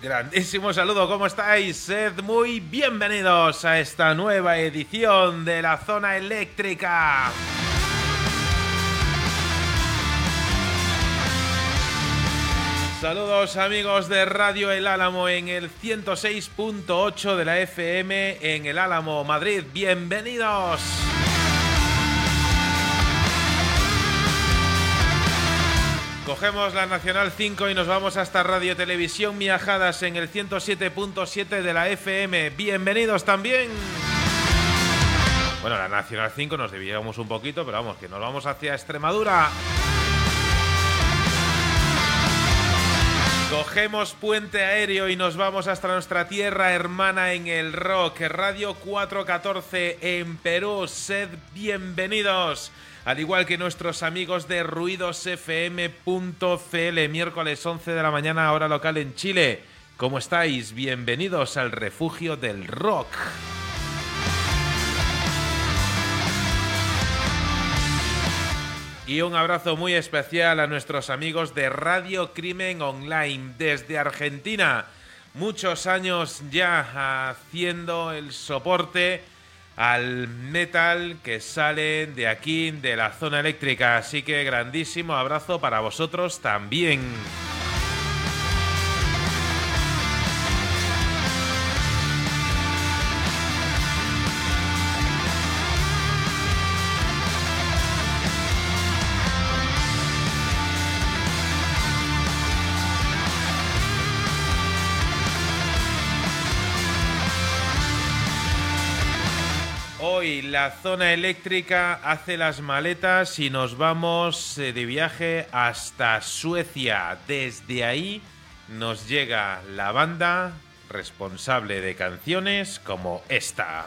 grandísimo saludo. ¿Cómo estáis? Sed muy bienvenidos a esta nueva edición de la zona eléctrica. Saludos amigos de Radio El Álamo en el 106.8 de la FM en El Álamo, Madrid. Bienvenidos. Cogemos la Nacional 5 y nos vamos hasta Radio Televisión Miajadas en el 107.7 de la FM. Bienvenidos también. Bueno, la Nacional 5 nos debíamos un poquito, pero vamos, que nos vamos hacia Extremadura. Cogemos puente aéreo y nos vamos hasta nuestra tierra hermana en el rock, Radio 414 en Perú. Sed bienvenidos. Al igual que nuestros amigos de ruidosfm.cl, miércoles 11 de la mañana, hora local en Chile. ¿Cómo estáis? Bienvenidos al refugio del rock. Y un abrazo muy especial a nuestros amigos de Radio Crimen Online desde Argentina. Muchos años ya haciendo el soporte al metal que sale de aquí, de la zona eléctrica. Así que grandísimo abrazo para vosotros también. La zona eléctrica hace las maletas y nos vamos eh, de viaje hasta Suecia. Desde ahí nos llega la banda responsable de canciones como esta.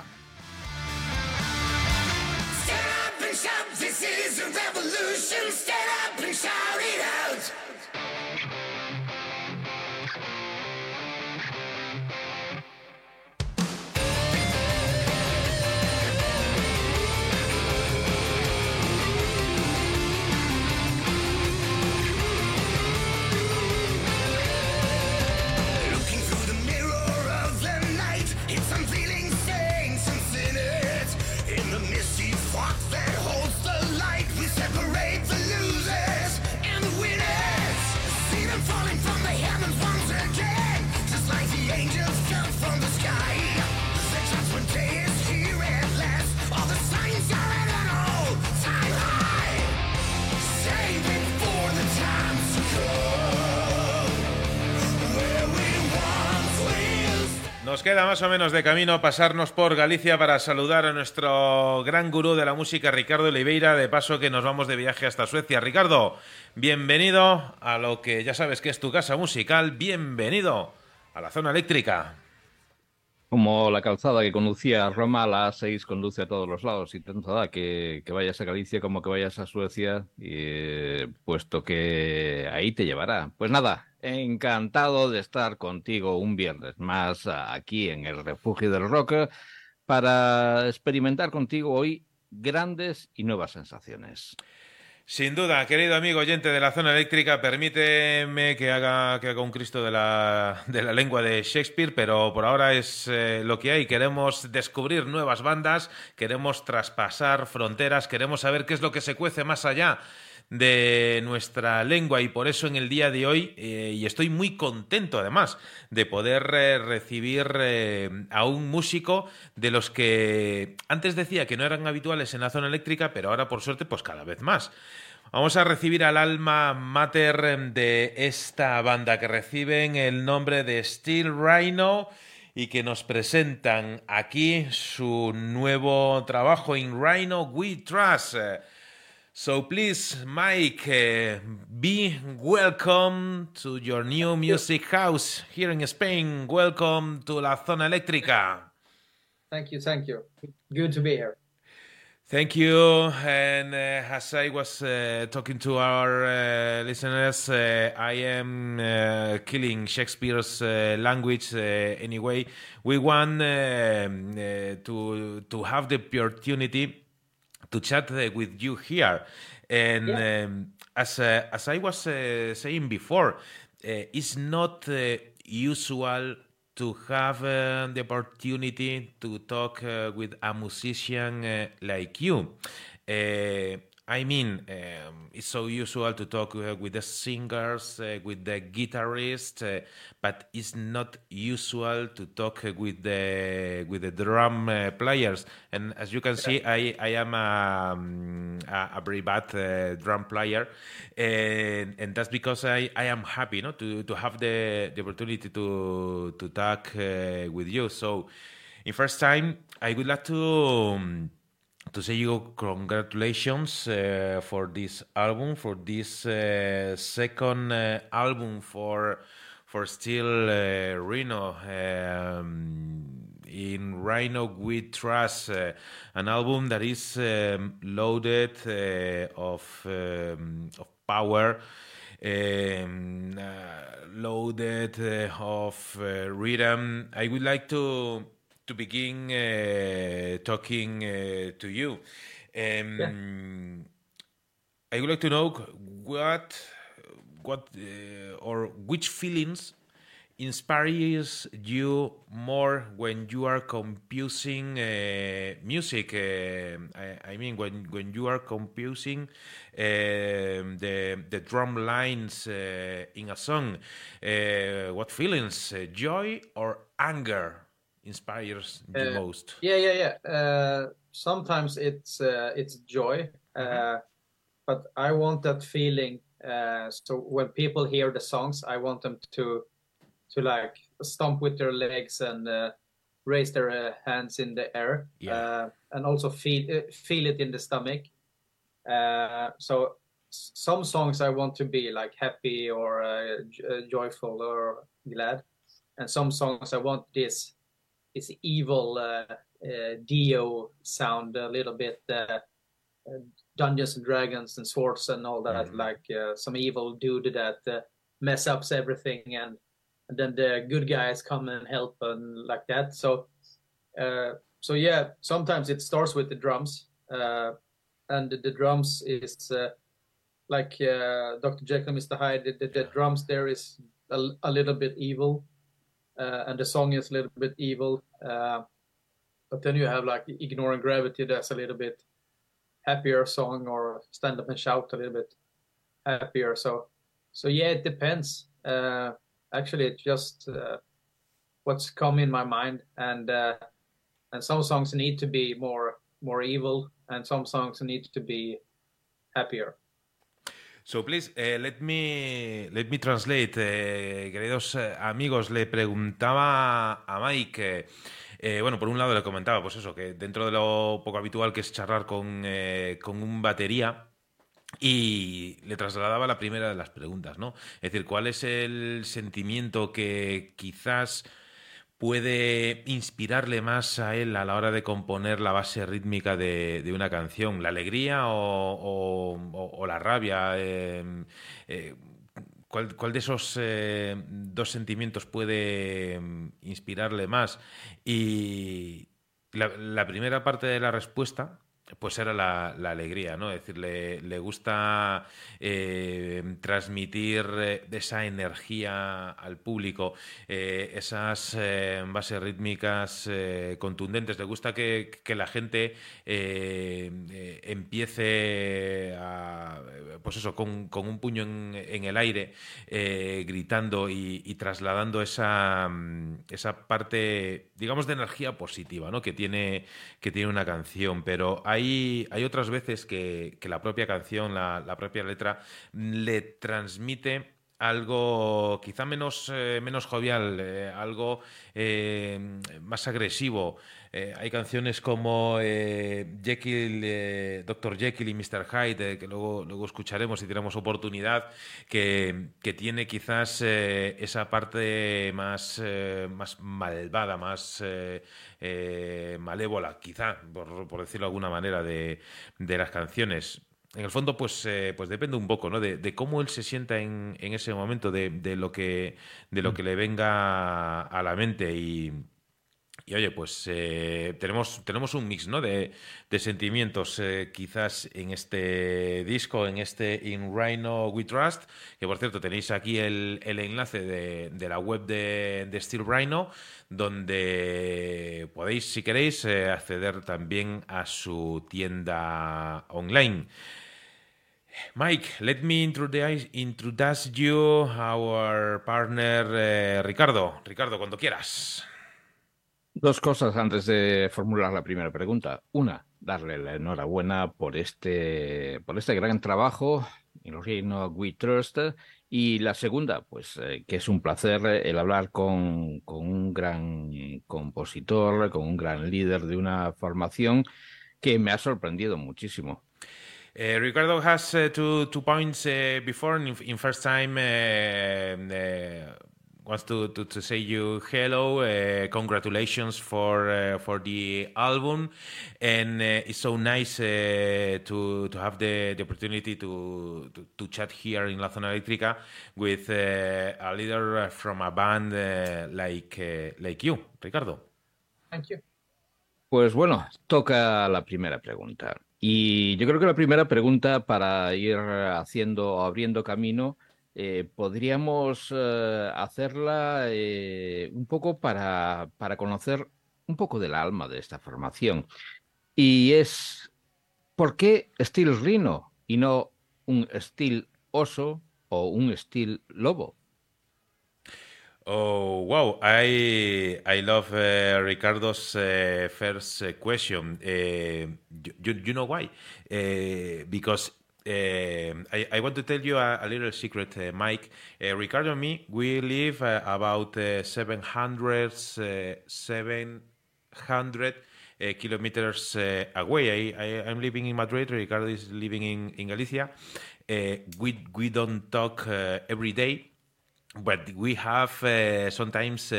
Nos queda más o menos de camino pasarnos por Galicia para saludar a nuestro gran gurú de la música, Ricardo Oliveira, de paso que nos vamos de viaje hasta Suecia. Ricardo, bienvenido a lo que ya sabes que es tu casa musical, bienvenido a la zona eléctrica. Como la calzada que conducía a Roma, la A6 conduce a todos los lados. Y tanto da que, vayas a Galicia como que vayas a Suecia, y, puesto que ahí te llevará. Pues nada, encantado de estar contigo un viernes más aquí en el Refugio del Rock para experimentar contigo hoy grandes y nuevas sensaciones. Sin duda, querido amigo oyente de la zona eléctrica, permíteme que haga, que haga un Cristo de la, de la lengua de Shakespeare, pero por ahora es eh, lo que hay. Queremos descubrir nuevas bandas, queremos traspasar fronteras, queremos saber qué es lo que se cuece más allá de nuestra lengua y por eso en el día de hoy, eh, y estoy muy contento además de poder eh, recibir a un músico de los que antes decía que no eran habituales en la zona eléctrica, pero ahora por suerte pues cada vez más. Vamos a recibir al alma mater de esta banda que reciben el nombre de Steel Rhino y que nos presentan aquí su nuevo trabajo en Rhino We Trust. So please, Mike, be welcome to your new music house here in Spain. Welcome to La Zona Eléctrica. Thank you, thank you. Good to be here. Thank you. And uh, as I was uh, talking to our uh, listeners, uh, I am uh, killing Shakespeare's uh, language anyway. We want um, to to have the opportunity to chat with you here. And yeah. um, as as I was saying before, it's not usual to have uh, the opportunity to talk uh, with a musician uh, like you. I mean, um, it's so usual to talk uh, with the singers, uh, with the guitarists, uh, but it's not usual to talk uh, with the with the drum uh, players. And as you can see, I, I am a, um, a, a very bad uh, drum player, and, and that's because I, I am happy, no, to, to have the, the opportunity to to talk with you. So, in first time, I would like to. Um, to say you congratulations uh, for this album, for this uh, second uh, album for for still uh, Rhino. Um, in Rhino We Trust, uh, an album that is um, loaded uh, of um, of power, um, loaded of rhythm. I would like to to begin uh, talking uh, to you. Um, I would like to know what, what, uh, or which feelings inspires you more when you are composing uh, music. Uh, I, I mean, when when you are composing um the the drum lines uh, in a song. Uh, what feelings? Uh, joy or anger inspires the Uh, most? Yeah, yeah, yeah. Uh, sometimes it's uh, it's joy, uh, but I want that feeling. Uh, so when people hear the songs, I want them to to like stomp with their legs and uh, raise their uh, hands in the air, Yeah. uh, and also feel uh, feel it in the stomach. Uh, so some songs I want to be like happy or j- joyful or glad, and some songs I want this this evil uh, uh, Dio sound a little bit uh, Dungeons and Dragons and swords and all that, Mhm. like uh, some evil dude that uh, mess ups everything, and, and then the good guys come and help and like that. So, uh, so yeah, sometimes it starts with the drums, uh, and the, the drums is uh, like uh, Dr. Jekyll and Mr. Hyde. The, the, the drums there is a, a little bit evil, uh, and the song is a little bit evil. Uh, but then you have like ignoring gravity that's a little bit happier song or stand up and shout a little bit happier so so yeah it depends uh actually it's just uh, what's come in my mind and uh and some songs need to be more more evil and some songs need to be happier So please, eh, let me let me translate, eh, queridos eh, amigos. Le preguntaba a Mike, bueno, por un lado le comentaba, pues eso, que dentro de lo poco habitual que es charlar con, con un batería, y le trasladaba la primera de las preguntas, ¿no? Es decir, ¿cuál es el sentimiento que quizás puede inspirarle más a él a la hora de componer la base rítmica de, una canción? ¿La alegría o, la rabia? Eh, eh, ¿cuál, de esos eh, dos sentimientos puede mm, inspirarle más? Y la primera parte de la respuesta pues era la, la alegría, ¿no? Es decir, le, gusta eh, transmitir eh, esa energía al público, eh, esas bases rítmicas contundentes. Le gusta que, que la gente empiece pues eso, con, con un puño en, el aire, gritando y, y trasladando esa, esa parte, digamos, de energía positiva, ¿no? Que tiene, que tiene una canción. Pero hay, hay otras veces que, la propia canción, la, la propia letra, mm, le transmite algo quizá menos, eh, menos jovial, eh, algo eh, más agresivo. Eh, hay canciones como eh, Jekyll, eh, Dr. Jekyll y Mr. Hyde, que luego, luego escucharemos si tenemos oportunidad, que, tiene quizás esa parte más, malvada, más malévola, quizá, por, decirlo de alguna manera, de, las canciones. En el fondo, pues, pues depende un poco, ¿no? De, cómo él se sienta en, ese momento, de, de lo que, de lo que le venga a la mente. Y, Y oye, pues eh, tenemos, tenemos un mix ¿no? de, sentimientos eh, quizás en este disco, en este In Rhino We Trust, que por cierto tenéis aquí el, el enlace de, de, la web de, de, Steel Rhino, donde podéis, si queréis, eh, acceder también a su tienda online. Mike, let me introduce, introduce you our partner Ricardo. Ricardo, cuando quieras. Dos cosas antes de formular la primera pregunta. Una, darle la enhorabuena por este, por este gran trabajo, en los Reino We Trust. Y la segunda, pues eh, que es un placer el hablar con, con, un gran compositor, con un gran líder de una formación que me ha sorprendido muchísimo. Uh, Ricardo has two two points uh, before in, in, first time wants to, to, to, say you hello, uh, congratulations for uh, for the album, and uh, it's so nice to to have the, the opportunity to, to, to chat here in La Zona Eléctrica with a leader from a band like like you, Ricardo. Thank you. Pues bueno, toca la primera pregunta. Y yo creo que la primera pregunta para ir haciendo, abriendo camino, eh, podríamos eh, hacerla eh, un poco para, para conocer un poco del alma de esta formación. Y es, ¿por qué Steel Rhino y no un Steel Oso o un Steel Lobo? Oh wow! I I love uh, Ricardo's uh, first uh, question. you, you know why? because Eh, I, I want to tell you a, a little secret, eh, Mike. Eh, Ricardo and me, we live about 700 700 kilometers away. I, am living in Madrid. Ricardo is living in in Galicia. we we don't talk every day but we have uh, sometimes uh,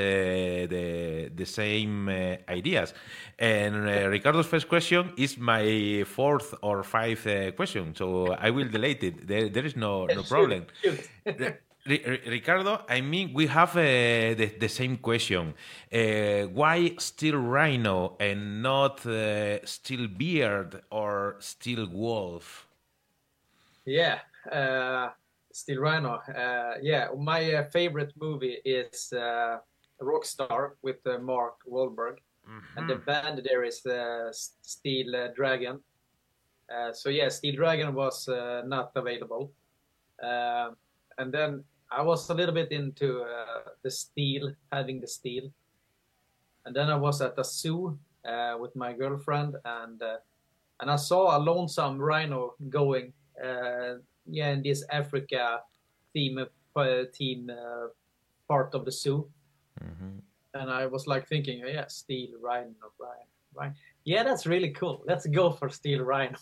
the the same uh, ideas. And uh, Ricardo's first question is my fourth or fifth uh, question, so I will delete it. There, there is no no problem. Ricardo, I mean, we have uh, the, the same question. why still rhino and not still beard or still wolf? Yeah. Steel Rhino. Uh, yeah, my uh, favorite movie is uh, Rockstar with uh, Mark Wahlberg, mm-hmm. and the band there is uh, Steel uh, Dragon. so yeah, Steel Dragon was not available, and then I was a little bit into the steel, having the steel, and then I was at the zoo with my girlfriend, and and I saw a lonesome rhino going yeah, in this Africa theme uh, team uh, part of the zoo. Mm-hmm. And I was like thinking, oh, yeah, Steel Rhino, Ryan, Ryan. Yeah, that's really cool. Let's go for Steel Rhino.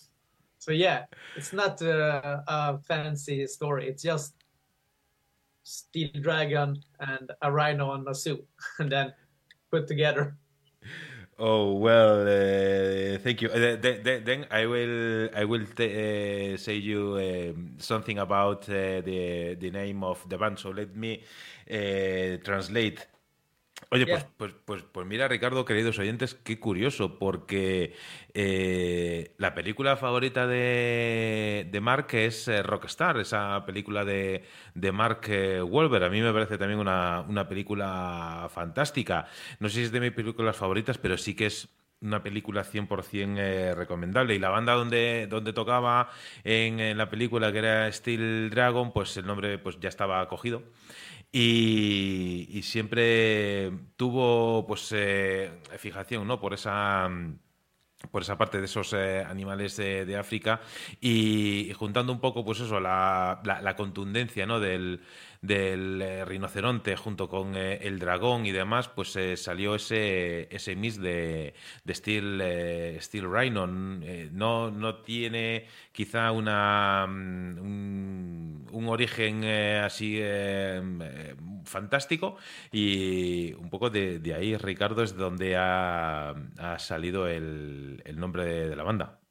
So yeah, it's not uh, a fancy story. It's just Steel Dragon and a rhino on a zoo, and then put together. Oh well, uh, thank you. Uh, then, then, I will I will uh, say you something about the the name of the band. So let me translate Oye, pues, pues, pues, pues, mira, Ricardo, queridos oyentes, qué curioso, porque eh, la película favorita de, de Mark es eh, Rockstar, esa película de, de Mark eh, Wolver. A mí me parece también una, una, película fantástica. No sé si es de mis películas favoritas, pero sí que es una película 100% eh, recomendable. Y la banda donde, donde tocaba en, en, la película, que era Steel Dragon, pues el nombre pues ya estaba acogido. Y, siempre tuvo pues eh, fijación ¿no? por esa por esa parte de esos eh, animales de, África y, juntando un poco pues eso la, la contundencia ¿no? del, del eh, rinoceronte junto con eh, el dragón y demás, pues eh, salió ese, ese mix de, de Steel, Steel Rhino. no, no tiene quizá una, mm, un, origen así fantástico y un poco de, ahí, Ricardo, es donde ha, ha salido el, el nombre de la banda.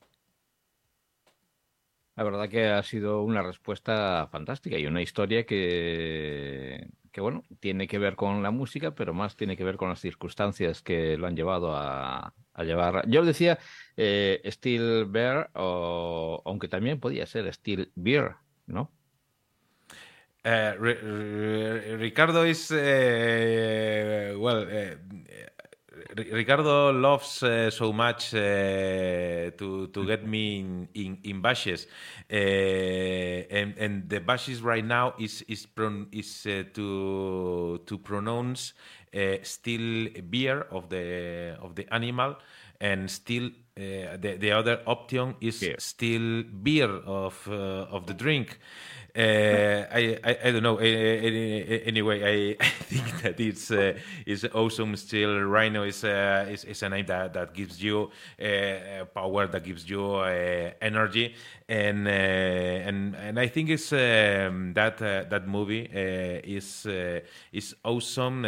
La verdad que ha sido una respuesta fantástica y una historia que, bueno, tiene que ver con la música, pero más tiene que ver con las circunstancias que lo han llevado a, llevar. Yo decía eh, Steel Bear, o, aunque también podía ser Steel Beer, ¿no? Uh, Ricardo is uh, well. Ricardo loves uh, so much uh, to to get me in in, in bashes, uh, and and the bashes right now is is pron is to to pronounce still beer of the of the animal, and still the the other option is beer. still beer of of the drink. Uh, I, I, I don't know. Anyway, I, I think that it's uh, it's awesome. Still, Rhino is uh, is, is a name that, that gives you uh, power, that gives you uh, energy, and uh, and and I think it's um, that that movie is is awesome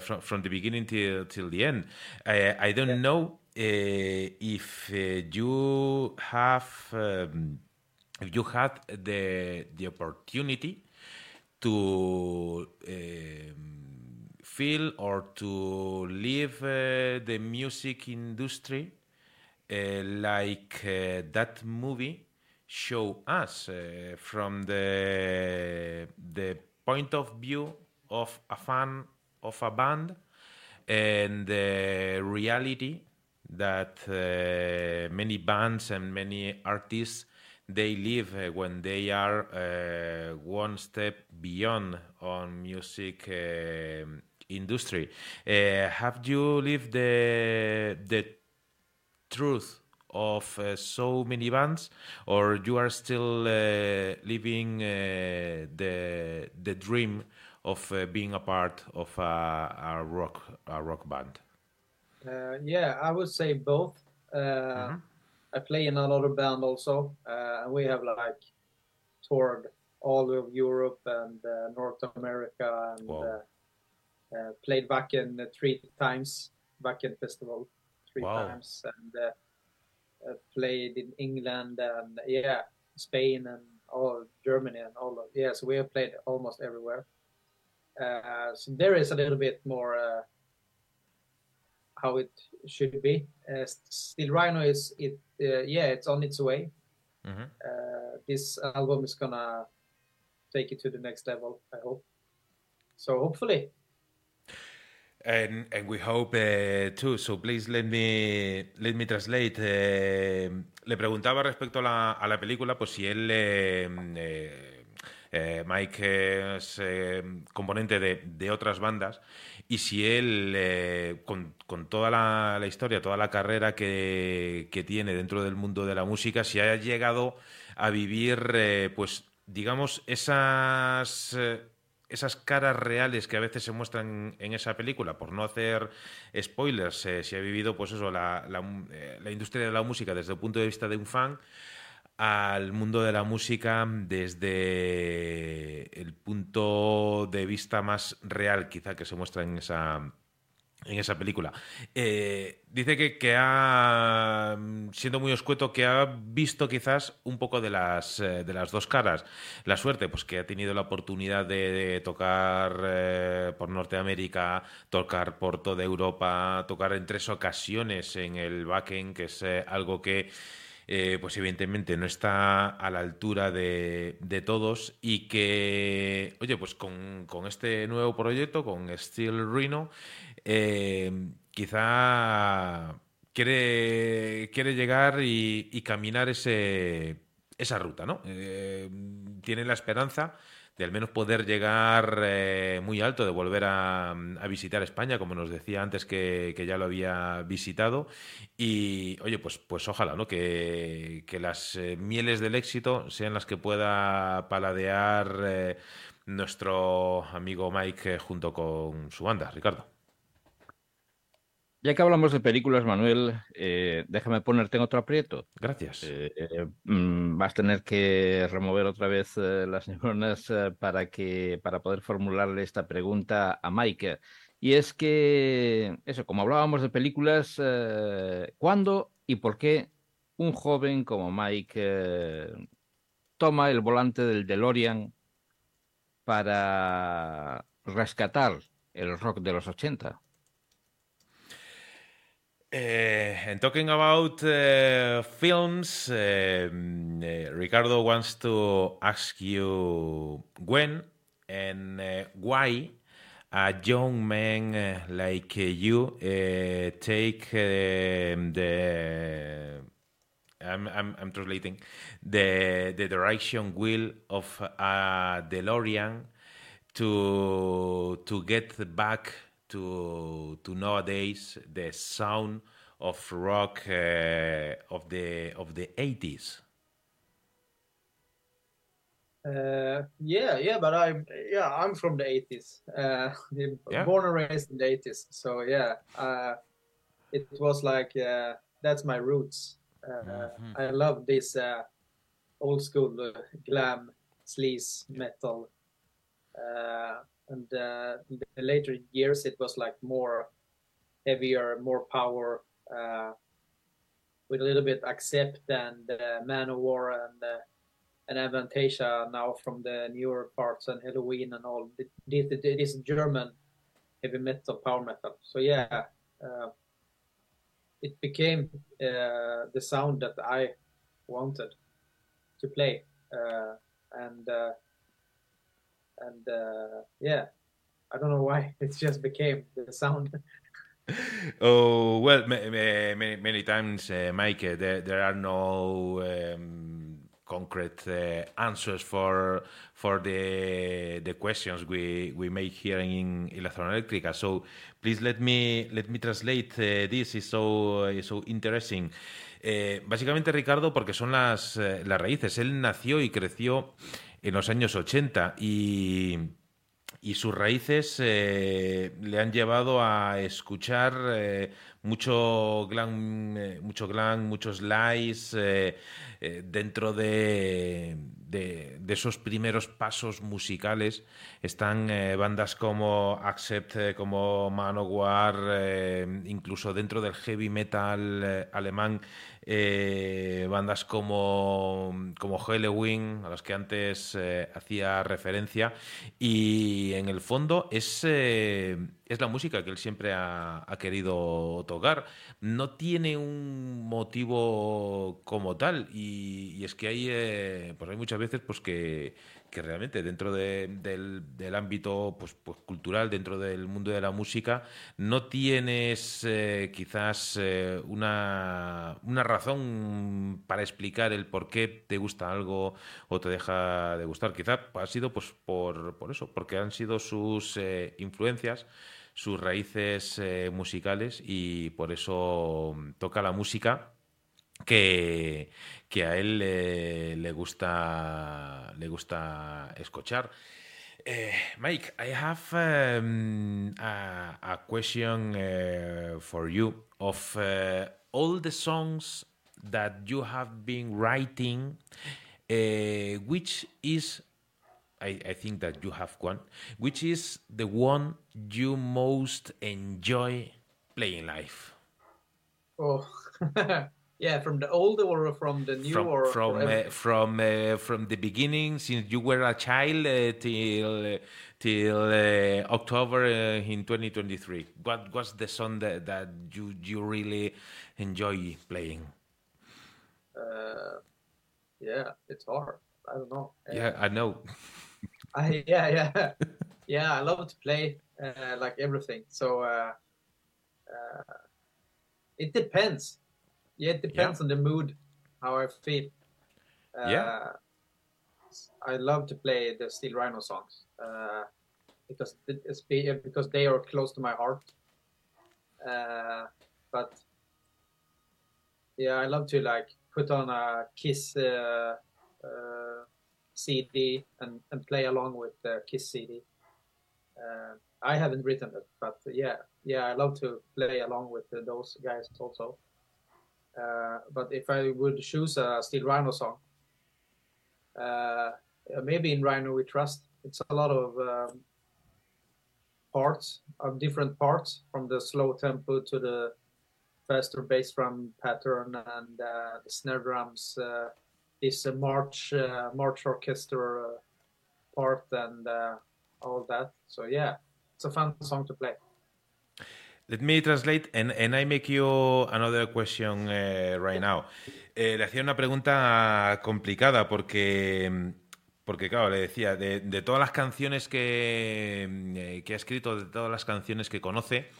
from from the beginning till till the end. I, I don't yeah. know if you have. Um, if you had the the opportunity to um, feel or to live uh, the music industry uh, like uh, that movie show us uh, from the the point of view of a fan of a band and the reality that uh, many bands and many artists they live uh, when they are uh, one step beyond on music uh, industry. Uh, have you lived the the truth of uh, so many bands, or you are still uh, living the the dream of being a part of a, a, rock a rock band? yeah, I would say both. Mm -hmm I play in another band also, uh, and we have like toured all of Europe and uh, North America and wow. uh, uh played back in three times back in festival three wow. times and uh, uh, played in England and yeah Spain and all Germany and all of yeah so we have played almost everywhere. so there is a little bit more how it should be. Uh, Still Rhino is it uh, yeah it's on its way. Mm-hmm. Uh, this album is gonna take it to the next level. I hope. So hopefully. And and we hope uh, too. So please let me let me translate. Uh, le preguntaba respecto a la, a la película, pues si él eh, eh, Mike es eh, componente de, otras bandas y si él, eh, con, toda la, historia, toda la carrera que, tiene dentro del mundo de la música, si ha llegado a vivir, eh, pues, digamos, esas eh, esas caras reales que a veces se muestran en esa película, por no hacer spoilers, eh, si ha vivido, pues eso, la, la, industria de la música desde el punto de vista de un fan, al mundo de la música desde el punto de vista más real, quizá que se muestra en esa, en esa película. Eh, dice que, que, ha, siendo muy escueto, que ha visto quizás un poco de las, eh, de las dos caras. La suerte, pues que ha tenido la oportunidad de, tocar eh, por Norteamérica, tocar por toda Europa, tocar en tres ocasiones en el backend, que es algo que eh, pues evidentemente no está a la altura de, todos y que, oye, pues con, este nuevo proyecto, con Steel Rhino, eh, quizá quiere, quiere llegar y, caminar ese, esa ruta, ¿no? Eh, tiene la esperanza de al menos poder llegar eh, muy alto, de volver a, visitar España, como nos decía antes que, ya lo había visitado. Y oye, pues, pues ojalá, ¿no? Que, las eh, mieles del éxito sean las que pueda paladear eh, nuestro amigo Mike junto con su banda, Ricardo. Ya que hablamos de películas, Manuel, eh, déjame ponerte en otro aprieto. Gracias. Eh, eh, mm, vas a tener que remover otra vez las neuronas para, que, para poder formularle esta pregunta a Mike. Y es que, eso, como hablábamos de películas, ¿cuándo y por qué un joven como Mike toma el volante del DeLorean para rescatar el rock de los 80? Uh, and talking about uh, films, uh, Ricardo wants to ask you when and why a young man like you take the I'm, I'm, I'm translating the the direction wheel of a DeLorean to to get back to to nowadays the sound of rock uh, of the of the 80s uh, yeah yeah but i'm yeah i'm from the 80s uh, yeah. born and raised in the 80s so yeah uh, it was like uh, that's my roots mm-hmm. i love this uh, old school glam sleaze metal and uh, the later years it was like more heavier, more power, uh, with a little bit accept and uh, Manowar and uh, and Avantasia now from the newer parts and Halloween and all. This, this German heavy metal, power metal. So yeah, uh, it became uh, the sound that I wanted to play, uh, and uh, and uh, yeah, I don't know why it just became the sound. oh well, many, many times, uh, Mike, uh, there, there are no um, concrete uh, answers for for the the questions we we make here in, Eléctrica. So please let me let me translate uh, this. is so uh, so interesting. Eh, básicamente, Ricardo, porque son las, eh, las raíces. Él nació y creció en los años 80 y, y sus raíces eh, le han llevado a escuchar eh, mucho glam, eh, mucho glam, muchos lies dentro de, de, esos primeros pasos musicales. Están bandas como Accept, como Manowar, incluso dentro del heavy metal alemán eh, bandas como, como Halloween, a las que antes eh, hacía referencia, y en el fondo es, eh, es la música que él siempre ha, querido tocar. No tiene un motivo como tal, y, es que hay, pues hay muchas veces pues que que realmente dentro del, ámbito pues, pues, cultural, dentro del mundo de la música, no tienes eh, quizás eh, una, una, razón para explicar el por qué te gusta algo o te deja de gustar. Quizás ha sido pues, por, por eso, porque han sido sus eh, influencias sus raíces musicales y por eso toca la música que, que a él le, le gusta, le gusta escuchar. Uh, Mike, I have um, a, a, question uh, for you of uh, all the songs that you have been writing, which is, I, I, think that you have one, which is the one you most enjoy playing live? Oh. Yeah, from the old or from the new from, or from uh, from uh, from the beginning since you were a child uh, till till uh, October uh, in 2023. What was the song that, that you you really enjoy playing? Uh, yeah, it's hard. I don't know. Yeah, I know. I yeah yeah yeah. I love to play like everything. So it depends yeah, it depends yeah. on the mood, how I feel. Uh, yeah. I love to play the Steel Rhino songs uh, because it's because they are close to my heart. Uh, but yeah, I love to like put on a Kiss uh, uh, CD and, and play along with the Kiss CD. Uh, I haven't written it, but yeah, yeah, I love to play along with those guys also. Uh, but if I would choose a Steel Rhino song, uh, maybe in Rhino We Trust, it's a lot of um, parts of different parts from the slow tempo to the faster bass drum pattern and uh, the snare drums, uh, this uh, march uh, march orchestra part and all that. So yeah, it's a fun song to play. Let me translate and, and I make you another question uh, right now. Eh, le hacía una pregunta complicada porque, porque claro, le decía, de, de todas las canciones que, eh, que ha escrito, de todas las canciones que conoce,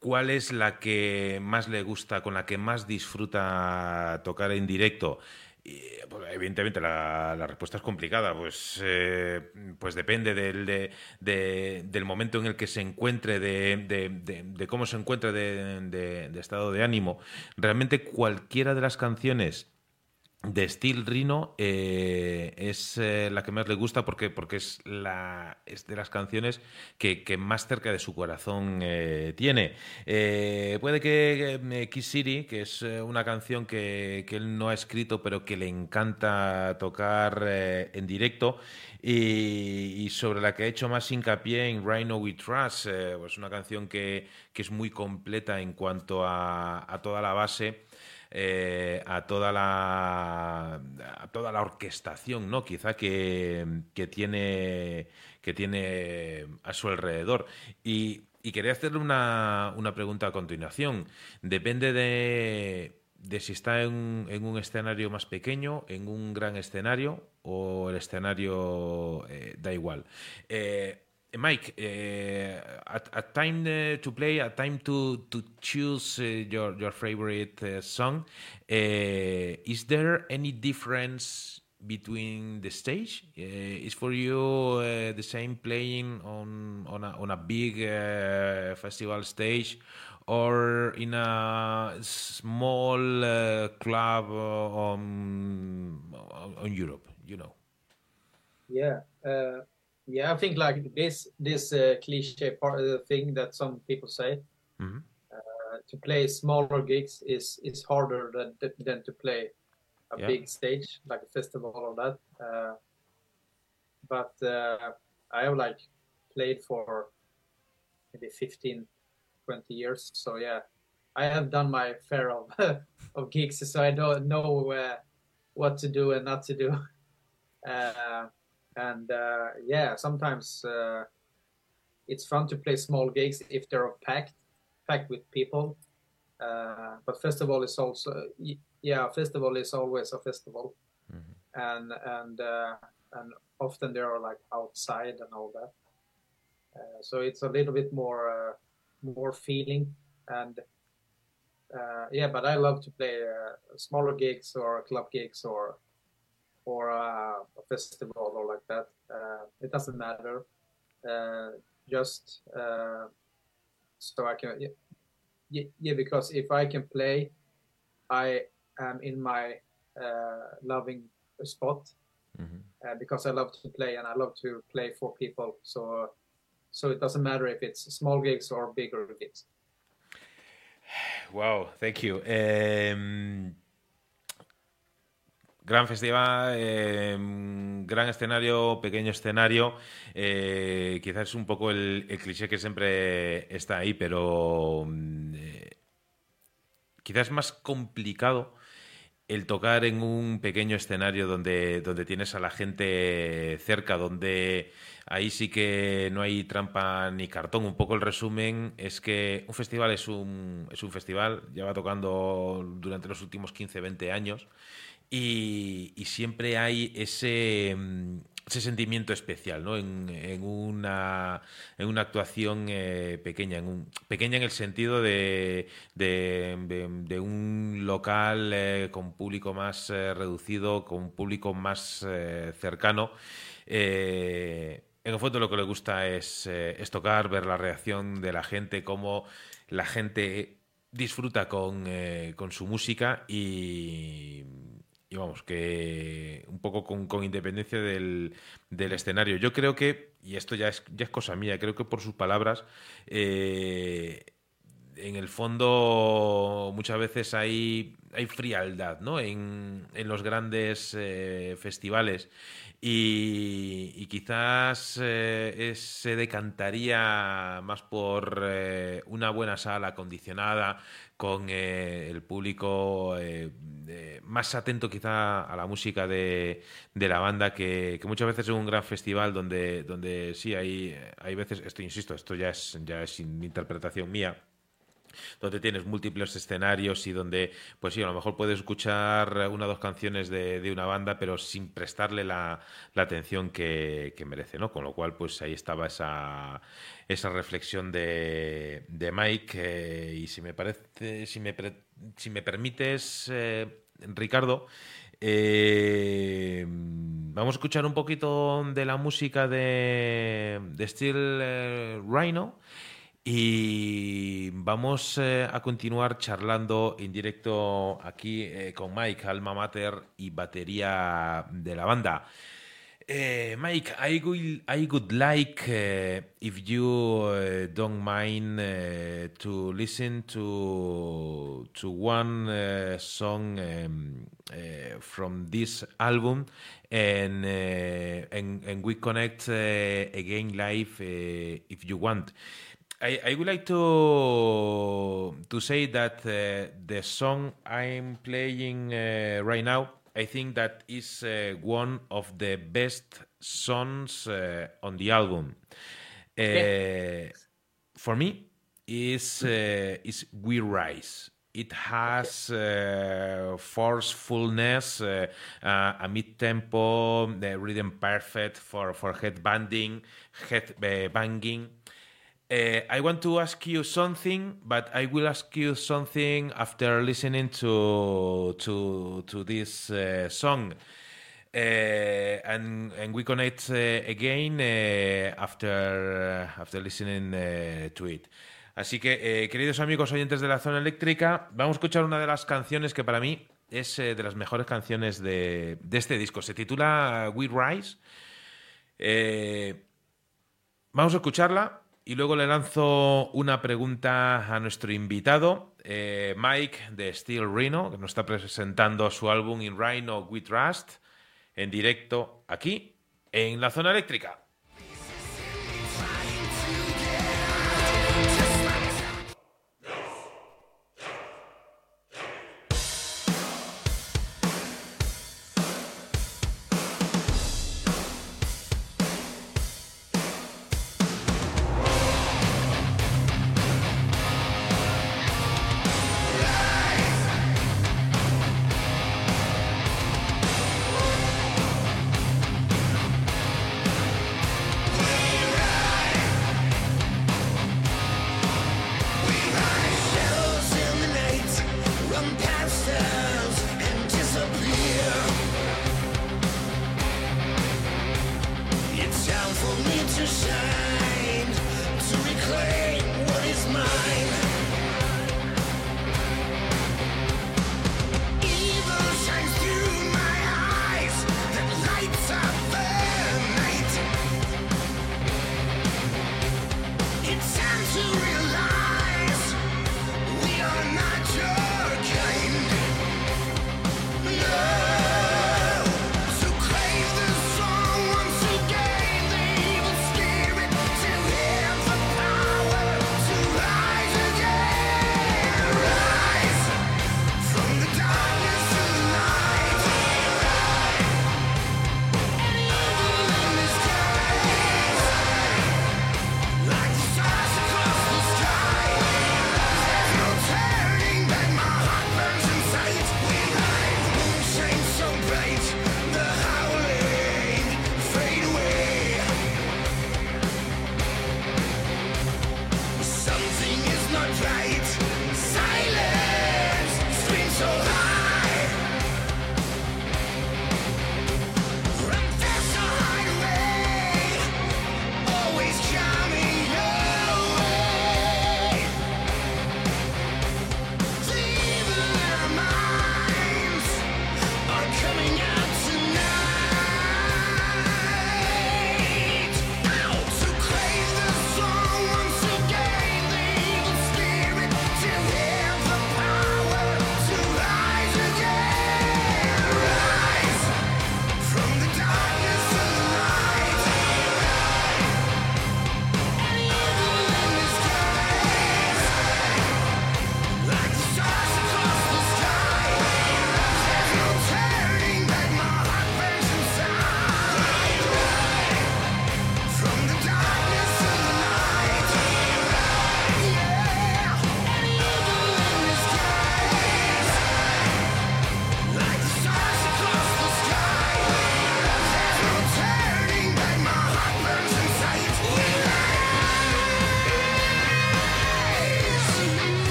¿cuál es la que más le gusta, con la que más disfruta tocar en directo? Y, pues, evidentemente la, respuesta es complicada, pues, eh, pues depende del, de, de, del, momento en el que se encuentre, de, de cómo se encuentre de, estado de ánimo. Realmente cualquiera de las canciones de Steel Rhino eh, es eh, la que más le gusta porque, porque es, la, es de las canciones que, que más cerca de su corazón eh, tiene. Puede que Kiss City, que es una canción que, que, él no ha escrito pero que le encanta tocar en directo y, y, sobre la que ha hecho más hincapié en Rhino We Trust, pues una canción que, que, es muy completa en cuanto a, a toda la base eh, a toda la a toda la orquestación, ¿no? Quizá que, que tiene que tiene a su alrededor. Y, quería hacerle una, una, pregunta a continuación. Depende de, de si está en, en, un escenario más pequeño, en un gran escenario o el escenario eh, da igual. Eh, Mike, uh, at, at time uh, to play, a time to to choose uh, your your favorite uh, song, uh, is there any difference between the stage? Uh, is for you the same playing on on a, on a big festival stage, or in a small club on on Europe? You know. Yeah yeah i think like this this uh, cliche part of the thing that some people say mm-hmm. uh, to play smaller gigs is is harder than than to play a yeah. big stage like a festival or that uh, but uh, i have like played for maybe 15 20 years so yeah i have done my fair of of gigs so i don't know uh, what to do and not to do uh, and uh, yeah, sometimes uh, it's fun to play small gigs if they're packed, packed with people. Uh, but festival is also yeah, festival is always a festival, mm-hmm. and and uh, and often they are like outside and all that. Uh, so it's a little bit more uh, more feeling and. yeah, but I love to play smaller gigs or club gigs or or a, a festival or like that. Uh, it doesn't matter. Uh, just uh, so I can, yeah, yeah, because if I can play, I am in my uh, loving spot mm-hmm. Uh, because I love to play and I love to play for people. So, so it doesn't matter if it's small gigs or bigger gigs. Wow, thank you. Um, Gran festival, eh, gran escenario, pequeño escenario. Eh, quizás es un poco el, cliché que siempre está ahí, pero eh, quizás es más complicado el tocar en un pequeño escenario donde, donde tienes a la gente cerca, donde ahí sí que no hay trampa ni cartón. Un poco el resumen es que un festival es un, es un festival, lleva tocando durante los últimos 15, 20 años y, siempre hay ese, mm, ese sentimiento especial ¿no? en, una, en una actuación eh, pequeña, en un, pequeña en el sentido de, de, un local eh, con público más eh, reducido, con un público más eh, cercano. En el fondo lo que le gusta es, es, tocar, ver la reacción de la gente, cómo la gente disfruta con, con su música y y vamos, que un poco con, independencia del, del, escenario. Yo creo que, y esto ya es, ya es cosa mía, creo que por sus palabras, eh, en el fondo muchas veces hay, hay frialdad ¿no? en, en los grandes eh, festivales y, quizás eh, se decantaría más por una buena sala acondicionada con eh, el público más atento quizá a la música de, la banda que, muchas veces es un gran festival donde, donde sí hay, hay veces, esto insisto, esto ya es, ya es interpretación mía, donde tienes múltiples escenarios y donde, pues sí, a lo mejor puedes escuchar una o dos canciones de, una banda, pero sin prestarle la, atención que, merece, ¿no? Con lo cual, pues ahí estaba esa, esa reflexión de, Mike. Eh, y si me parece, si me, si me permites, eh, Ricardo, eh, vamos a escuchar un poquito de la música de, de Steel Rhino. Y vamos eh, a continuar charlando en directo aquí eh, con Mike, alma mater y batería de la banda. Uh, Mike, I I would like, if you don't mind, to listen to to one song um, from this album, and, and we connect again live if you want. I, I would like to to say that uh, the song I'm playing uh, right now, I think that is uh, one of the best songs uh, on the album. Uh, for me, is uh, is We Rise. It has forcefulness, a mid tempo, the rhythm perfect for for head banding, head banging. Uh, I want to ask you something, but I will ask you something after listening to to to this uh, song. Uh, and and we connect uh, again uh, after after listening to it. Así que, queridos amigos oyentes de la zona eléctrica, vamos a escuchar una de las canciones que para mí es de las mejores canciones de, de, este disco. Se titula We Rise. vamos a escucharla y luego le lanzo una pregunta a nuestro invitado, eh, Mike de Steel Rhino, que nos está presentando su álbum In Rhino We Trust en directo aquí en la zona eléctrica.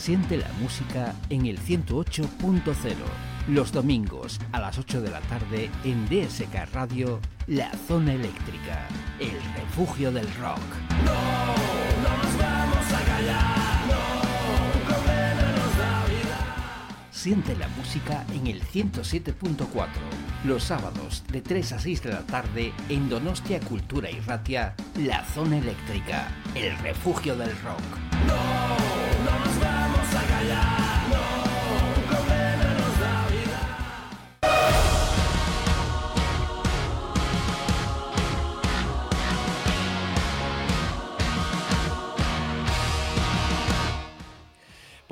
Siente la música en el 108.0. Los domingos a las 8 de la tarde en DSK Radio, La Zona Eléctrica, el refugio del rock. No, no nos vamos a callar. No, nos da vida. Siente la música en el 107.4. Los sábados de 3 a 6 de la tarde en Donostia Cultura y Ratia, La Zona Eléctrica, el refugio del rock.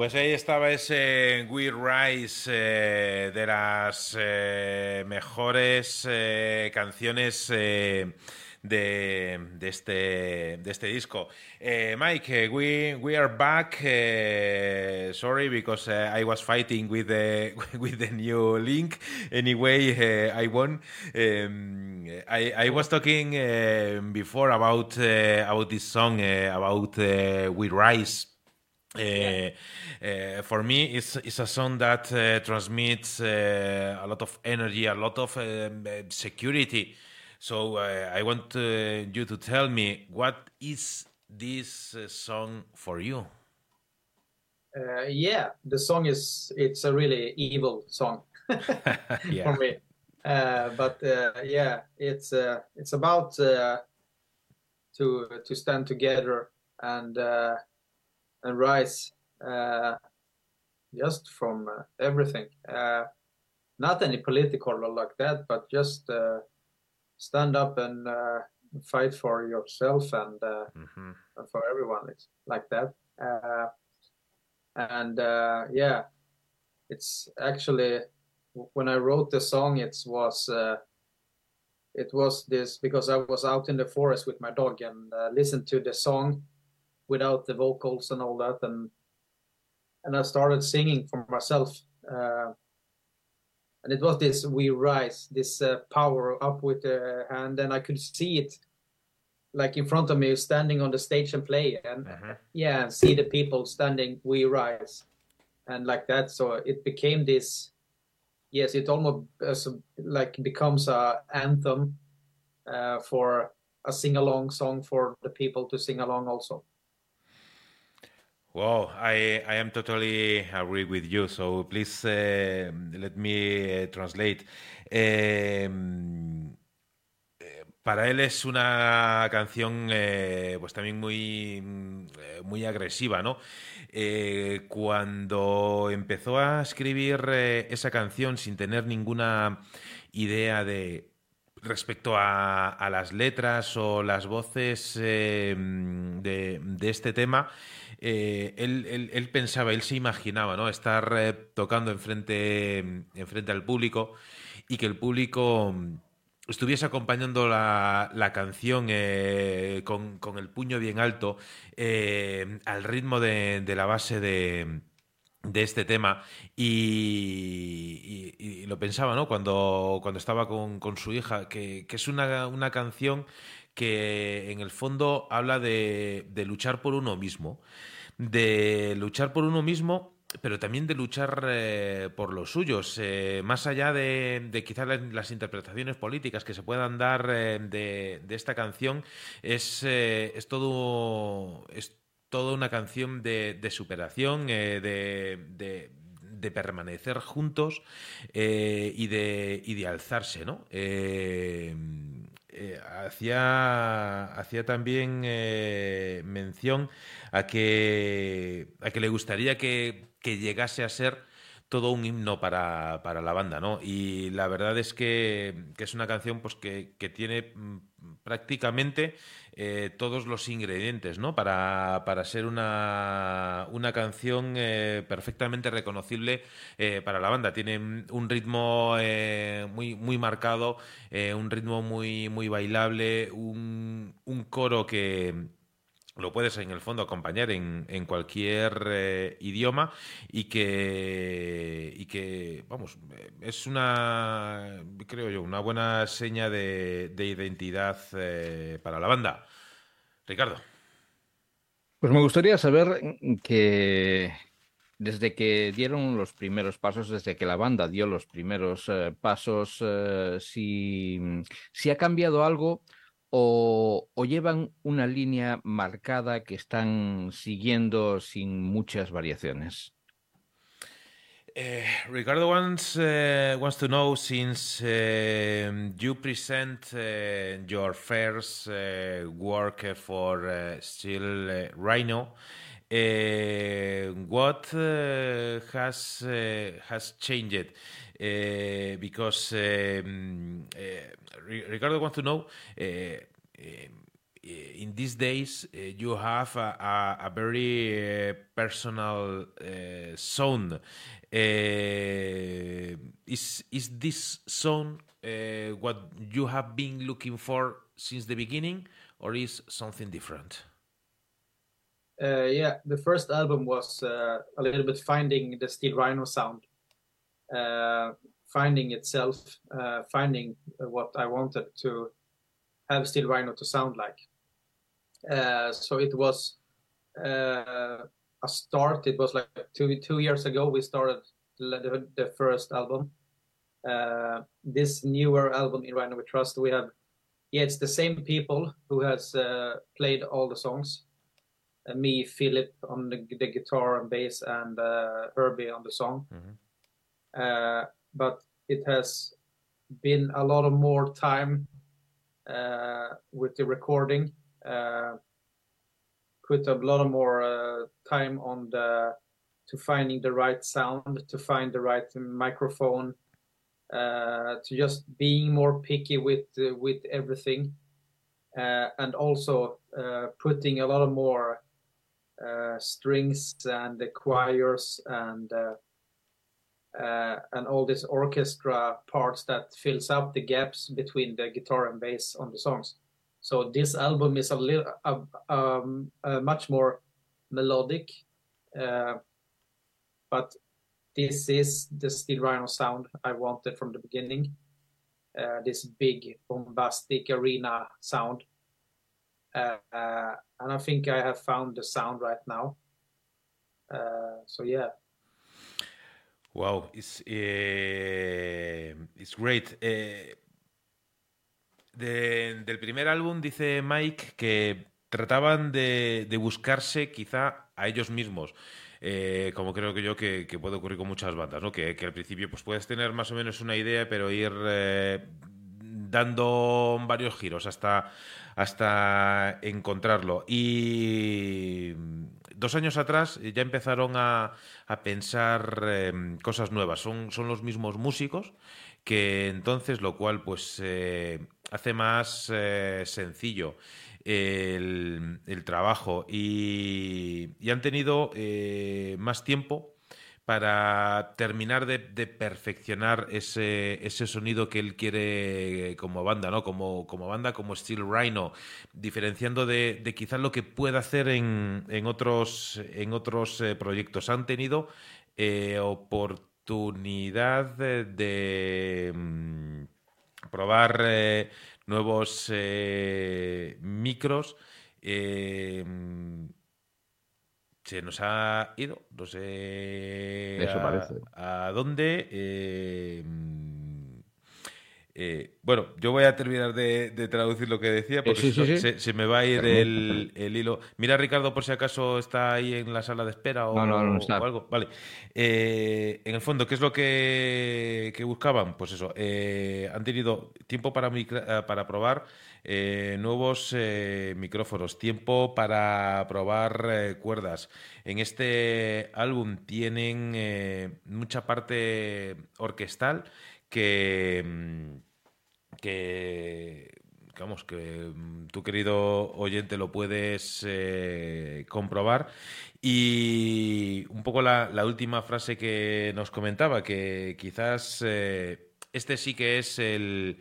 Pues ahí estaba ese We Rise eh, de las eh, mejores eh, canciones este, de este disco. Mike, we, we are back. sorry, because I was fighting with the, with the new link. Anyway, I won. I, I was talking before about, about this song, about We Rise. Uh, uh, for me, it's it's a song that uh, transmits uh, a lot of energy, a lot of um, security. So uh, I want uh, you to tell me what is this song for you? yeah, the song is it's a really evil song for me. but yeah, it's it's about to to stand together and and rise uh, just from uh, everything. Uh, not any political or like that, but just uh, stand up and uh, fight for yourself and, mm-hmm. and, for everyone. It's like that. and yeah, it's actually when I wrote the song, it was it was this because I was out in the forest with my dog and uh, listened to the song without the vocals and all that and and I started singing for myself uh, and it was this we rise this uh, power up with the hand and I could see it like in front of me standing on the stage and play and uh-huh. yeah and see the people standing we rise and like that so it became this yes it almost uh, like becomes a anthem uh, for a sing along song for the people to sing along also well, I, I am totally agree with you. So please uh, let me uh, translate. Eh, para él es una canción eh, pues también muy, eh, muy agresiva, ¿no? cuando empezó a escribir esa canción sin tener ninguna idea de respecto a, las letras o las voces de, de, este tema, eh, él, pensaba, él se imaginaba, ¿no? Estar eh, tocando enfrente, enfrente al público y que el público estuviese acompañando la, canción eh, con, el puño bien alto al ritmo de, la base de, este tema y, lo pensaba, ¿no? Cuando, cuando estaba con, su hija, que, es una, una, canción que en el fondo habla de, de luchar por uno mismo de luchar por uno mismo, pero también de luchar eh, por los suyos, eh, más allá de, quizás las, interpretaciones políticas que se puedan dar eh, de, esta canción, es, es todo es toda una canción de, superación, de, de permanecer juntos y, de, y de alzarse, ¿no? hacía, hacía también mención a que, a que le gustaría que, llegase a ser todo un himno para, la banda, ¿no? Y la verdad es que, es una canción pues, que, tiene mm, prácticamente eh, todos los ingredientes, ¿no? Para, ser una, una canción eh, perfectamente reconocible eh, para la banda. Tiene un ritmo muy, muy marcado, un ritmo muy, muy bailable, un, un coro que lo puedes en el fondo acompañar en, cualquier eh, idioma y que, y que, vamos, es una, creo yo, una buena seña de, identidad eh, para la banda. Ricardo. Pues me gustaría saber que, desde que dieron los primeros pasos, desde que la banda dio los primeros eh, pasos, eh, si, si, ha cambiado algo o, llevan una línea marcada que están siguiendo sin muchas variaciones. Uh, Ricardo wants uh, wants to know since uh, you present your first work for Steel Rhino, what has has changed? Because um, Ricardo wants to know in these days uh, you have a, a, a very uh, personal uh, sound uh, is is this uh, what you have been looking for since the beginning, or is something different? Yeah, the first album was a little bit finding the Steel Rhino sound, finding itself, uh, finding what I wanted to have Steel Rhino to sound like. so it was a start. It was like two two years ago we started the, the first album. Uh, this newer album in Rhino We Trust, we have yeah, it's the same people who has uh, played all the songs. Uh, me, Philip on the, the, guitar and bass, and uh, Herbie on the song. Mm-hmm. But it has been a lot of more time uh, with the recording put a lot of more uh, time on the to finding the right sound, to find the right microphone, uh, to just being more picky with uh, with everything, uh, and also uh, putting a lot of more uh, strings and the choirs and and all this orchestra parts that fills up the gaps between the guitar and bass on the songs. So this album is a little, uh, um, uh, much more melodic, uh, but this is the Steel Rhino sound I wanted from the beginning. Uh, this big bombastic arena sound, uh, uh, and I think I have found the sound right now. so yeah. Wow, it's it's great del primer álbum dice Mike que trataban de, buscarse quizá a ellos mismos. Eh, como creo que yo que, puede ocurrir con muchas bandas, ¿no? Que, al principio pues puedes tener más o menos una idea, pero ir eh, dando varios giros hasta, hasta encontrarlo. Y dos años atrás ya empezaron a, pensar eh, cosas nuevas. Son, son los mismos músicos que entonces, lo cual pues hace más eh, sencillo el, trabajo y, han tenido eh, más tiempo para terminar de, perfeccionar ese, ese, sonido que él quiere como banda, ¿no? Como, como banda, como Steel Rhino, diferenciando de, quizás lo que puede hacer en, en otros, en otros eh, proyectos. Han tenido oportunidad de mm, probar eh, nuevos eh, micros. Eh, se nos ha ido, no sé Eso parece. a dónde. Eh, bueno, yo voy a terminar de, traducir lo que decía porque se, me va a ir el, hilo. Mira, Ricardo, por si acaso está ahí en la sala de espera o, algo. Vale. Eh, en el fondo, ¿qué es lo que, buscaban? Pues eso, eh, han tenido tiempo para, para probar nuevos micrófonos, tiempo para probar cuerdas. En este álbum tienen mucha parte orquestal que mm, que, vamos, que mm, tu querido oyente lo puedes eh, comprobar. Y un poco la, última frase que nos comentaba, que quizás eh, este sí que es el,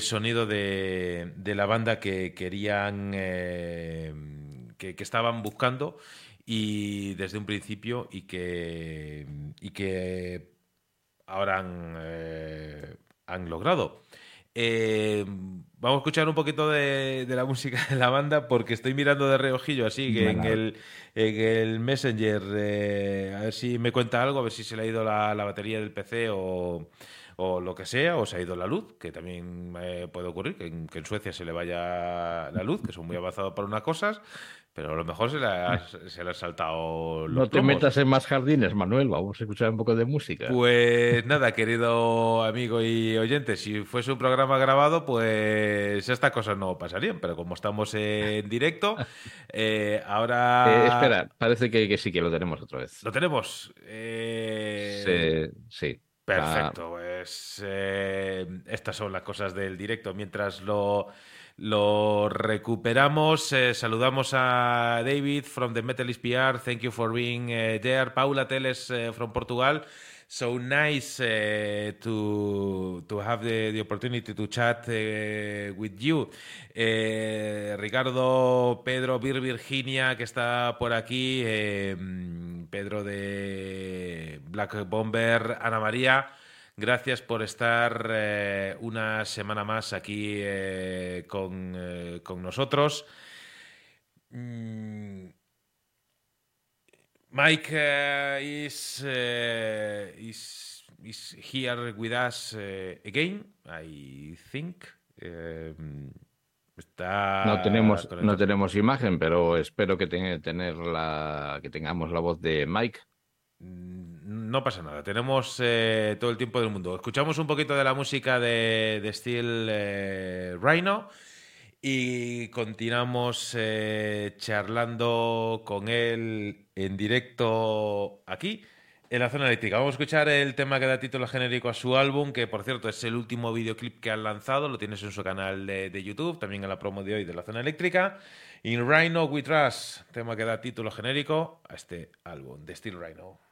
sonido de, la banda que querían, eh, que, estaban buscando y desde un principio y que, y que ahora han, han logrado. Eh, vamos a escuchar un poquito de, de, la música de la banda porque estoy mirando de reojillo así que en el, en el, Messenger eh, a ver si me cuenta algo, a ver si se le ha ido la, la batería del PC o, o, lo que sea, o se ha ido la luz, que también eh, puede ocurrir, que en, que en, Suecia se le vaya la luz, que son muy avanzados para unas cosas, pero a lo mejor se le ha, se le ha saltado los No te plomos. metas en más jardines, Manuel, vamos a escuchar un poco de música. Pues nada, querido amigo y oyente, si fuese un programa grabado, pues estas cosas no pasarían, pero como estamos en directo, eh, ahora... Eh, espera, parece que, que, sí que lo tenemos otra vez. ¿Lo tenemos? Eh... Sí, Perfecto, pues eh, estas son las cosas del directo. Mientras lo, recuperamos, eh, saludamos a David from the Metalist PR. Thank you for being uh, there. Paula Teles from Portugal. So nice uh, to to have the, the opportunity to chat with you. Eh, Ricardo, Pedro, Bir Virginia, que está por aquí. Eh, Pedro de Black Bomber, Ana María. Gracias por estar eh, una semana más aquí eh, con, eh, con, nosotros. Mm. Mike is, is, is, here with us again, I think. Está no tenemos no tenemos imagen, pero espero que, te, tener la, que tengamos la voz de Mike. No pasa nada, tenemos eh, todo el tiempo del mundo. Escuchamos un poquito de la música de, de Steel eh, Rhino y continuamos eh, charlando con él en directo aquí en la zona eléctrica. Vamos a escuchar el tema que da título genérico a su álbum, que por cierto es el último videoclip que han lanzado, lo tienes en su canal de, YouTube, también en la promo de hoy de la zona eléctrica. In Rhino We Trust, tema que da título genérico a este álbum de Steel Rhino.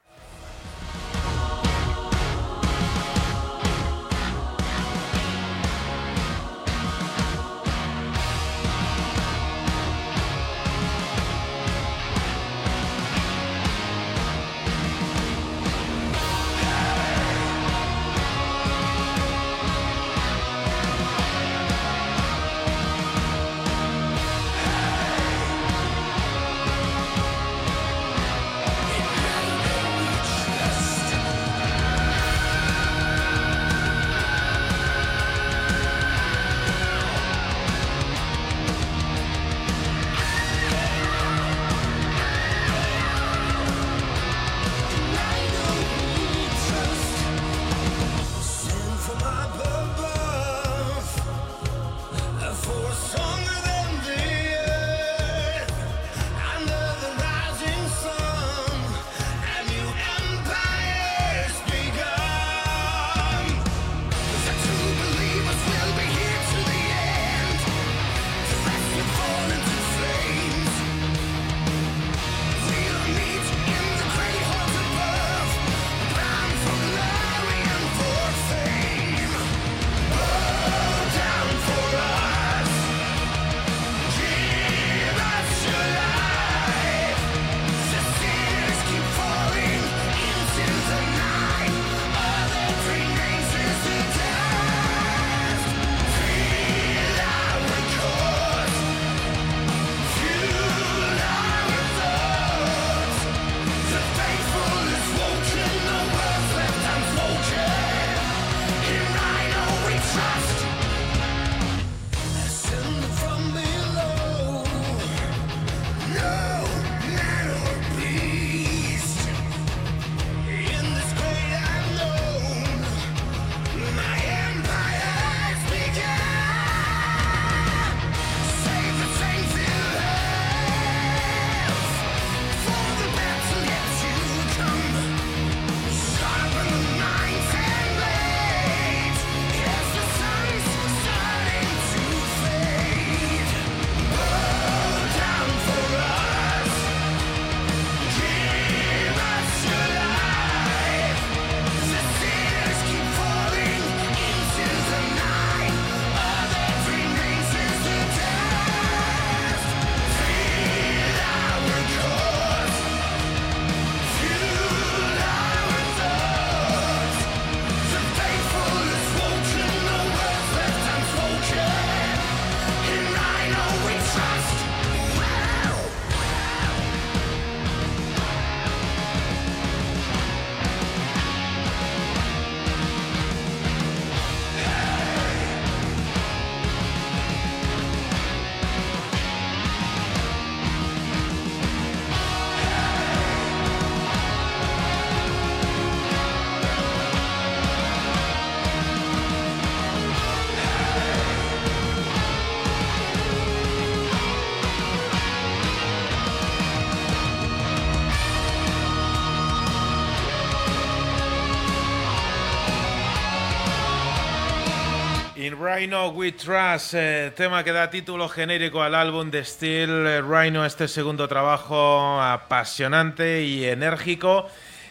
Rhino We Trust, eh, tema que da título genérico al álbum de Steel. Eh, Rhino, este segundo trabajo apasionante y enérgico.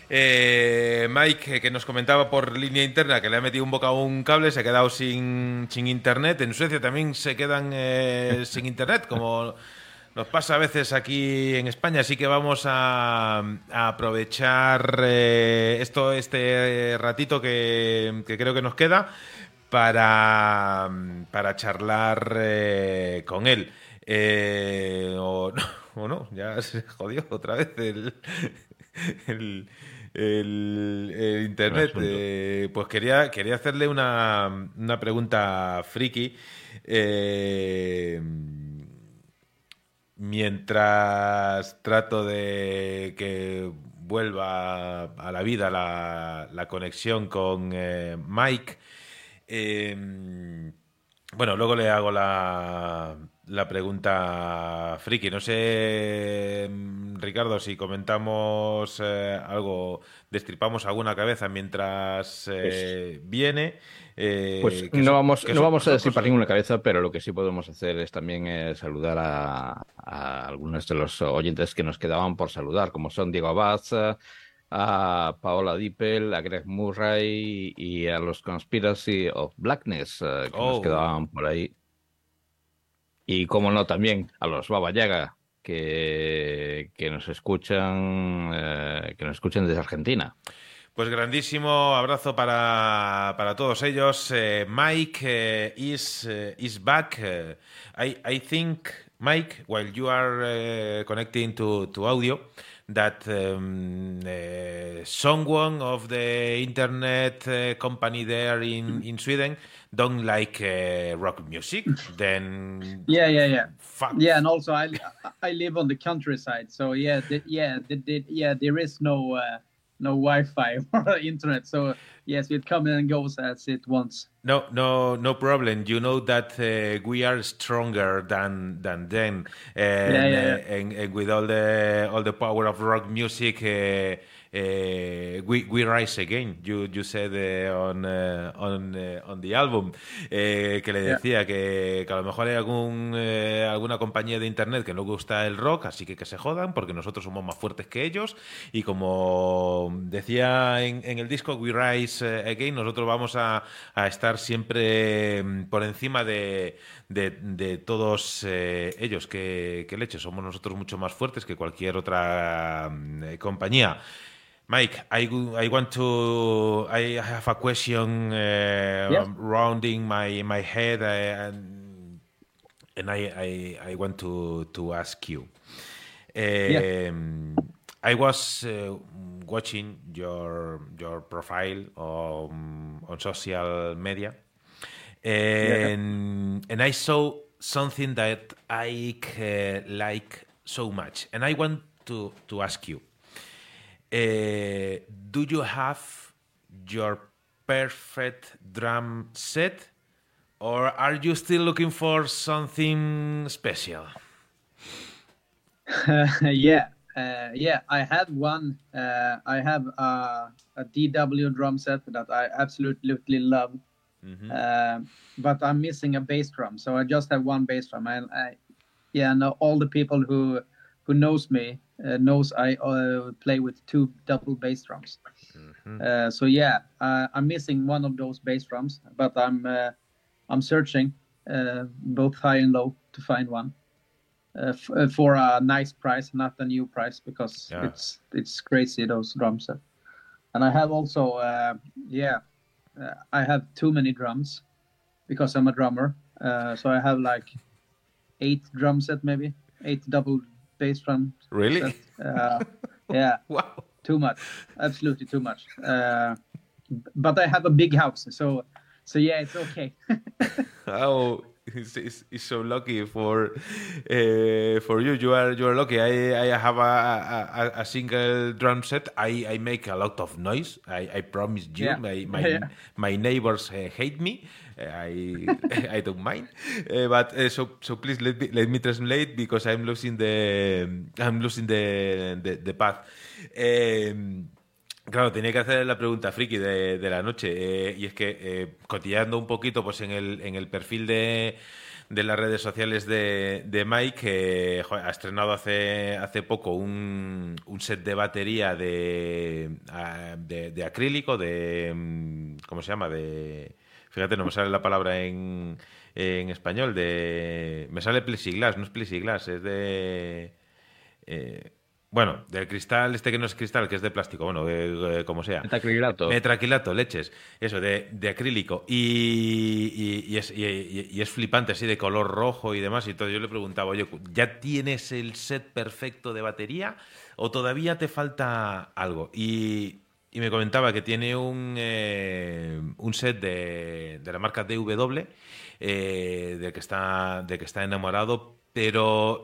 Eh, Mike, que nos comentaba por línea interna que le ha metido un boca a un cable, se ha quedado sin, sin internet. En Suecia también se quedan sin internet, como nos pasa a veces aquí en España. Así que vamos a, aprovechar esto, este ratito que creo que nos queda para, para charlar eh, con él. Eh, o, no, ya se jodió otra vez el, el, internet. Eh, pues quería, quería hacerle una, una pregunta friki. mientras trato de que vuelva a la vida la, la conexión con Mike. Em, bueno, luego le hago la, la pregunta friki. No sé, em, Ricardo, si comentamos eh, algo, destripamos alguna cabeza mientras eh, pues viene. Eh, pues no vamos, no vamos a destripar ninguna cabeza, pero lo que sí podemos hacer es también saludar a, a, algunos de los oyentes que nos quedaban por saludar, como son Diego Abad, a Paola Dippel, a Greg Murray y a los Conspiracy of Blackness eh, que nos oh. quedaban por ahí. Y como no, también a los Baba Yaga que, que nos escuchan eh, que nos escuchan desde Argentina. Pues grandísimo abrazo para, para todos ellos. Eh, Mike is, is back. I, I think, Mike, while you are connecting to, to audio, that um, uh, someone of the internet uh, company there in, in Sweden don't like uh, rock music, then yeah, yeah, yeah, fuck. yeah. And also, I I live on the countryside, so yeah, the, yeah, the, the, yeah, there is no uh, no Wi-Fi or internet, so yes, it comes and goes as it wants. No, no, no problem. You know that uh, we are stronger than than them, and, yeah, yeah, yeah. Uh, and, and, with all the all the power of rock music. Uh, we, we Rise Again, you, you said uh, on, uh, on, on the album, que le decía que, que, a lo mejor hay algún, alguna compañía de internet que no gusta el rock, así que que se jodan, porque nosotros somos más fuertes que ellos. Y como decía en, en el disco We Rise Again, nosotros vamos a, a estar siempre mm, por encima de, de, de todos ellos. Que, que leche, somos nosotros mucho más fuertes que cualquier otra mm, compañía. Mike, I, I want to. I have a question uh, yes. rounding my my head, uh, and and I, I I want to to ask you. Um, I was uh, watching your your profile on on social media, and yeah. and I saw something that I uh, like so much, and I want to to ask you. Uh, do you have your perfect drum set, or are you still looking for something special? Yeah, uh, yeah, I had one. Uh, I have a, a, DW drum set that I absolutely love, mm-hmm. Uh, but I'm missing a bass drum, so I just have one bass drum. I, I yeah, no, all the people who who knows me uh, knows I uh, play with two double bass drums. Mm-hmm. Uh, so yeah, I'm missing one of those bass drums, but I'm I'm searching both high and low to find one. Uh, f- uh, for a nice price, not a new price, because yeah. it's it's crazy those drums. And I have also, uh, yeah, I have too many drums because I'm a drummer. so I have like eight drum set, maybe eight double drum. Really? Uh, yeah. wow. Too much. Absolutely too much. Uh, but I have a big house, so so yeah, it's okay. oh, he's, so lucky for uh, for you. You are you are lucky. I, I have a, a, a, single drum set. I, I make a lot of noise. I, I promise you. Yeah. My my, yeah. my neighbors uh, hate me. I I don't mind. Uh, but uh, so so please let me let me translate because I'm losing the I'm losing the the, the path. Um, Claro, tenía que hacer la pregunta friki de, la noche. Eh, y es que, eh, cotillando un poquito pues en el, en el perfil de, de las redes sociales de, de Mike, que ha estrenado hace, hace poco un, un set de batería de, de, acrílico, de. Mm, ¿Cómo se llama? De. Fíjate, no me sale la palabra en, en español. De. Me sale plexiglas, no es plexiglas, es de. Eh, bueno, del cristal, este que no es cristal, que es de plástico, bueno, eh, como sea. Metacrilato. Metacrilato, leches. Eso, de, acrílico. Y, y, es, y, es, flipante, así de color rojo y demás. Y todo. Yo le preguntaba, oye, ¿ya tienes el set perfecto de batería o todavía te falta algo? Y, me comentaba que tiene un, eh, un set de, de, la marca DW, eh, de, que está, de que está enamorado, pero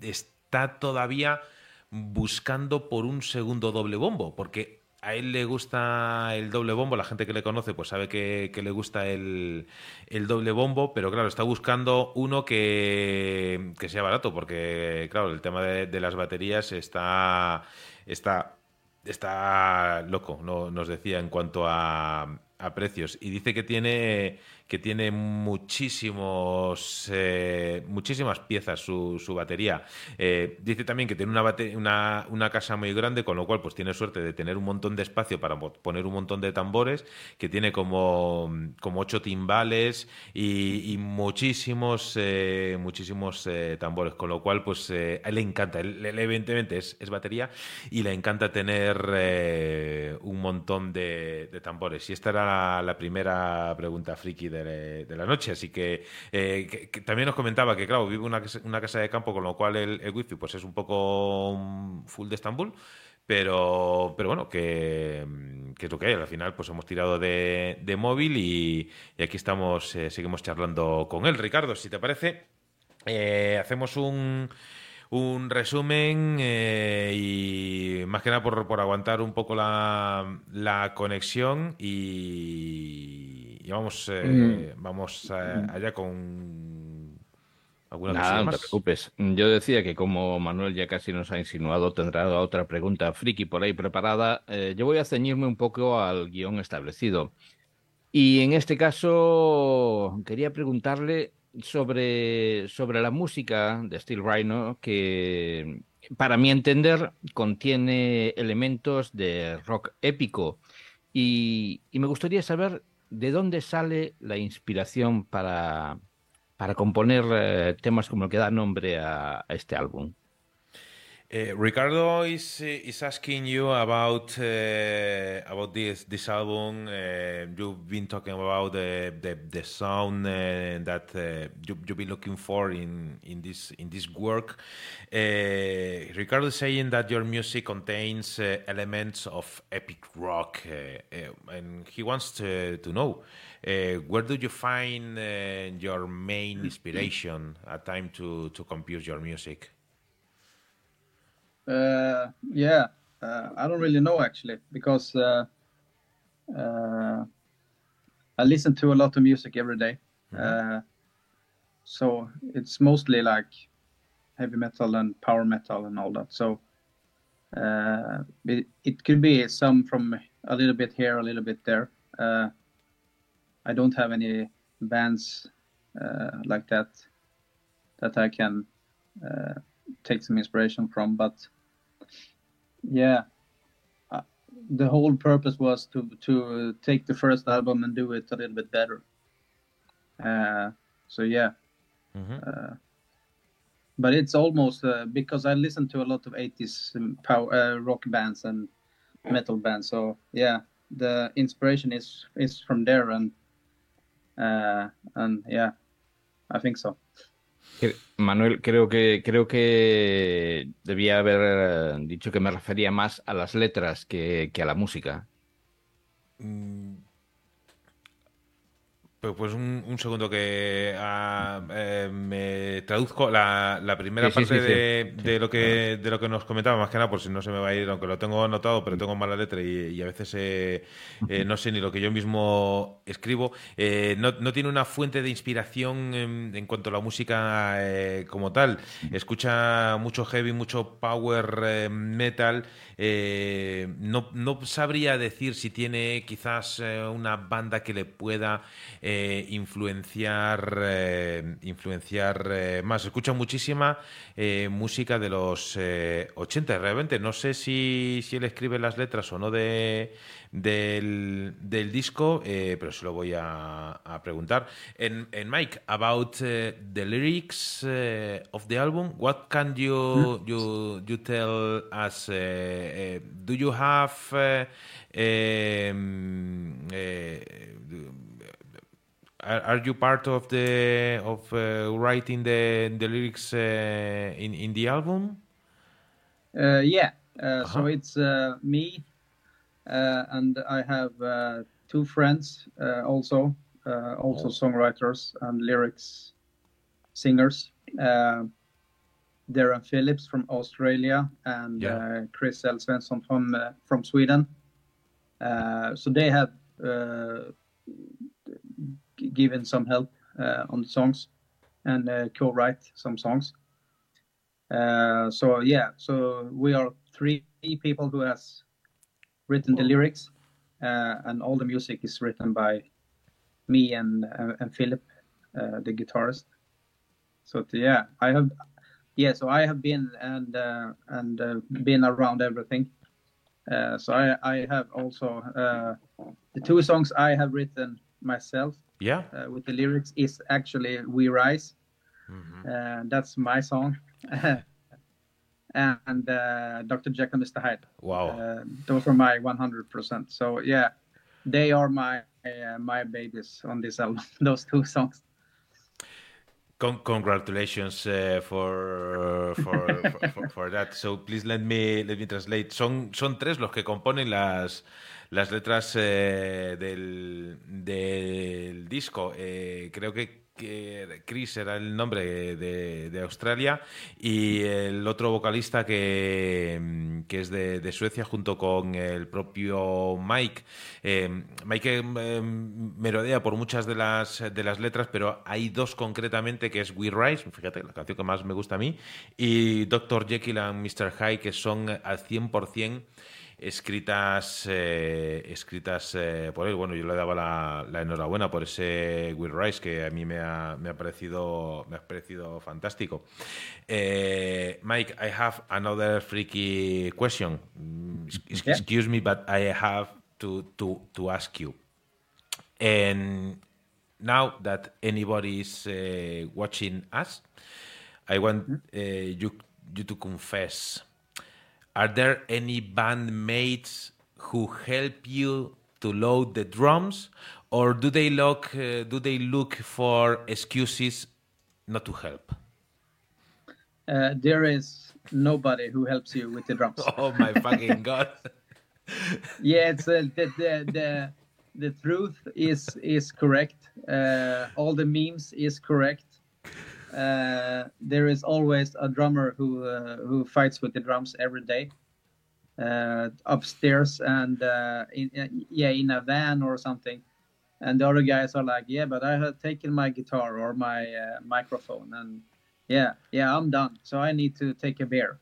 está todavía buscando por un segundo doble bombo, porque a él le gusta el doble bombo, la gente que le conoce pues sabe que, le gusta el, doble bombo, pero claro, está buscando uno que, sea barato, porque claro, el tema de, las baterías está, está, está loco, no, nos decía en cuanto a, a precios. Y dice que tiene que tiene muchísimos, eh, muchísimas piezas su, su batería. Eh, dice también que tiene una, una, una, casa muy grande, con lo cual pues tiene suerte de tener un montón de espacio para poner un montón de tambores, que tiene como, como ocho timbales y, muchísimos, eh, muchísimos tambores, con lo cual pues le encanta, él, evidentemente es, es, batería y le encanta tener un montón de, tambores. Y esta era la, primera pregunta friki de de, la noche. Así que, eh, también nos comentaba que, claro, vive una, casa de campo, con lo cual el, wifi pues es un poco full de Estambul. Pero, pero bueno, que, que, es lo que hay. Al final, pues hemos tirado de, móvil y, aquí estamos, eh, seguimos charlando con él. Ricardo, si te parece, eh, hacemos un, un resumen y más que nada por, por aguantar un poco la, la conexión y, y vamos, eh, mm. vamos eh, allá con alguna Nada, no te preocupes. Yo decía que como Manuel ya casi nos ha insinuado, tendrá otra pregunta friki por ahí preparada. Eh, yo voy a ceñirme un poco al guion establecido. Y en este caso quería preguntarle sobre, sobre la música de Steel Rhino, que para mi entender contiene elementos de rock épico. Y, y me gustaría saber ¿de dónde sale la inspiración para, para componer eh, temas como el que da nombre a, a este álbum? Uh, Ricardo is is asking you about uh, about this this album. Uh, you've been talking about the the, the sound that you you've been looking for in in this in this work. Ricardo is saying that your music contains elements of epic rock, and he wants to to know. where do you find your main inspiration at time to, to compose your music? Uh, yeah, uh, I don't really know actually because uh, uh I listen to a lot of music every day. Mm-hmm. so it's mostly like heavy metal and power metal and all that. So it, it could be some from a little bit here, a little bit there. I don't have any bands like that that I can take some inspiration from, but yeah. Uh, the whole purpose was to to take the first album and do it a little bit better. Uh, so yeah. Mm-hmm. uh, but it's almost uh, because i listen to a lot of 80s um, power uh, rock bands and metal bands. So yeah the inspiration is is from there and uh, and yeah i think so Manuel, creo que, creo que debía haber eh, dicho que me refería más a las letras que, que a la música. Mm, Pues, pues un, segundo que ah, eh, me traduzco la, primera parte de, lo que de lo que nos comentaba más que nada por si no se me va a ir aunque lo tengo anotado pero tengo mala letra y, a veces eh, eh, no sé ni lo que yo mismo escribo. No, tiene una fuente de inspiración en, cuanto a la música como tal. Escucha mucho heavy mucho power metal. No, no sabría decir si tiene quizás una banda que le pueda eh, influenciar, eh, influenciar eh, más. Escucha muchísima música de los 80. Realmente no sé si, si él escribe las letras o no de, del, del disco, pero se lo voy a, a preguntar. En, en, Mike, about the lyrics of the album, what can you, you, you tell us? do you have... Um, are, are you part of the of uh, writing the the lyrics uh, in in the album? Uh, yeah. -huh. So it's uh, me, uh, and I have two friends also, also oh. songwriters and lyrics singers. Darren Phillips from Australia and yeah. Chris L. Svensson from from Sweden. so they have given some help uh, on the songs and uh, co-write some songs. Uh, so yeah, so we are three people who has written the lyrics, and all the music is written by me and and Philip, the guitarist. So yeah, I have yeah, so I have been and uh, and uh, been around everything. Uh, so I I have also the two songs I have written myself yeah. Uh, with the lyrics is actually we rise. Mm-hmm. uh, that's my song. And uh, dr jekyll and mr hyde. Wow. Uh, those are my 100% so yeah they are my uh, my babies on this album those two songs Con- congratulations uh, for, for, for, for, that. So please let me let me translate. Son son tres los que componen las las letras eh, del, del, disco. Eh, creo que, Chris era el nombre de, Australia y el otro vocalista que, que es de, Suecia junto con el propio Mike. Eh, Mike me rodea por muchas de las, de las letras, pero hay dos concretamente que es We Rise, fíjate, la canción que más me gusta a mí, y Dr. Jekyll and Mr. Hyde, que son al 100% escritas, eh, escritas eh, por él. Bueno, yo le daba la, enhorabuena por ese Will Rice que a mí me ha, me ha parecido me ha parecido fantástico. Eh, Mike, I have another freaky question. Mm, excuse me, but I have to to to ask you. And now that anybody is watching us, I want mm-hmm. you you to confess are there any bandmates who help you to load the drums, or do they look uh, do they look for excuses not to help? Uh, there is nobody who helps you with the drums. Oh my fucking god! yeah, it's uh, the, the the the truth is is correct. Uh, all the memes is correct. Uh, there is always a drummer who uh, who fights with the drums every day uh, upstairs and in, yeah in a van or something. And the other guys are like yeah but i have taken my guitar or my microphone. And yeah yeah i'm done. So i need to take a beer.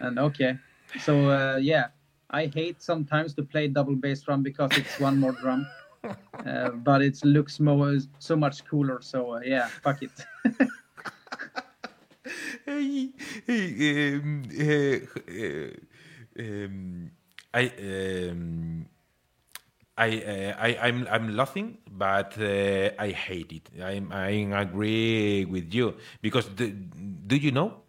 And okay. So yeah I hate sometimes to play double bass drum because it's one more drum, uh, but it looks more so much cooler. So uh, yeah, fuck it. hey, hey, um, um, I, um, I, uh, I, I'm, I'm laughing, but uh, I hate it. I'm, I agree with you because the, do you know?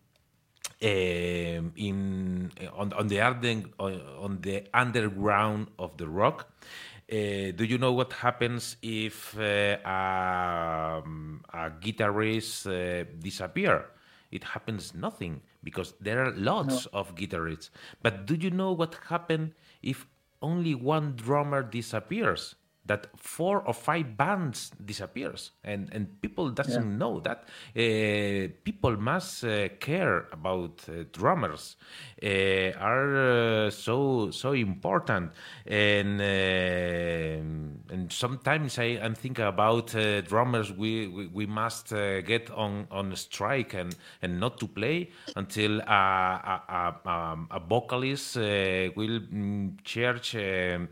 In on on the on the underground of the rock, uh, do you know what happens if uh, um, a guitarist uh, disappear? it happens nothing because there are lots no. of guitarists. But do you know what happens if only one drummer disappears? That four or five bands disappears. And and people doesn't yeah. know that. Uh, people must uh, care about uh, drummers uh, are uh, so so important. And uh, and sometimes I, I'm thinking about drummers we, we, we must get on on strike and and not to play until a, a, a, a vocalist will mm, charge um,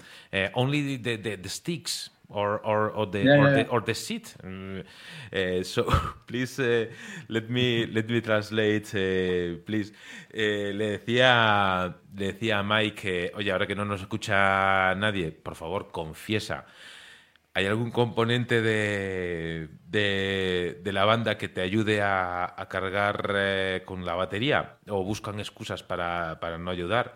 only the, the, the stick or or or the yeah, or, yeah. the or the seat. Uh, so please uh, let me let me translate, uh, please. Eh, le decía le decía a Mike, oye, ahora que no nos escucha nadie, por favor confiesa. ¿Hay algún componente de, de, de la banda que te ayude a, a cargar eh, con la batería? ¿O buscan excusas para, para no ayudar?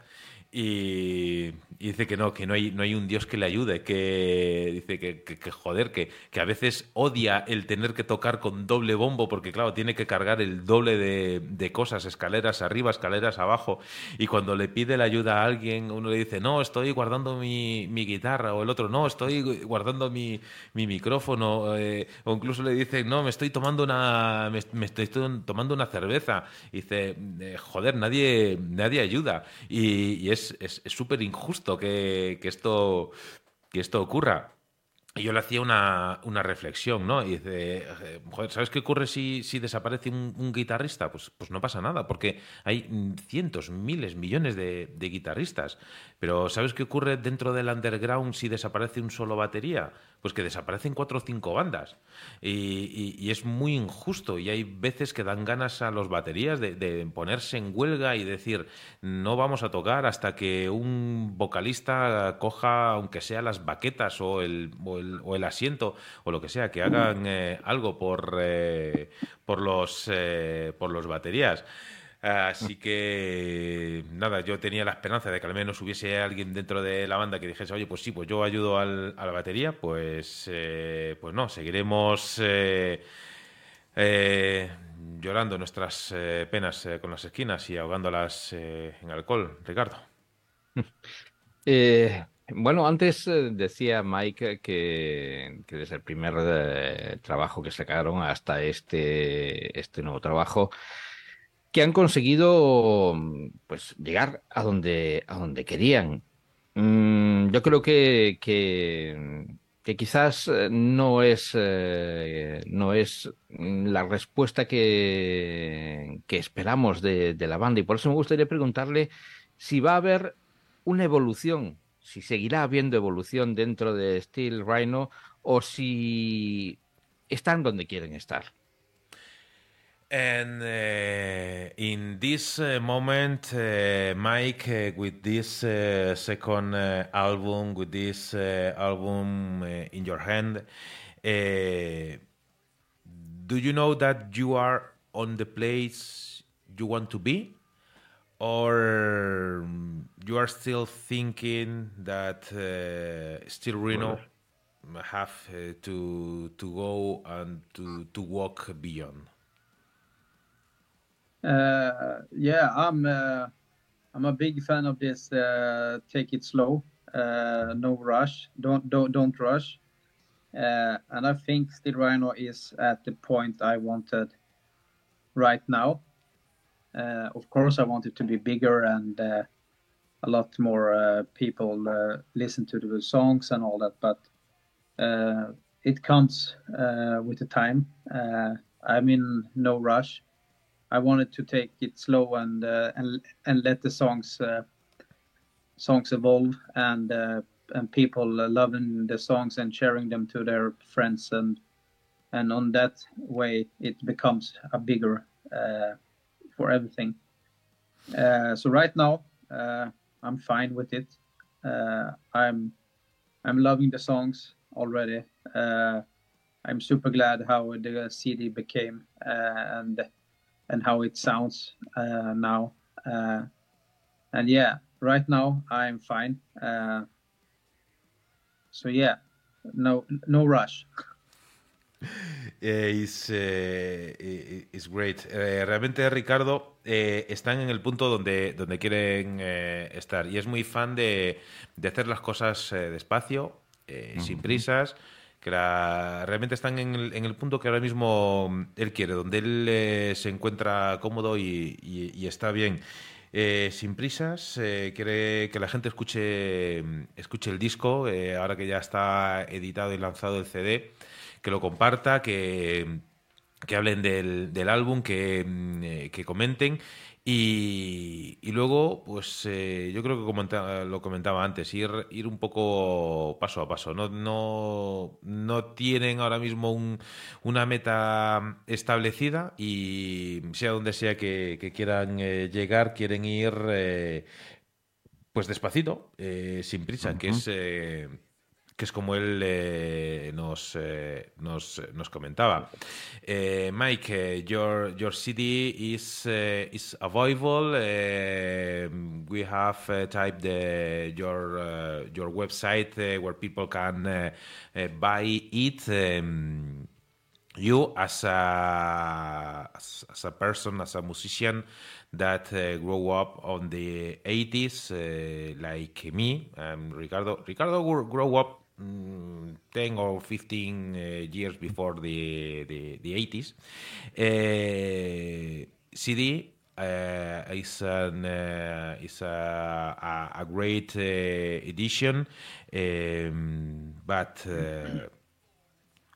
Y, dice que no, que no hay, no hay un Dios que le ayude, que dice que, que, joder, que, que, a veces odia el tener que tocar con doble bombo, porque claro, tiene que cargar el doble de, de, cosas, escaleras arriba, escaleras abajo, y cuando le pide la ayuda a alguien, uno le dice, no, estoy guardando mi, guitarra, o el otro, no, estoy guardando mi, mi micrófono, eh, o incluso le dice, no, me estoy tomando una, me, estoy tomando una cerveza, y dice, eh, joder, nadie, nadie ayuda, y, y es es súper injusto que, esto, que esto ocurra. Y yo le hacía una, una, reflexión, ¿no? Y dice, joder, ¿sabes qué ocurre si, si desaparece un, guitarrista? Pues, pues no pasa nada, porque hay cientos, miles, millones de, guitarristas. Pero ¿sabes qué ocurre dentro del underground si desaparece un solo batería? Pues que desaparecen cuatro o cinco bandas. Y, es muy injusto. Y hay veces que dan ganas a los baterías de, ponerse en huelga y decir, no vamos a tocar hasta que un vocalista coja, aunque sea las baquetas o el, o el, asiento o lo que sea, que hagan eh, algo por, eh, por, los, eh, por los baterías. Así que nada, yo tenía la esperanza de que al menos hubiese alguien dentro de la banda que dijese, oye, pues sí, pues yo ayudo al, a la batería, pues, eh, pues no, seguiremos eh, eh, llorando nuestras penas con las esquinas y ahogándolas en alcohol. Ricardo. Bueno, antes decía Mike que, que desde el primer trabajo que sacaron hasta este, este nuevo trabajo, que han conseguido pues llegar a donde, a donde querían. Mm, yo creo que, que, quizás eh, no es, eh, no es la respuesta que, que esperamos de, de, la banda y por eso me gustaría preguntarle si va a haber una evolución, si seguirá habiendo evolución dentro de Steel Rhino o si están donde quieren estar. And uh, in this uh, moment, uh, Mike, uh, with this uh, second uh, album, with this album in your hand, do you know that you are on the place you want to be? Or you are still thinking that still Reno have to to go and to, to walk beyond? Uh, yeah, I'm uh, I'm a big fan of this. Uh, take it slow, no rush. Don't don't don't rush. and I think Steel Rhino is at the point I wanted right now. Uh, of course, I want it to be bigger and uh, a lot more uh, people listen to the songs and all that, but it comes with the time. I'm in no rush I wanted to take it slow and uh, and and let the songs uh, songs evolve and uh, and people loving the songs and sharing them to their friends and and on that way it becomes a bigger uh, for everything. Uh, so right now uh, I'm fine with it. I'm I'm loving the songs already. I'm super glad how the CD became and and how it sounds uh, now. Uh, and yeah, right now I'm fine. Uh, so yeah, no no rush. Eh, is, eh, is great. Eh, realmente Ricardo eh, están en el punto donde, donde quieren estar y es muy fan de, de hacer las cosas despacio, sin prisas, que realmente están en el, punto que ahora mismo él quiere, donde él se encuentra cómodo y, está bien. sin prisas, quiere que la gente escuche, escuche el disco, ahora que ya está editado y lanzado el CD, que lo comparta, que, que hablen del, del álbum, que, mm, que comenten y, luego, pues eh, yo creo que lo comentaba antes, ir, ir un poco paso a paso. No, no, no tienen ahora mismo una meta establecida y sea donde sea que, quieran eh, llegar, quieren ir eh, pues despacito, sin prisa, que es que es como él eh, nos, eh, nos, nos, comentaba. Eh, Mike, your your CD is is available. we have typed your your website where people can buy it. Um, you as a as, a person as a musician that uh, grew up on the 80s uh, like me um, ricardo ricardo grew up Mm, 10 or 15 uh, years before the, the, the 80s. Uh, CD uh, is an uh, is a, a, a great uh, edition, um, but uh,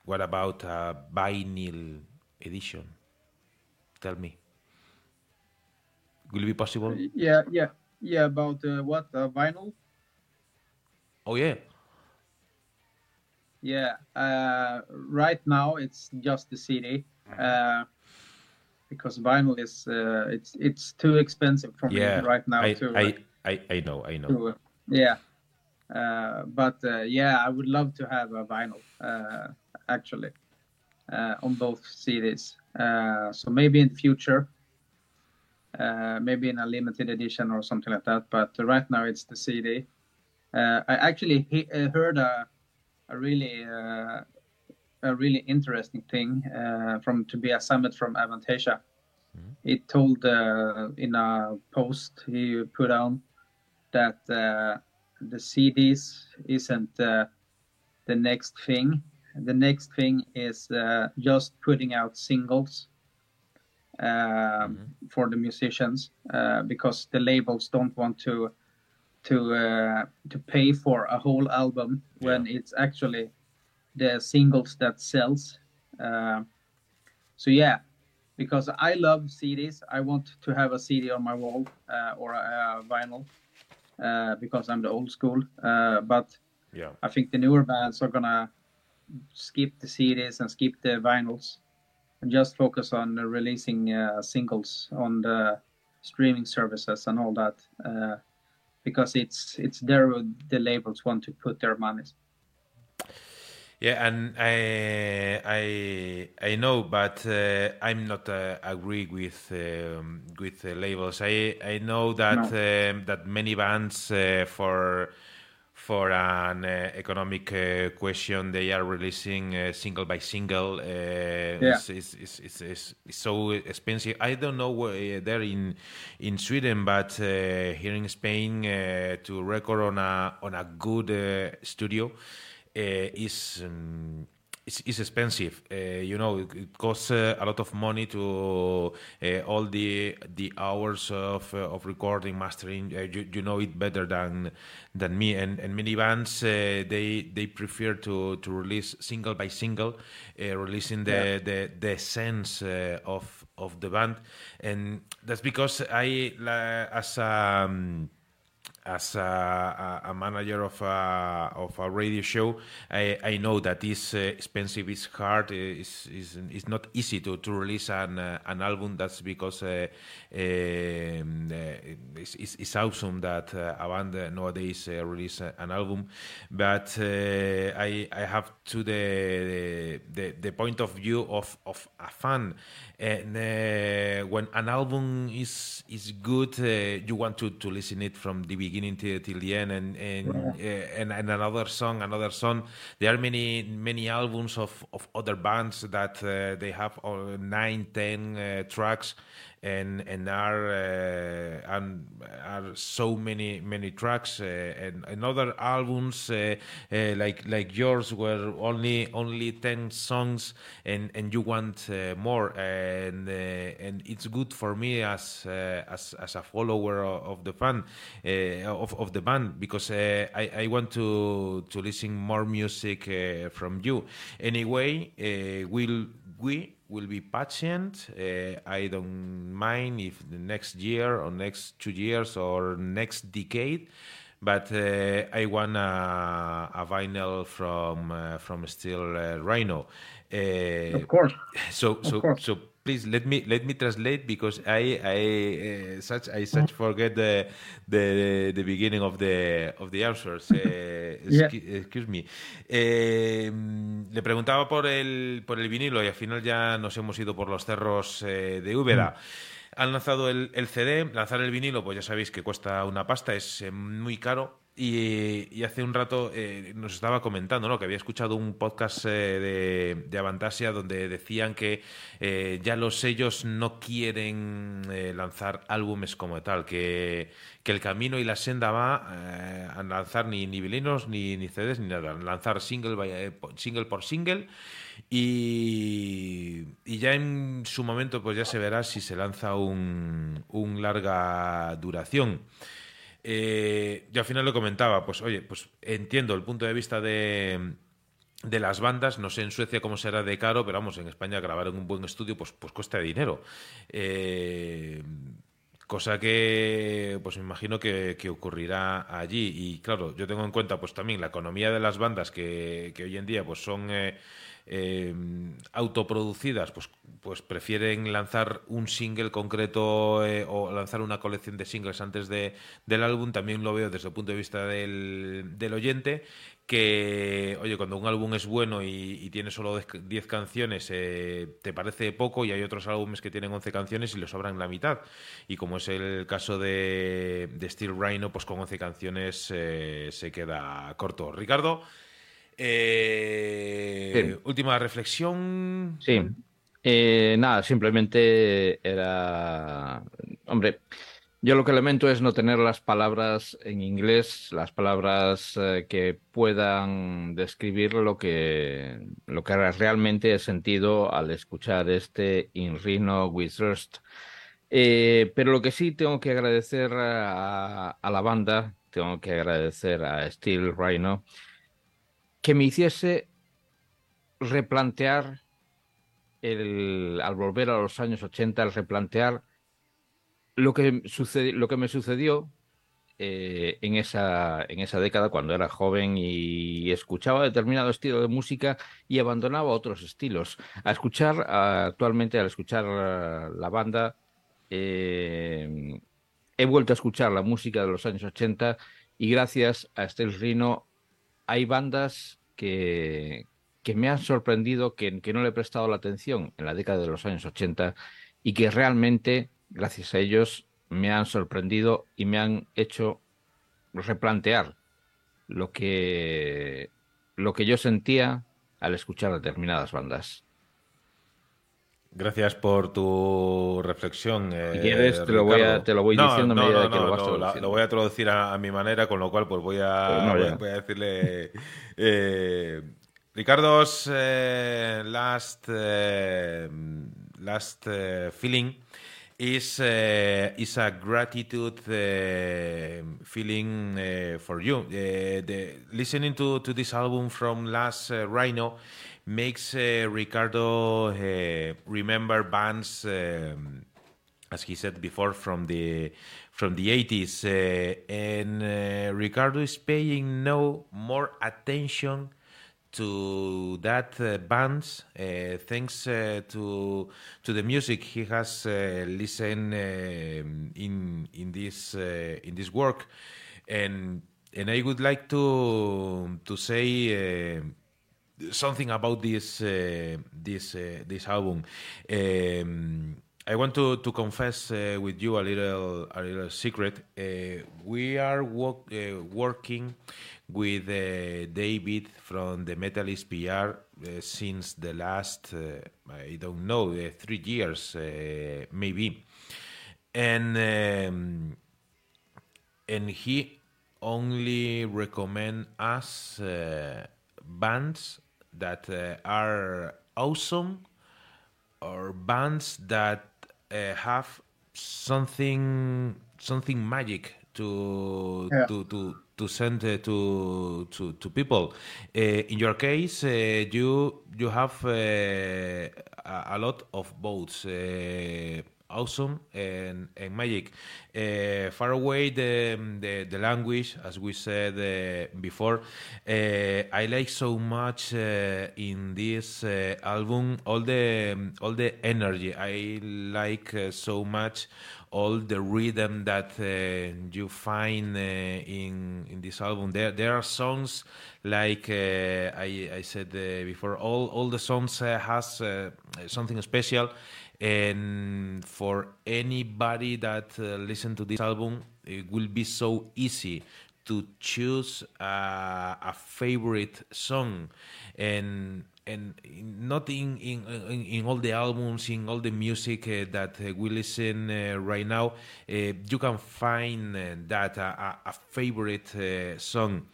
what about a vinyl edition? Tell me. Will it be possible? Yeah, yeah, yeah. About what vinyl? Oh yeah. Yeah, uh, right now it's just the CD mm-hmm. uh, because vinyl is uh, it's it's too expensive for yeah, me right now. I, to, I, I, I know, I know. To, yeah, uh, but uh, yeah, I would love to have a vinyl uh, actually on both CDs. so maybe in the future, maybe in a limited edition or something like that. But right now it's the CD. I actually he- heard a a really uh, a really interesting thing uh, from a Summit from Avantasia. Mm-hmm. He told uh, in a post he put on that uh, the CDs isn't uh, the next thing. The next thing is uh, just putting out singles um, mm-hmm. for the musicians because the labels don't want to to uh, to pay for a whole album when yeah. it's actually the singles that sells. Uh, so yeah, because I love CDs, I want to have a CD on my wall uh, or a, a vinyl uh, because I'm the old school. Uh, but yeah, I think the newer bands are gonna skip the CDs and skip the vinyls and just focus on releasing uh, singles on the streaming services and all that because it's it's there the labels want to put their money. Yeah, and I I I know, but uh, I'm not uh, agree with um, with the labels. I I know that no. um, that many bands uh, for for an uh, economic uh, question. They are releasing uh, single by single. Uh, yeah. It's, it's, it's, it's, so expensive. I don't know where there in in Sweden, but uh, here in Spain, uh, to record on a on a good studio is. Um, it's, it's expensive. Uh, you know, it, it costs uh, a lot of money to uh, all the the hours of of recording, mastering. you, you know it better than than me. And and many bands they they prefer to to release single by single, releasing the yeah. the the sense of of the band, and that's because I as um, as a, a, manager of a, of a radio show, I, I know that it's uh, expensive, it's hard, uh, it's, it's, it's, not easy to, to release an, uh, an album. That's because uh, um, uh, it's, it's, awesome that uh, a band nowadays release an album. But I, I have to the, the, the point of view of, of a fan and uh, when an album is is good, uh, you want to, to listen it from the beginning till, till the end, and and, uh, and, and another song, another song. There are many many albums of, of other bands that uh, they have nine, ten uh, tracks, and and are uh, and are so many many tracks uh, and, and other albums uh, uh, like like yours were only only 10 songs and and you want uh, more. And uh, and it's good for me as as as a follower of the fan of, of the band because I, I want to to listen more music from you. Anyway will we will be patient. Uh, I don't mind if the next year or next two years or next decade, but uh, I want a, a vinyl from uh, from Steel uh, Rhino. Uh, of course. So so course. so please let me let me translate because I I uh, such I such forget the the the beginning of the of the answers. Uh, yeah. excuse, me. Eh, le preguntaba por el por el vinilo y al final ya nos hemos ido por los cerros eh, de Úbeda. Mm. Han lanzado el, el, CD, lanzar el vinilo, pues ya sabéis que cuesta una pasta, es eh, muy caro y, hace un rato eh, nos estaba comentando ¿no? que había escuchado un podcast eh, de, Avantasia donde decían que eh, ya los sellos no quieren lanzar álbumes como tal, que, el camino y la senda va a lanzar ni, ni vinilos, ni, ni CDs, ni nada, lanzar single, single por single y, y, ya en su momento pues ya se verá si se lanza un, un larga duración. Eh, yo al final lo comentaba, pues oye, pues entiendo el punto de vista de, de las bandas, no sé en Suecia cómo será de caro, pero vamos, en España grabar en un buen estudio pues, pues cuesta dinero. Eh, cosa que pues me imagino que, ocurrirá allí. Y claro, yo tengo en cuenta pues también la economía de las bandas que, que hoy en día pues son... Eh, eh, autoproducidas, pues, pues prefieren lanzar un single concreto eh, o lanzar una colección de singles antes de, del álbum. También lo veo desde el punto de vista del, del oyente que, oye, cuando un álbum es bueno y, tiene solo 10 canciones, eh, te parece poco y hay otros álbumes que tienen 11 canciones y le sobran la mitad. Y como es el caso de, de Steel Rhino, pues con 11 canciones eh, se queda corto. Ricardo, eh, última reflexión. Sí. Eh, nada, simplemente era. Hombre, yo lo que lamento es no tener las palabras en inglés, las palabras eh, que puedan describir lo que, lo que realmente he sentido al escuchar este In Rhino with Rust. pero lo que sí tengo que agradecer a, a la banda, tengo que agradecer a Steel Rhino que me hiciese replantear, al volver a los años 80, el replantear lo que, lo que me sucedió eh, en, esa, en esa década cuando era joven y escuchaba determinado estilo de música y abandonaba otros estilos. A escuchar, actualmente al escuchar la banda, eh, he vuelto a escuchar la música de los años 80 y gracias a Estel Rino hay bandas que, que me han sorprendido, que, no le he prestado la atención en la década de los años 80 y que realmente, gracias a ellos, me han sorprendido y me han hecho replantear lo que, lo que yo sentía al escuchar determinadas bandas. Gracias por tu reflexión. si quieres, te lo, voy te lo voy diciendo no, no, que lo vas lo voy a traducir a, mi manera, con lo cual pues voy a, pues voy, a decirle... Eh, Ricardo's uh, last, last feeling is is a gratitude feeling for you. The, listening to, to this album from last Rhino makes uh, Ricardo uh, remember bands, um, as he said before, from the from the 80s, uh, and uh, Ricardo is paying no more attention to that uh, bands uh, thanks to to the music he has listened in in this in this work, and and I would like to to say something about this uh, this uh, this album. Um, I want to, to confess uh, with you a little a little secret. Uh, we are uh, working with uh, David from the Metalist PR since the last I don't know three years maybe, and um, and he only recommend us bands that are awesome or bands that uh, have something something magic to yeah. to to to send uh, to to to people. Uh, in your case, uh, you you have uh, a, a, lot of boats uh, awesome and, and magic. Uh, far away the, the, the language, as we said uh, before, uh, I like so much uh, in this uh, album all the all the energy. I like uh, so much all the rhythm that you find in in this album. There there are songs like I I said before. All all the songs has something special and for anybody that uh, listen to this album it will be so easy to choose uh, a favorite song. And and not in, in in, all the albums in all the music uh, that uh, we listen uh, right now uh, you can find uh, that a, a favorite uh, song.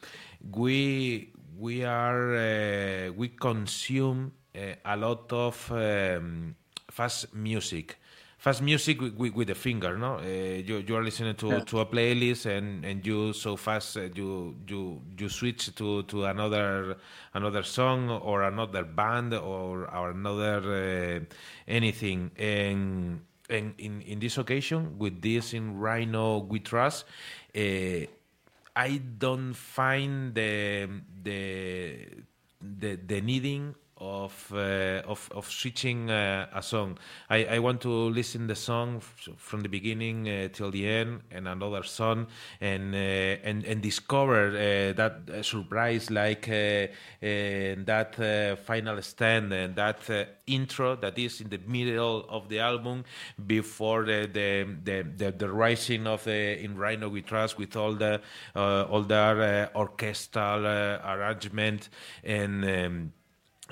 We we are we consume a lot of um, fast music. Fast music with, with, with the finger no? Uh, you, you are listening to, yeah. to a playlist and, and you so fast uh, you you you switch to, to another another song or another band or, or another uh, anything. And and in, in this occasion with this in Rhino we trust uh, I don't find the the the, the needing of uh, of of switching uh, a song. I, I want to listen the song from the beginning uh, till the end, and another song, and uh, and and discover uh, that uh, surprise, like that final stand and that intro that is in the middle of the album before the the the, the, the rising of the in Rhino We Trust with all the all the orchestral arrangement and. Um,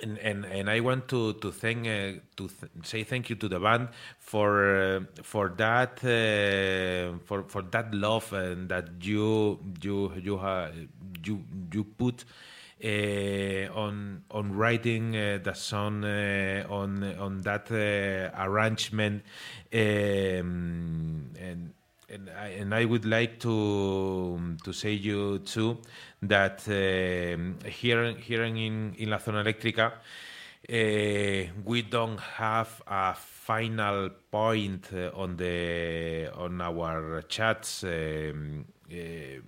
and, and, and I want to to thank uh, to th say thank you to the band for uh, for that uh, for for that love and that you you you ha you you put uh, on on writing uh, the song uh, on on that arrangement. Um, and and I, and I would like to to say you too that uh, here here in in La Zona Eléctrica uh, we don't have a final point uh, on the on our chats. Um, uh,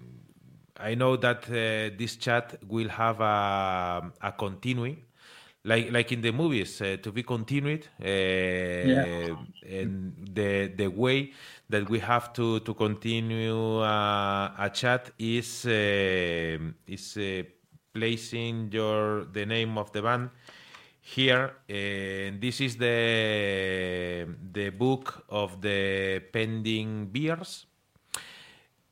I know that this chat will have a a continue like like in the movies uh, to be continued uh, yeah. The the way that we have to to continue uh, a chat is uh, is uh, placing your the name of the band here. This is the the book of the pending beers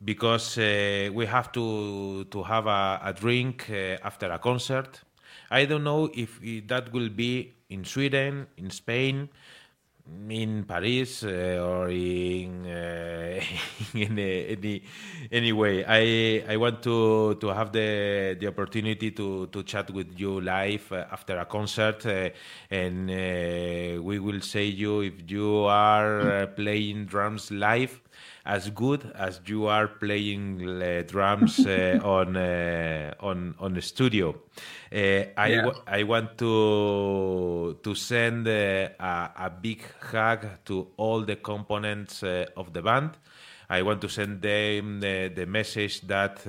because uh, we have to to have a, a drink uh, after a concert. I don't know if that will be in sweden in spain in Paris uh, or in, uh, in any any way. I I want to to have the the opportunity to to chat with you live uh, after a concert, uh, and uh, we will say you if you are uh, playing drums live as good as you are playing uh, drums uh, on uh, on on the studio. Uh, I yeah. I want to to send uh, a, a big hug to all the components uh, of the band. I want to send them the, the message that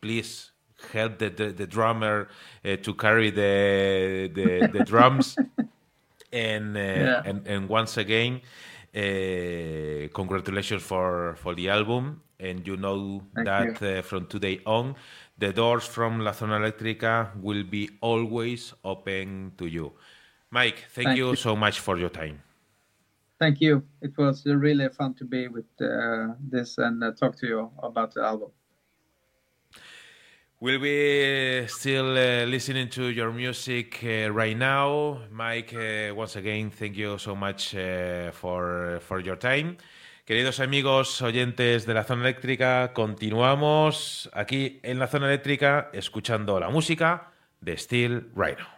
please help the, the, the drummer to carry the the, the drums. and, yeah. and and once again uh, congratulations for, for the album. And you know Thank that you. Uh, from today on, the doors from La Zona Eléctrica will be always open to you. Mike, thank, thank you, you, so much for your time. Thank you. It was really fun to be with uh, this and uh, talk to you about the album. We'll be still uh, listening to your music uh, right now. Mike, uh, once again, thank you so much uh, for, for your time. Queridos amigos oyentes de la zona eléctrica, continuamos aquí en la zona eléctrica escuchando la música de Steel Rhino.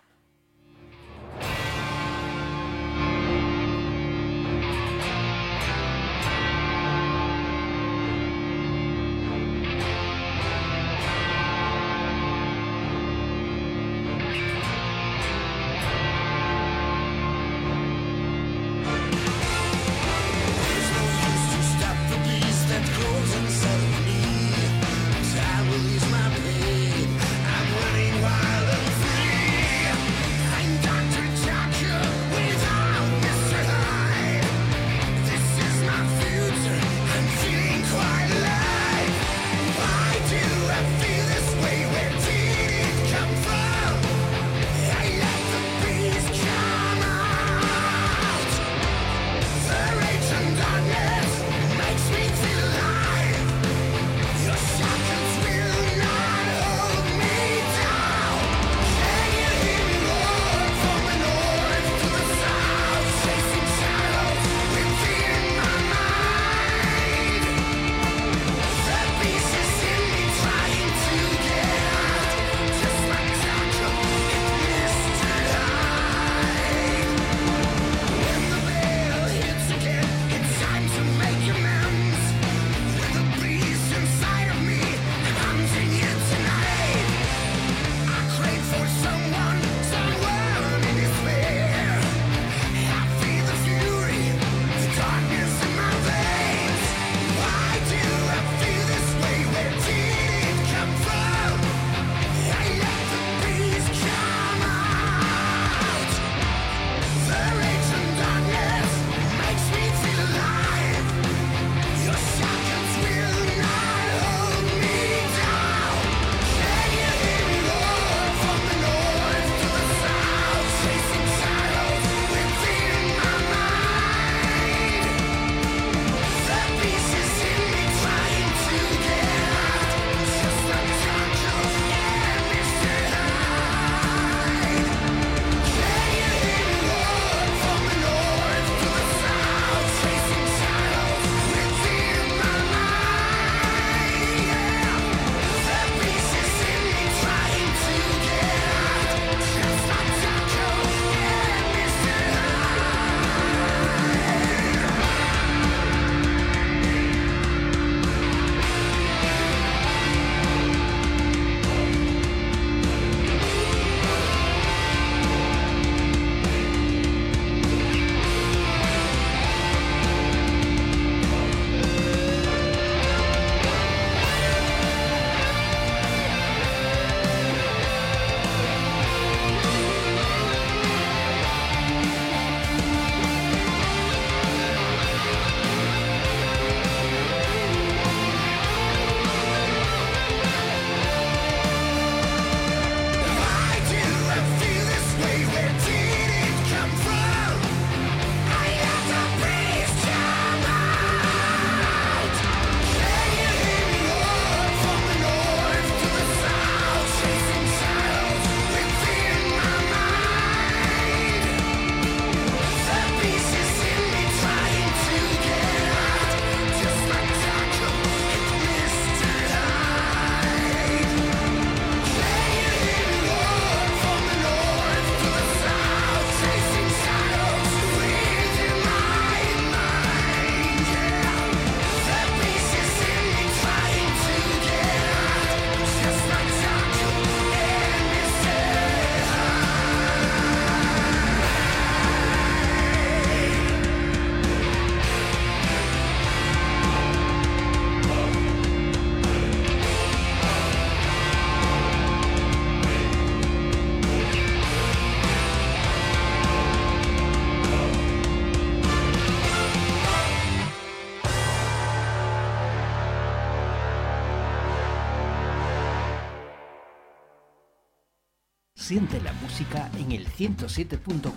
Siente la música en el 107.4,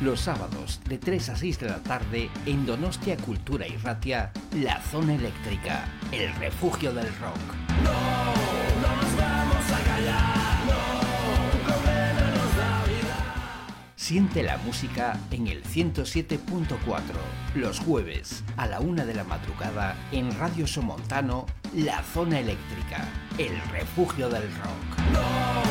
los sábados de 3 a 6 de la tarde en Donostia Cultura y Ratia, la zona eléctrica, el refugio del rock. No, no nos vamos a callar, no, nos da vida. Siente la música en el 107.4, los jueves a la una de la madrugada en Radio Somontano, la zona eléctrica, el refugio del rock. No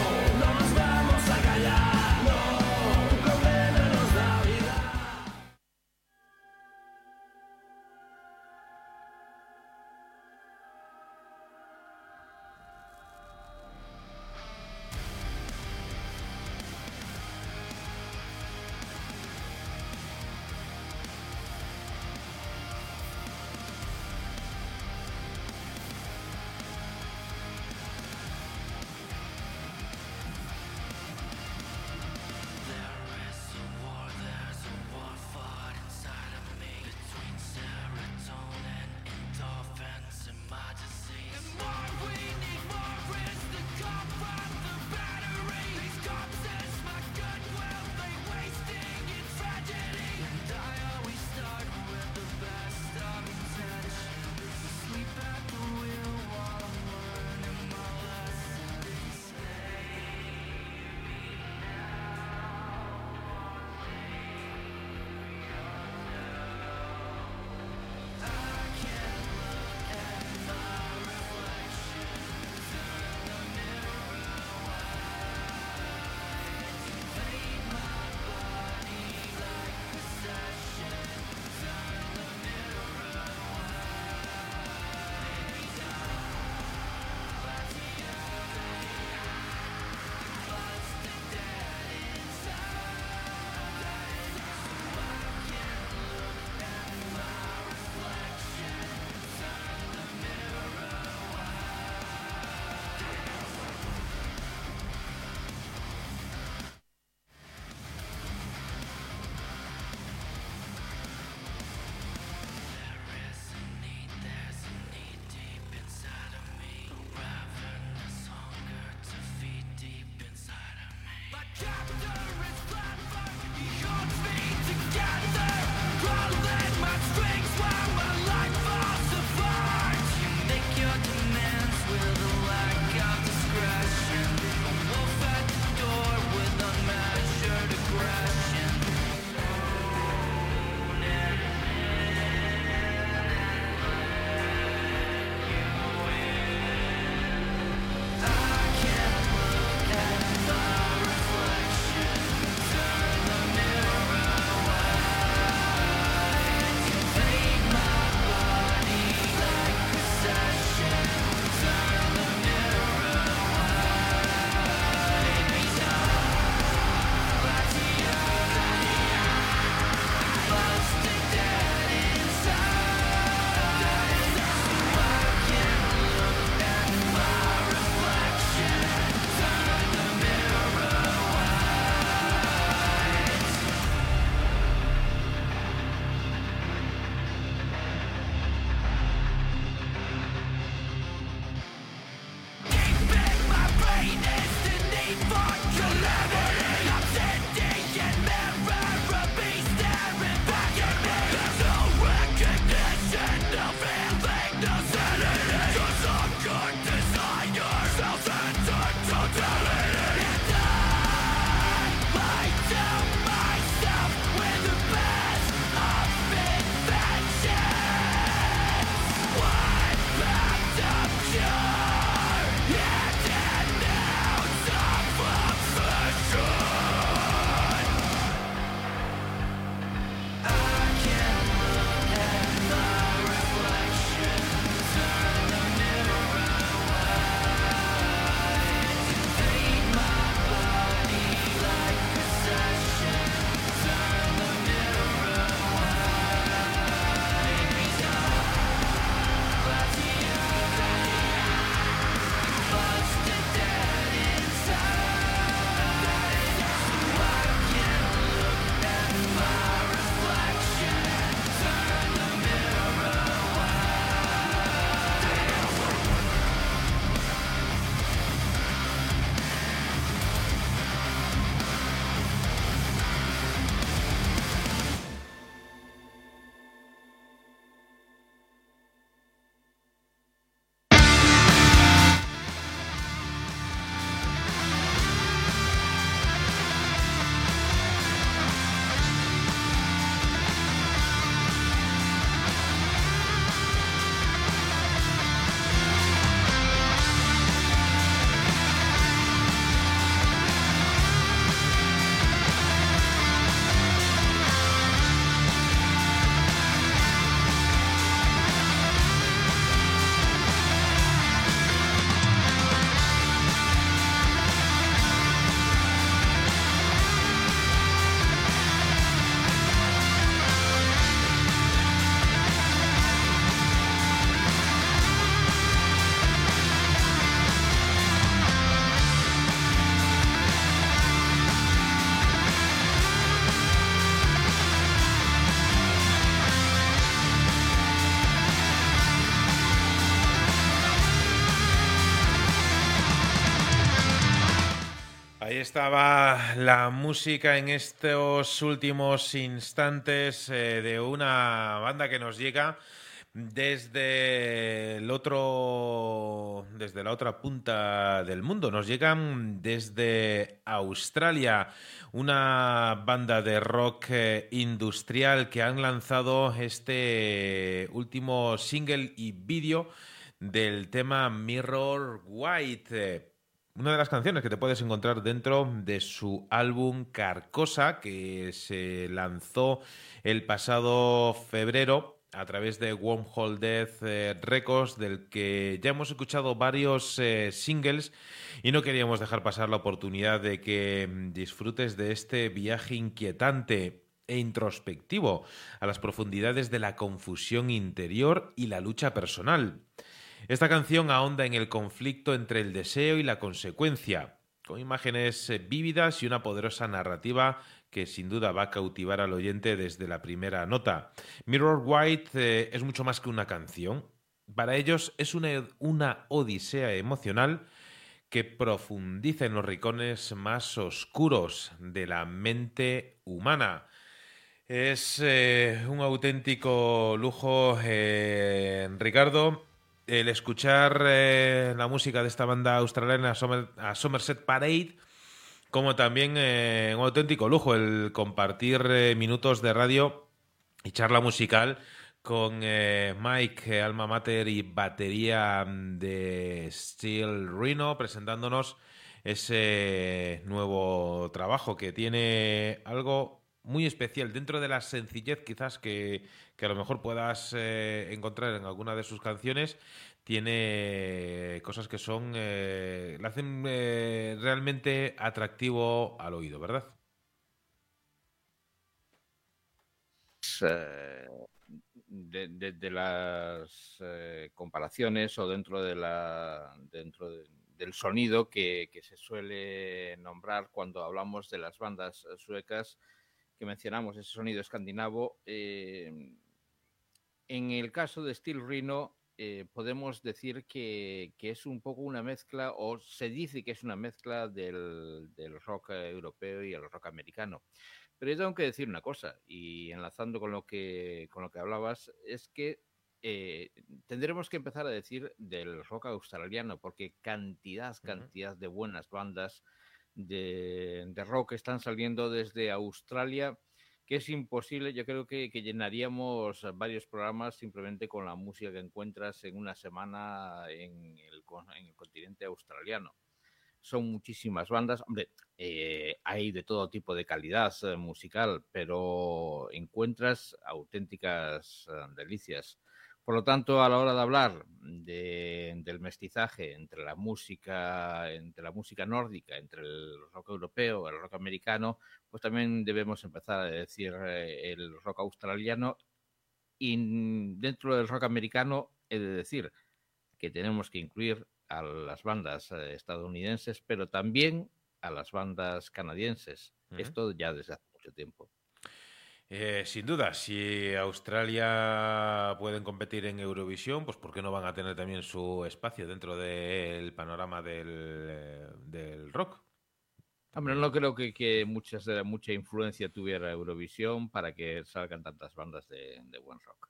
estaba la música en estos últimos instantes eh, de una banda que nos llega desde el otro desde la otra punta del mundo. Nos llegan desde Australia una banda de rock eh, industrial que han lanzado este último single y vídeo del tema Mirror White una de las canciones que te puedes encontrar dentro de su álbum Carcosa, que se lanzó el pasado febrero a través de Wormhole Death eh, Records, del que ya hemos escuchado varios eh, singles y no queríamos dejar pasar la oportunidad de que mm, disfrutes de este viaje inquietante e introspectivo a las profundidades de la confusión interior y la lucha personal. Esta canción ahonda en el conflicto entre el deseo y la consecuencia, con imágenes eh, vívidas y una poderosa narrativa que sin duda va a cautivar al oyente desde la primera nota. Mirror White eh, es mucho más que una canción. Para ellos es una, una odisea emocional que profundiza en los rincones más oscuros de la mente humana. Es eh, un auténtico lujo, Ricardo, el escuchar eh, la música de esta banda australiana a Somerset Parade, como también eh, un auténtico lujo el compartir eh, minutos de radio y charla musical con Mike, alma mater y batería de Steel Rhino, presentándonos ese nuevo trabajo que tiene algo muy especial dentro de la sencillez quizás que, que a lo mejor puedas eh, encontrar en alguna de sus canciones, tiene cosas que son, eh, le hacen eh, realmente atractivo al oído, ¿verdad? De, las comparaciones o dentro de la dentro del sonido que, se suele nombrar cuando hablamos de las bandas suecas que mencionamos, ese sonido escandinavo, en el caso de Steel Rhino, eh, podemos decir que, es un poco una mezcla, o se dice que es una mezcla del, rock europeo y el rock americano. Pero yo tengo que decir una cosa, y enlazando con lo que, con lo que hablabas, es que eh, tendremos que empezar a decir del rock australiano, porque cantidad, cantidad de buenas bandas de, rock están saliendo desde Australia que es imposible. Yo creo que, llenaríamos varios programas simplemente con la música que encuentras en una semana en el, continente australiano. Son muchísimas bandas. Hombre, eh, hay de todo tipo de calidad eh, musical, pero encuentras auténticas eh, delicias. Por lo tanto, a la hora de hablar del mestizaje entre la música, entre la música nórdica, entre el rock europeo, el rock americano, pues también debemos empezar a decir eh, el rock australiano. Y dentro del rock americano he de decir que tenemos que incluir a las bandas eh, estadounidenses, pero también a las bandas canadienses. Esto ya desde hace mucho tiempo. Eh, sin duda, si Australia pueden competir en Eurovisión, pues ¿por qué no van a tener también su espacio dentro del panorama del, rock? Hombre, no creo que, muchas, mucha influencia tuviera Eurovisión para que salgan tantas bandas de, buen rock.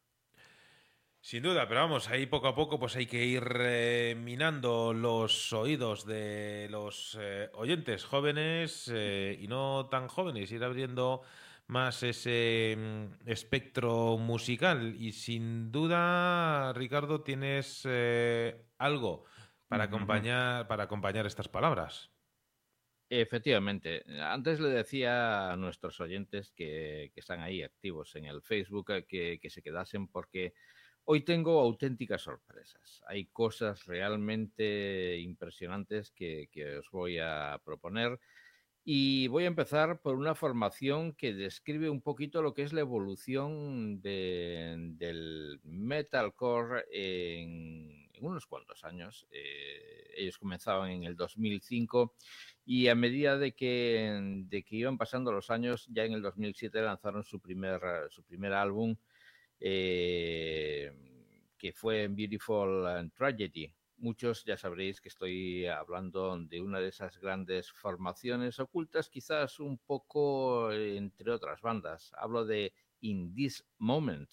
Sin duda, pero vamos, ahí poco a poco pues hay que ir eh, minando los oídos de los eh, oyentes jóvenes y no tan jóvenes, ir abriendo más ese mm, espectro musical. Y sin duda, Ricardo, tienes eh, algo para acompañar, para acompañar estas palabras. Efectivamente. Antes le decía a nuestros oyentes que, están ahí activos en el Facebook eh, que, se quedasen porque hoy tengo auténticas sorpresas. Hay cosas realmente impresionantes que os voy a proponer. Y voy a empezar por una formación que describe un poquito lo que es la evolución del metalcore en, unos cuantos años. Eh, ellos comenzaban en el 2005 y a medida de que, de que iban pasando los años, ya en el 2007 lanzaron su primer, su primer álbum, eh, que fue Beautiful Tragedy. Muchos ya sabréis que estoy hablando de una de esas grandes formaciones ocultas, quizás un poco entre otras bandas. Hablo de In This Moment,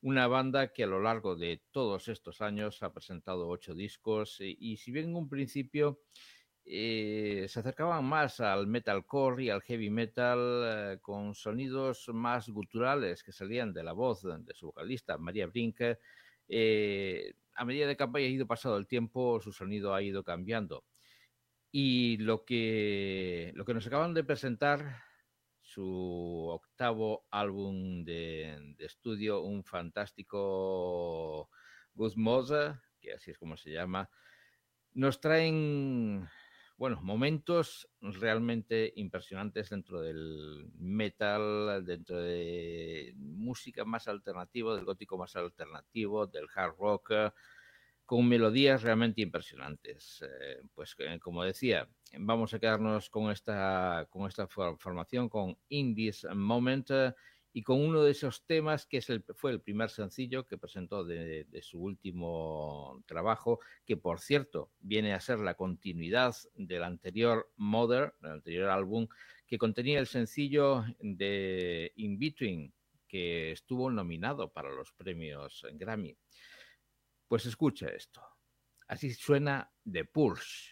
una banda que a lo largo de todos estos años ha presentado ocho discos y, si bien en un principio eh, se acercaban más al metalcore y al heavy metal eh, con sonidos más guturales que salían de la voz de su vocalista María Brinke, eh, a medida de que ha ido pasado el tiempo, su sonido ha ido cambiando. Y lo que, lo que nos acaban de presentar, su octavo álbum de, estudio, un fantástico Good que así es como se llama, nos traen bueno, momentos realmente impresionantes dentro del metal, dentro de música más alternativa, del gótico más alternativo, del hard rock, con melodías realmente impresionantes. Eh, pues eh, como decía, vamos a quedarnos con esta, con esta formación, con In This Moment y con uno de esos temas que fue el primer sencillo que presentó de, su último trabajo, que por cierto viene a ser la continuidad del anterior Mother, del anterior álbum, que contenía el sencillo de In Between, que estuvo nominado para los premios Grammy. Pues escucha esto. Así suena The Pulse.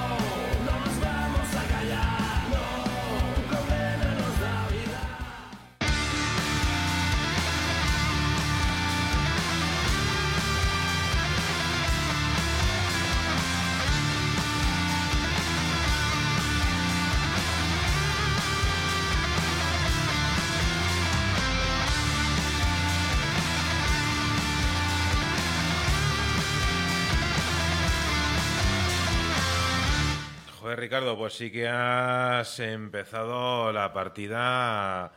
Ricardo, pues sí que has empezado la partida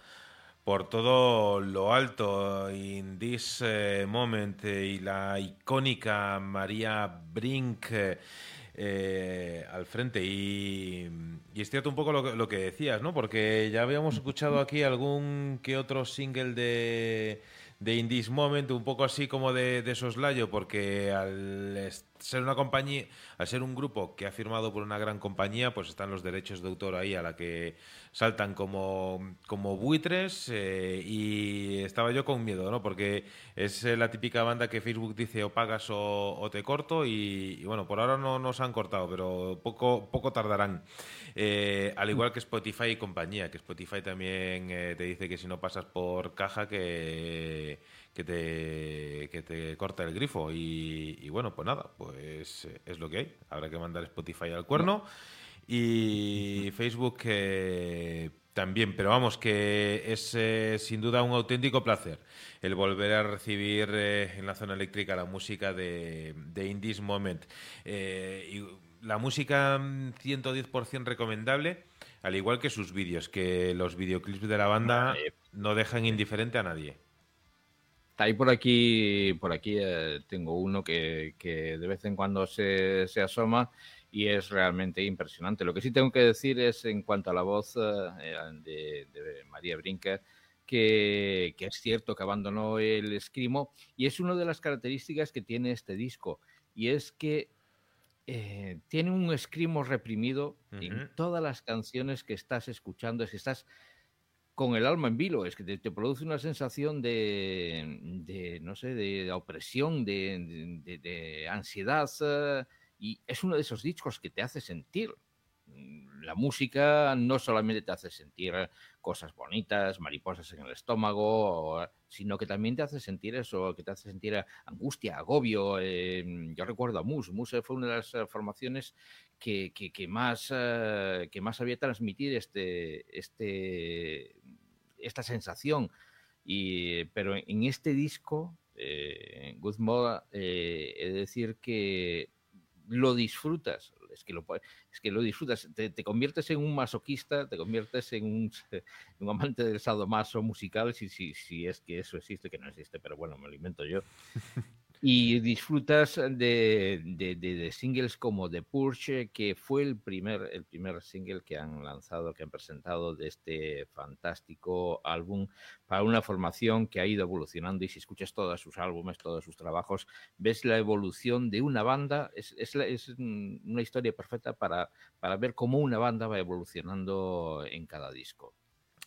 por todo lo alto. In this eh, moment eh, y la icónica María Brink eh, al frente. Y, y, es cierto un poco lo lo que decías, ¿no? Porque ya habíamos escuchado aquí algún que otro single de de In This Moment, un poco así como de, de soslayo, porque al ser una compañía, al ser un grupo que ha firmado por una gran compañía, pues están los derechos de autor ahí a la que saltan como, como buitres eh, y estaba yo con miedo, ¿no? Porque es eh, la típica banda que Facebook dice o pagas o, te corto y, bueno, por ahora no nos han cortado, pero poco, poco tardarán. Eh, al igual que Spotify y compañía, que Spotify también te dice que si no pasas por caja que que te, que te corta el grifo. Y, bueno, pues nada, pues eh, es lo que hay. Habrá que mandar Spotify al cuerno. Y Facebook eh, también, pero vamos, que es eh, sin duda un auténtico placer el volver a recibir en la zona eléctrica la música de, de In This Moment. y la música 110% mm, recomendable, al igual que sus vídeos, que los videoclips de la banda no dejan indiferente a nadie. Ahí por aquí, por aquí eh, tengo uno que, de vez en cuando se, asoma y es realmente impresionante. Lo que sí tengo que decir es en cuanto a la voz eh, de, María Brinker, que, es cierto que abandonó el escrimo y es una de las características que tiene este disco y es que eh, tiene un escrimo reprimido en todas las canciones que estás escuchando, es que estás con el alma en vilo, es que te, produce una sensación de, no sé, de, opresión, de, ansiedad, eh, y es uno de esos discos que te hace sentir. Mm, la música no solamente te hace sentir cosas bonitas, mariposas en el estómago, sino que también te hace sentir eso, que te hace sentir angustia, agobio. Em, yo recuerdo a Mus, Mus fue una de las eh, formaciones que, que, más, eh, que más sabía transmitir este, este, esta sensación. Y, pero en este disco, eh, Good Moda, eh, de decir que lo disfrutas, es que lo, es que lo disfrutas, te, conviertes en un masoquista, te conviertes en un, un amante del sadomaso musical, si, si, si es que eso existe, que no existe, pero bueno, me lo yo. y disfrutas de, de, singles como The Purge, que fue el primer, el primer single que han lanzado, que han presentado de este fantástico álbum para una formación que ha ido evolucionando y si escuchas todos sus álbumes, todos sus trabajos, ves la evolución de una banda, es, es, es una historia perfecta para, para ver cómo una banda va evolucionando en cada disco.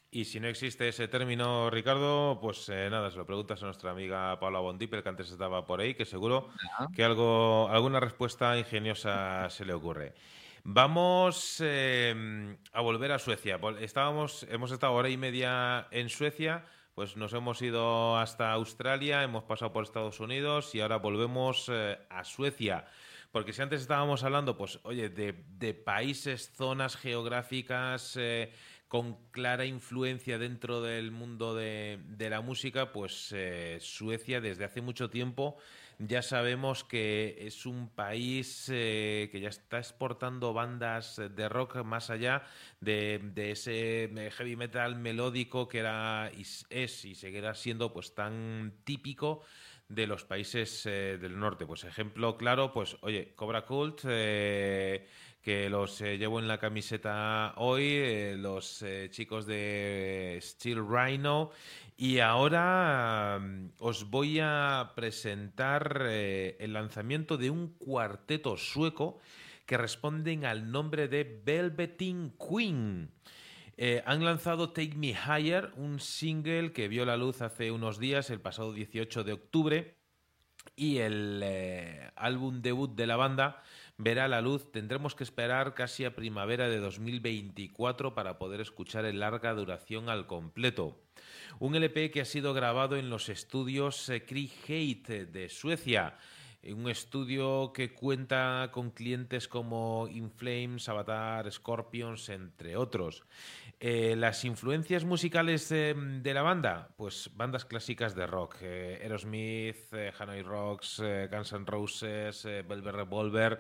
Y si no existe ese término, Ricardo, pues eh, nada, se lo preguntas a nuestra amiga Paula Bondipel, que antes estaba por ahí, que seguro que algo, alguna respuesta ingeniosa se le ocurre. Vamos em, a volver a Suecia. Estábamos, hemos estado hora y media en Suecia, pues nos hemos ido hasta Australia, hemos pasado por Estados Unidos y ahora volvemos eh, a Suecia. Porque si antes estábamos hablando, pues, oye, de, países, zonas geográficas. Eh, con clara influencia dentro del mundo de, la música, pues eh, Suecia desde hace mucho tiempo ya sabemos que es un país eh, que ya está exportando bandas de rock más allá de, ese heavy metal melódico que era es y seguirá siendo pues tan típico de los países eh, del norte. Pues ejemplo claro, pues oye, Cobra Cult que los eh, llevo en la camiseta hoy, eh, los eh, chicos de Steel Rhino. Y ahora mm, os voy a presentar el lanzamiento de un cuarteto sueco que responden al nombre de Velveteen Queen. Han lanzado Take Me Higher, un single que vio la luz hace unos días, el pasado 18 de octubre, y el álbum debut de la banda verá la luz. Tendremos que esperar casi a primavera de 2024 para poder escuchar en larga duración al completo. Un LP que ha sido grabado en los estudios Cree Hate de Suecia un estudio que cuenta con clientes como Inflames, Avatar, Scorpions, entre otros. Eh, las influencias musicales de la banda, pues bandas clásicas de rock, eh, Aerosmith, eh, Hanoi Rocks, Guns N' Roses, Velvet Revolver.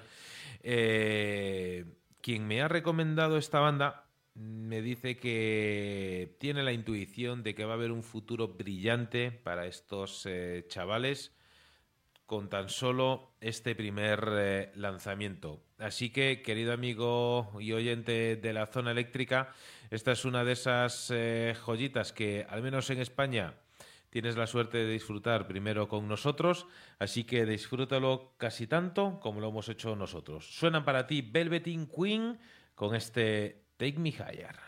quien me ha recomendado esta banda me dice que tiene la intuición de que va a haber un futuro brillante para estos chavales con tan solo este primer eh, lanzamiento. Así que, querido amigo y oyente de la zona eléctrica, esta es una de esas eh, joyitas que, al menos en España, tienes la suerte de disfrutar primero con nosotros, así que disfrútalo casi tanto como lo hemos hecho nosotros. Suenan para ti Velveteen Queen con este Take Me Higher.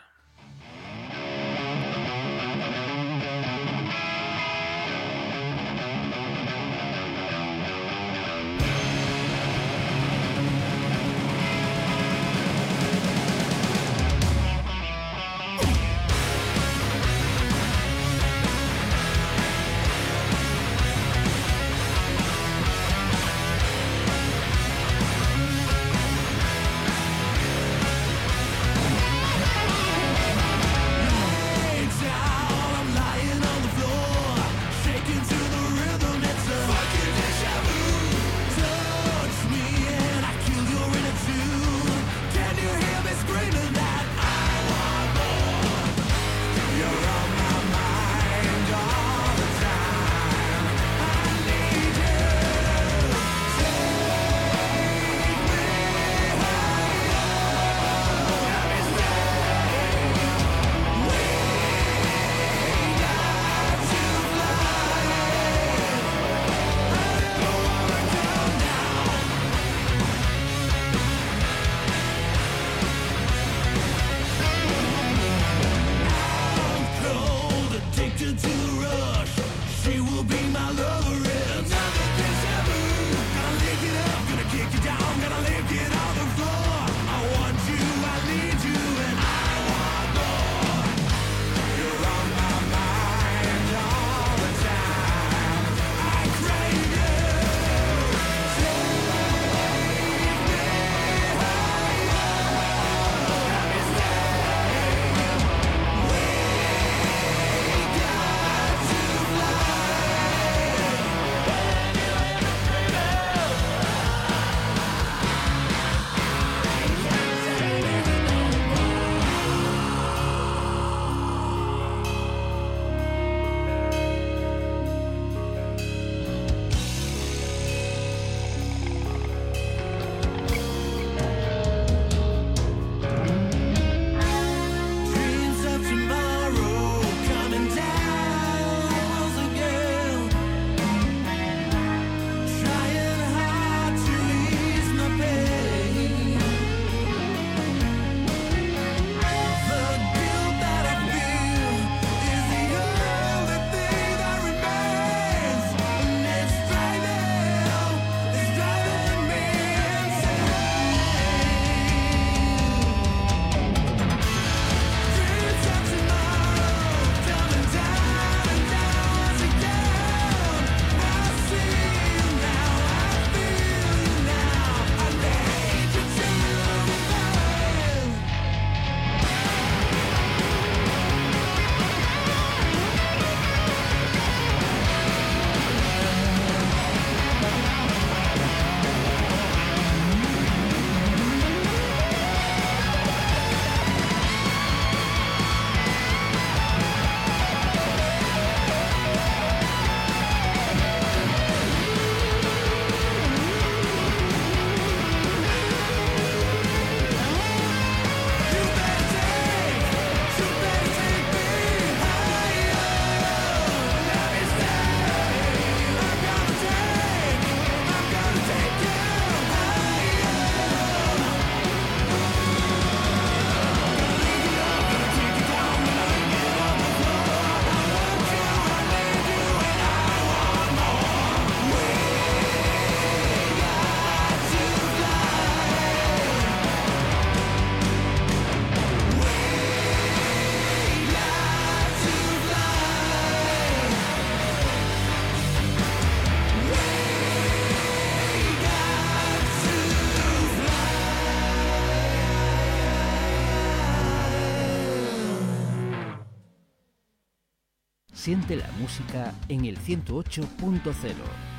Siente la música en el 108.0.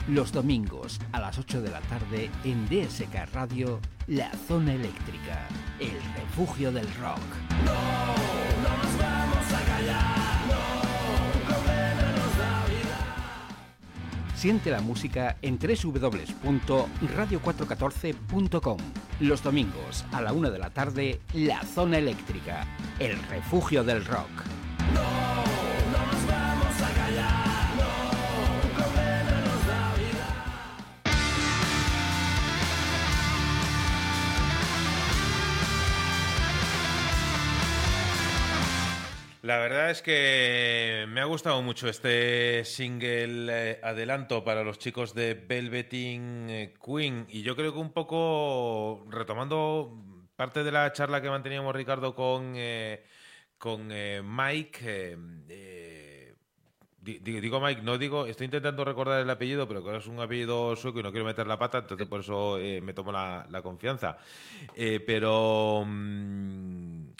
Los domingos a las 8 de la tarde en DSK Radio, La Zona Eléctrica, el refugio del rock. No, no nos vamos a callar. No, Siente la música en www.radio414.com. Los domingos a la 1 de la tarde, La Zona Eléctrica, el refugio del rock. La verdad es que me ha gustado mucho este single eh, adelanto para los chicos de Velveteen eh, Queen y yo creo que un poco retomando parte de la charla que manteníamos Ricardo con, eh, con Mike, digo Mike, no digo, estoy intentando recordar el apellido, pero que es un apellido sueco y no quiero meter la pata, entonces por eso me tomo la, la confianza. pero... Mm,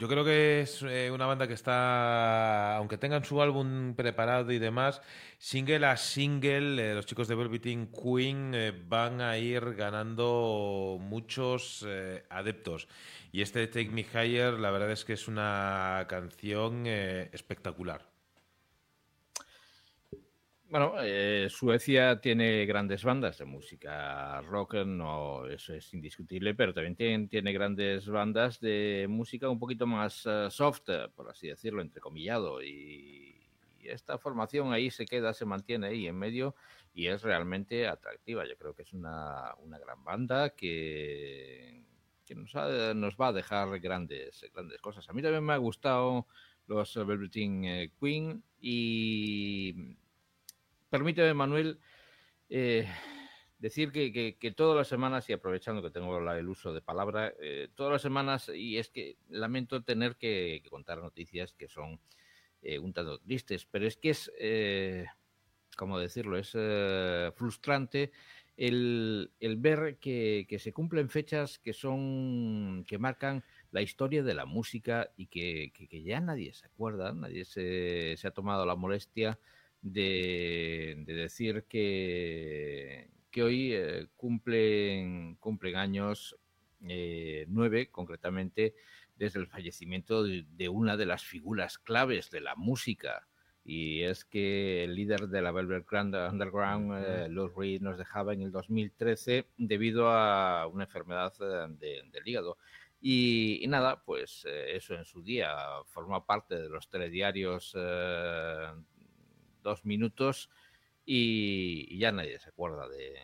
yo creo que es eh, una banda que está, aunque tengan su álbum preparado y demás, single a single, eh, los chicos de Velveteen Queen eh, van a ir ganando muchos adeptos. Y este Take Me Higher, la verdad es que es una canción espectacular. Bueno, eh, Suecia tiene grandes bandas de música rock, no, eso es indiscutible, pero también tiene, grandes bandas de música un poquito más eh, soft, por así decirlo, entrecomillado. Y, y, esta formación ahí se queda, se mantiene ahí en medio y es realmente atractiva. Yo creo que es una, gran banda que, nos, nos, va a dejar grandes, grandes cosas. A mí también me ha gustado los Velveteen eh, Queen y permíteme, Manuel, eh, decir que, todas las semanas, y aprovechando que tengo el uso de palabra, eh, todas las semanas, y es que lamento tener que, contar noticias que son eh, un tanto tristes, pero es que es, ¿cómo decirlo? Es frustrante el, ver que, se cumplen fechas que son, que marcan la historia de la música y que, ya nadie se acuerda, nadie se ha tomado la molestia de, decir que, que hoy eh, cumplen, cumplen años eh, nueve, concretamente, desde el fallecimiento de, una de las figuras claves de la música. Y es que el líder de la Velvet Underground, eh, Lou Reed, nos dejaba en el 2013 debido a una enfermedad del hígado. Y, nada, pues eso en su día forma parte de los telediarios dos minutos y, ya nadie se acuerda de,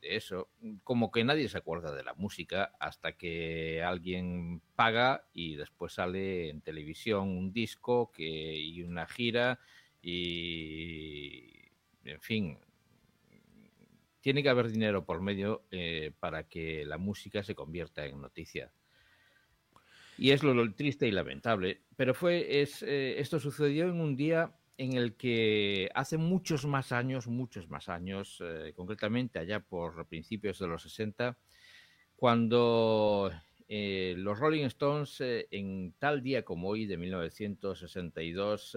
eso. Como que nadie se acuerda de la música hasta que alguien paga y después sale en televisión un disco que, y una gira y, en fin, tiene que haber dinero por medio eh, para que la música se convierta en noticia. Y es lo, triste y lamentable. Pero fue, es, eh, esto sucedió en un día en el que hace muchos más años, muchos más años, eh, concretamente allá por principios de los 60, cuando eh, los Rolling Stones, eh, en tal día como hoy de 1962,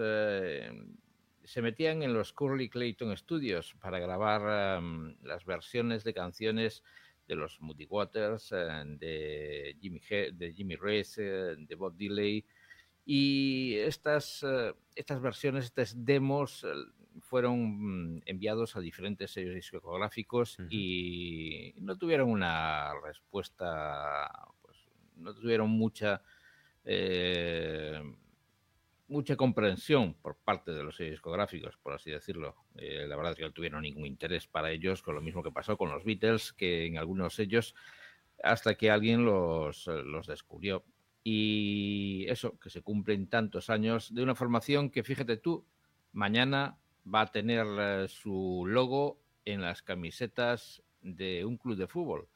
se metían en los Curly Clayton Studios para grabar las versiones de canciones de los Moody Waters, de Jimmy, de Jimmy Reese, de Bob Dylan, y estas, eh, estas versiones, estas demos eh, fueron enviados a diferentes sellos discográficos y no tuvieron una respuesta, pues no tuvieron mucha eh, mucha comprensión por parte de los sellos discográficos, por así decirlo. la verdad es que no tuvieron ningún interés para ellos, con lo mismo que pasó con los Beatles, que en algunos sellos, hasta que alguien los, los descubrió. Y eso, que se cumplen tantos años de una formación que, fíjate tú, mañana va a tener eh, su logo en las camisetas de un club de fútbol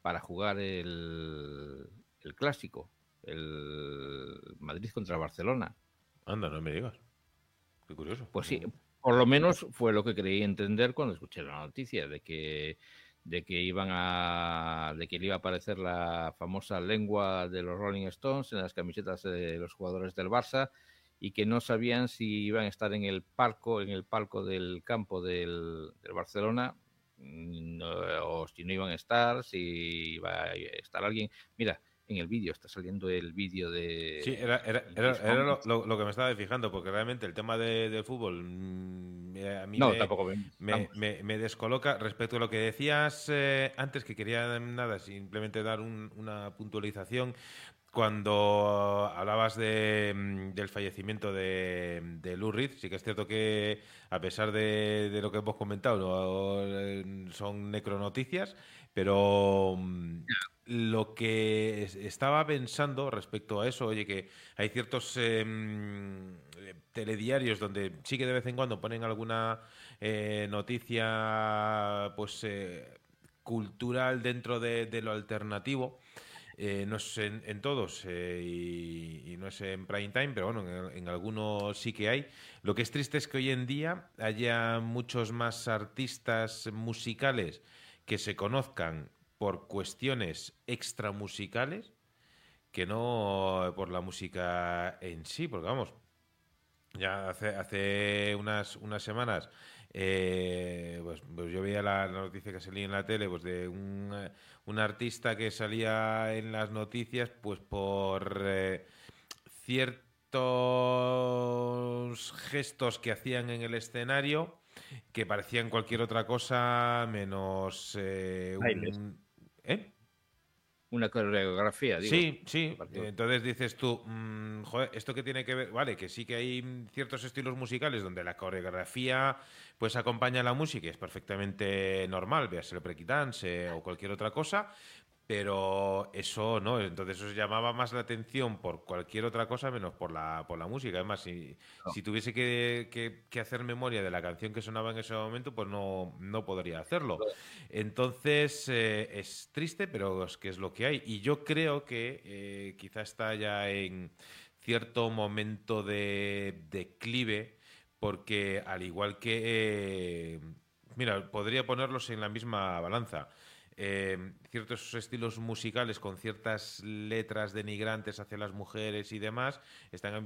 para jugar el, el clásico, el Madrid contra Barcelona. Anda, no me digas. Qué curioso. Pues sí, por lo menos fue lo que creí entender cuando escuché la noticia de que de que iban a de que le iba a aparecer la famosa lengua de los Rolling Stones en las camisetas de los jugadores del Barça y que no sabían si iban a estar en el palco, en el palco del campo del, del Barcelona, mm, o si no iban a estar, si iba a estar alguien. Mira, en el vídeo, está saliendo el vídeo de... Sí, era, era, era, lo, que me estaba fijando, porque realmente el tema de, fútbol mm, a mí no, me, tampoco me, me, descoloca respecto a lo que decías eh, antes, que quería nada, simplemente dar una puntualización. Cuando hablabas de, mm, del fallecimiento de, de Lou Reed, sí que es cierto que, a pesar de, lo que hemos comentado, son necronoticias, pero mm, lo que estaba pensando respecto a eso, oye, que hay ciertos em, telediarios donde sí que de vez en cuando ponen alguna eh, noticia pues eh, cultural dentro de lo alternativo. Eh, no es en, todos eh, y, no es en prime time, pero bueno, en, algunos sí que hay. Lo que es triste es que hoy en día haya muchos más artistas musicales que se conozcan por cuestiones extramusicales que no por la música en sí, porque vamos, ya hace, hace unas, unas semanas eh, pues, pues, yo veía la, noticia que salía en la tele pues de un, un artista que salía en las noticias pues por eh, ciertos gestos que hacían en el escenario que parecían cualquier otra cosa menos eh, un, ¿eh? una coreografía. Digo. Sí, sí. Entonces dices tú, mm, joder, esto que tiene que ver, vale, que sí que hay ciertos estilos musicales donde la coreografía pues acompaña a la música y es perfectamente normal, veas el breakdance o cualquier otra cosa, pero eso no, entonces eso llamaba más la atención por cualquier otra cosa menos por la, por la música. Además, si, si tuviese que, hacer memoria de la canción que sonaba en ese momento, pues no, no podría hacerlo. Entonces, eh, es triste, pero es que es lo que hay. Y yo creo que eh, quizá está ya en cierto momento de declive, porque al igual que... Eh, mira, podría ponerlos en la misma balanza. Eh, ciertos estilos musicales con ciertas letras denigrantes hacia las mujeres y demás están a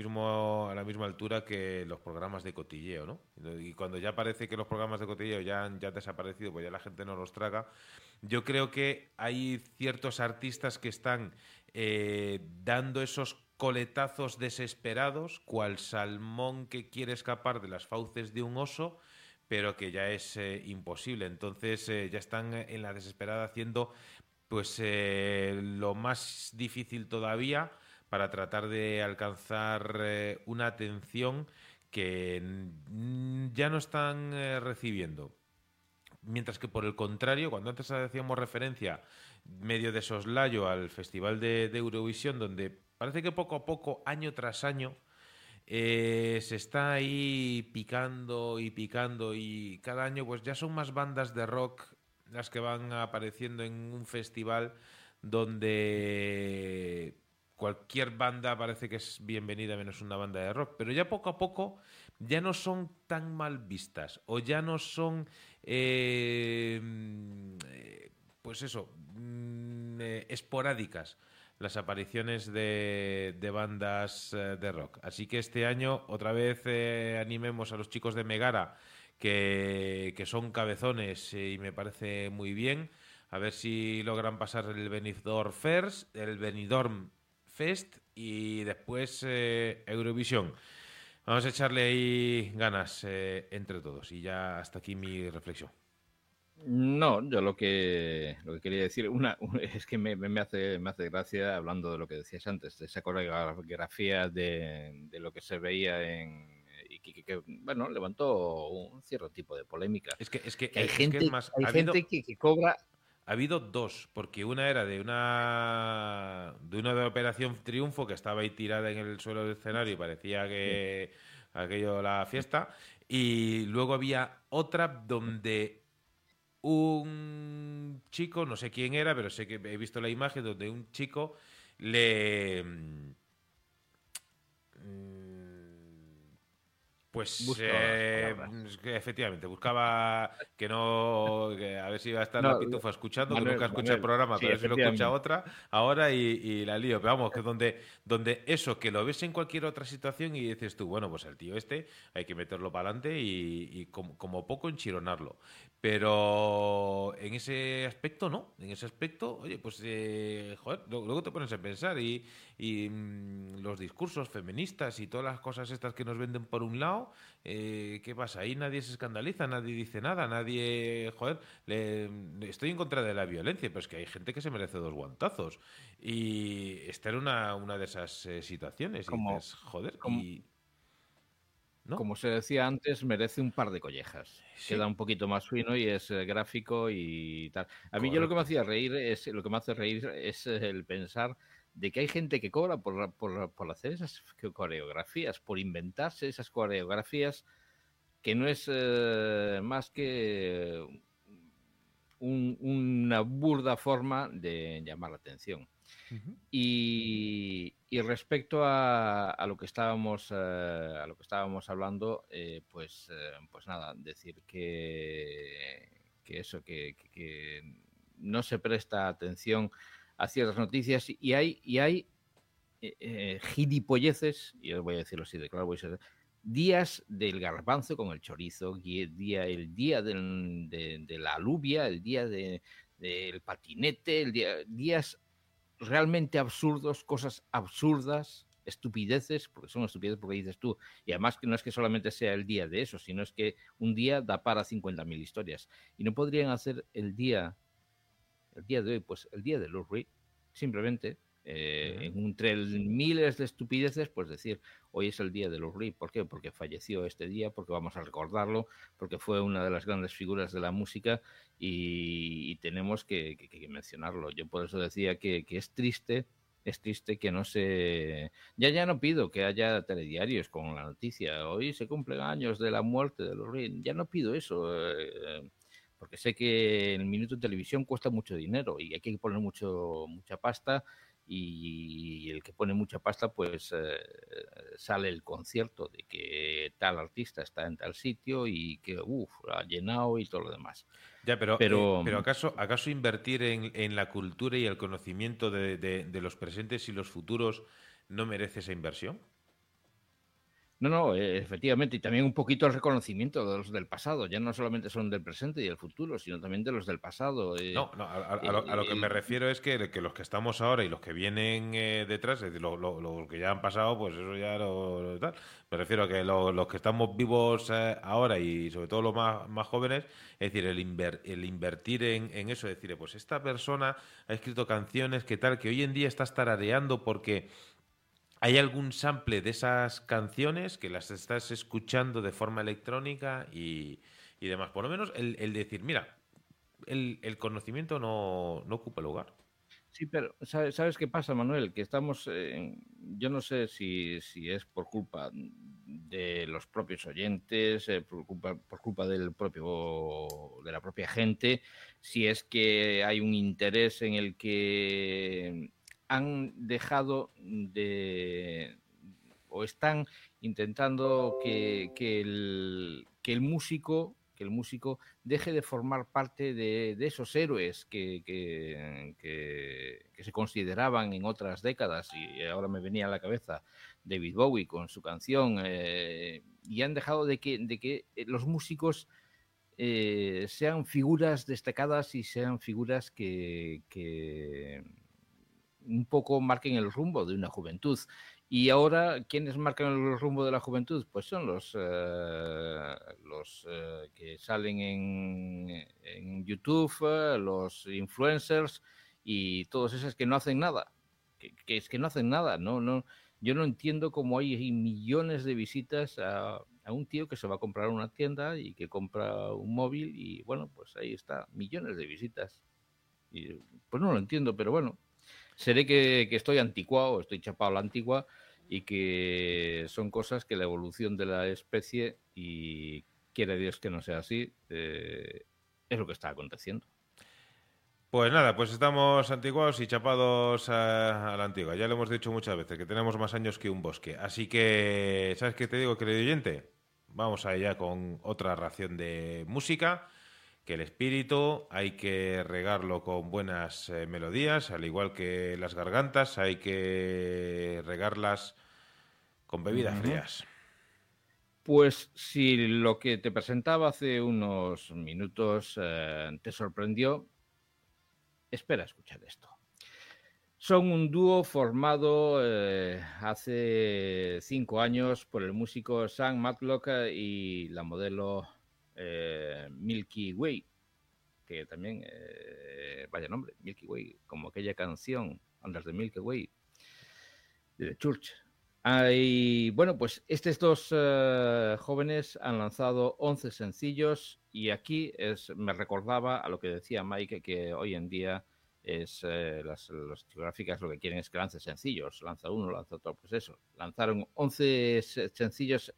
la misma altura que los programas de cotilleo, ¿no? Y cuando ya parece que los programas de cotilleo ya han, desaparecido, pues ya la gente no los traga, yo creo que hay ciertos artistas que están eh, dando esos coletazos desesperados, cual salmón que quiere escapar de las fauces de un oso, pero que ya es eh, imposible. Entonces eh, ya están en la desesperada haciendo pues eh, lo más difícil todavía para tratar de alcanzar una atención que ya no están recibiendo. Mientras que por el contrario, cuando antes hacíamos referencia medio de soslayo al Festival de Eurovisión, donde parece que poco a poco, año tras año, eh, se está ahí picando y picando y cada año pues ya son más bandas de rock las que van apareciendo en un festival donde cualquier banda parece que es bienvenida menos una banda de rock, pero ya poco a poco ya no son tan mal vistas o ya no son eh, pues eso mm, eh, esporádicas las apariciones de, bandas eh, de rock. Así que este año otra vez eh, animemos a los chicos de Megara, que, son cabezones eh, y me parece muy bien. A ver si logran pasar el Benidorm First, el Benidorm Fest y después Eurovisión. Vamos a echarle ahí ganas entre todos. Y ya hasta aquí mi reflexión. No, yo lo que, lo que quería decir una, es que me, me, hace, me hace gracia, hablando de lo que decías antes, de esa coreografía de, de lo que se veía en, y que, bueno, levantó un cierto tipo de polémica. Es que, es que, hay gente, más, hay gente que, cobra. Ha habido dos, porque una era de una de una de Operación Triunfo que estaba ahí tirada en el suelo del escenario y parecía que aquello la fiesta, y luego había otra donde un chico, no sé quién era, pero sé que he visto la imagen donde un chico le... Mm, Pues eh, efectivamente, buscaba que no, a ver si iba a estar la pitufo escuchando, que nunca escucha el programa, pero si lo escucha otra ahora y, la lío. Pero vamos, que donde, donde eso, que lo ves en cualquier otra situación y dices tú, bueno, pues el tío este hay que meterlo para adelante y, como, poco enchironarlo. Pero en ese aspecto no, en ese aspecto, oye, pues eh, joder, luego te pones a pensar y, mm, los discursos feministas y todas las cosas estas que nos venden por un lado, eh, ¿qué pasa? Ahí nadie se escandaliza, nadie dice nada, nadie, joder, estoy en contra de la violencia, pero es que hay gente que se merece dos guantazos y esta era una, una de esas eh, situaciones. Como, joder, Como se decía antes, merece un par de collejas. Queda un poquito más fino y es eh, gráfico y tal. A mí yo lo que me hacía reír es lo que me hace reír es el pensar de que hay gente que cobra por, por, por, hacer esas coreografías, por inventarse esas coreografías que no es eh, más que una burda forma de llamar la atención. y, y, respecto a, a, lo que estábamos eh, a lo que estábamos hablando, eh, pues, pues nada, decir que, que eso, que, que no se presta atención a ciertas noticias y hay, y hay eh, eh, gilipolleces, y os voy a decirlo así de claro, voy a días del garbanzo con el chorizo, día, el día de, la alubia, el día del patinete, el día, días realmente absurdos, cosas absurdas, estupideces, porque son estupideces porque dices tú, y además que no es que solamente sea el día de eso, sino es que un día da para 50.000 historias. Y no podrían hacer el día el día de hoy, pues el día de Lou simplemente, eh, entre miles de estupideces, pues decir, hoy es el día de Lou ¿Por qué? Porque falleció este día, porque vamos a recordarlo, porque fue una de las grandes figuras de la música y, tenemos que, mencionarlo. Yo por eso decía que, es triste es triste que no se... Ya ya no pido que haya telediarios con la noticia. Hoy se cumplen años de la muerte de los Ya no pido eso. Eh, porque sé que el minuto de televisión cuesta mucho dinero y hay que poner mucho, mucha pasta y el que pone mucha pasta pues eh, sale el concierto de que tal artista está en tal sitio y que uff, ha llenado y todo lo demás. Ya, pero, pero, eh, ¿acaso, ¿acaso invertir en, la cultura y el conocimiento de los presentes y los futuros no merece esa inversión? No, no, eh, efectivamente, y también un poquito el reconocimiento de los del pasado, ya no solamente son del presente y del futuro, sino también de los del pasado. Eh, no, no a, lo, que me refiero es que, que, los que estamos ahora y los que vienen eh, detrás, es decir, lo, que ya han pasado, pues eso ya lo, tal. Me refiero a que los que estamos vivos ahora y sobre todo los más, más jóvenes, es decir, el, el invertir en, en, eso, es decir, pues esta persona ha escrito canciones que tal, que hoy en día estás tarareando porque ¿Hay algún sample de esas canciones que las estás escuchando de forma electrónica y, demás? Por lo menos el, decir, mira, el, conocimiento no, ocupa lugar. Sí, pero ¿sabes, qué pasa, Manuel? Que estamos, yo no sé si, es por culpa de los propios oyentes, eh, por, culpa, por culpa del propio, de la propia gente, si es que hay un interés en el que han dejado de o están intentando que, el, que el músico que el músico deje de formar parte de, esos héroes que, que, se consideraban en otras décadas y ahora me venía a la cabeza David Bowie con su canción eh, y han dejado de que, de que los músicos eh, sean figuras destacadas y sean figuras que, un poco marquen el rumbo de una juventud. Y ahora, ¿quiénes marcan el rumbo de la juventud? Pues son los, eh, los eh, que salen en, en YouTube, eh, los influencers y todos esos que no hacen nada. Que, es que no hacen nada. No, no, yo no entiendo cómo hay millones de visitas a, a, un tío que se va a comprar una tienda y que compra un móvil y bueno, pues ahí está, millones de visitas. Y pues no lo entiendo, pero bueno, seré que, que estoy anticuado, estoy chapado a la antigua y que son cosas que la evolución de la especie, y quiere Dios que no sea así, eh, es lo que está aconteciendo. Pues nada, pues estamos antiguados y chapados a, la antigua. Ya lo hemos dicho muchas veces, que tenemos más años que un bosque. Así que, ¿sabes qué te digo, querido oyente? vamos allá con otra ración de música, que el espíritu hay que regarlo con buenas eh, melodías, al igual que las gargantas, hay que regarlas con bebidas frías. Pues si lo que te presentaba hace unos minutos eh, te sorprendió, espera a escuchar esto. Son un dúo formado eh, hace cinco años por el músico Sam Matlock y la modelo eh, Milky Way, que también, eh, vaya nombre, Milky Way, como aquella canción, Andas de Milky Way, de Church. Hay, bueno, pues estos dos jóvenes han lanzado 11 sencillos y aquí es, me recordaba a lo que decía Mike, que hoy en día es eh, las, discográficas lo que quieren es que lance sencillos, lanza uno, lanza otro, pues eso, lanzaron 11 sencillos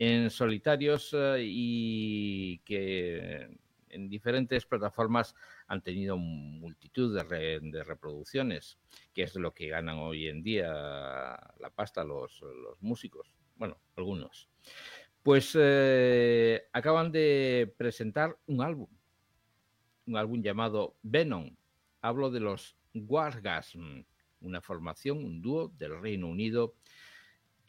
en solitarios eh, y que en diferentes plataformas han tenido multitud de, de, reproducciones, que es lo que ganan hoy en día la pasta los, los músicos, bueno, algunos. Pues eh, acaban de presentar un álbum, un álbum llamado Venom, hablo de los Wargasm, una formación, un dúo del Reino Unido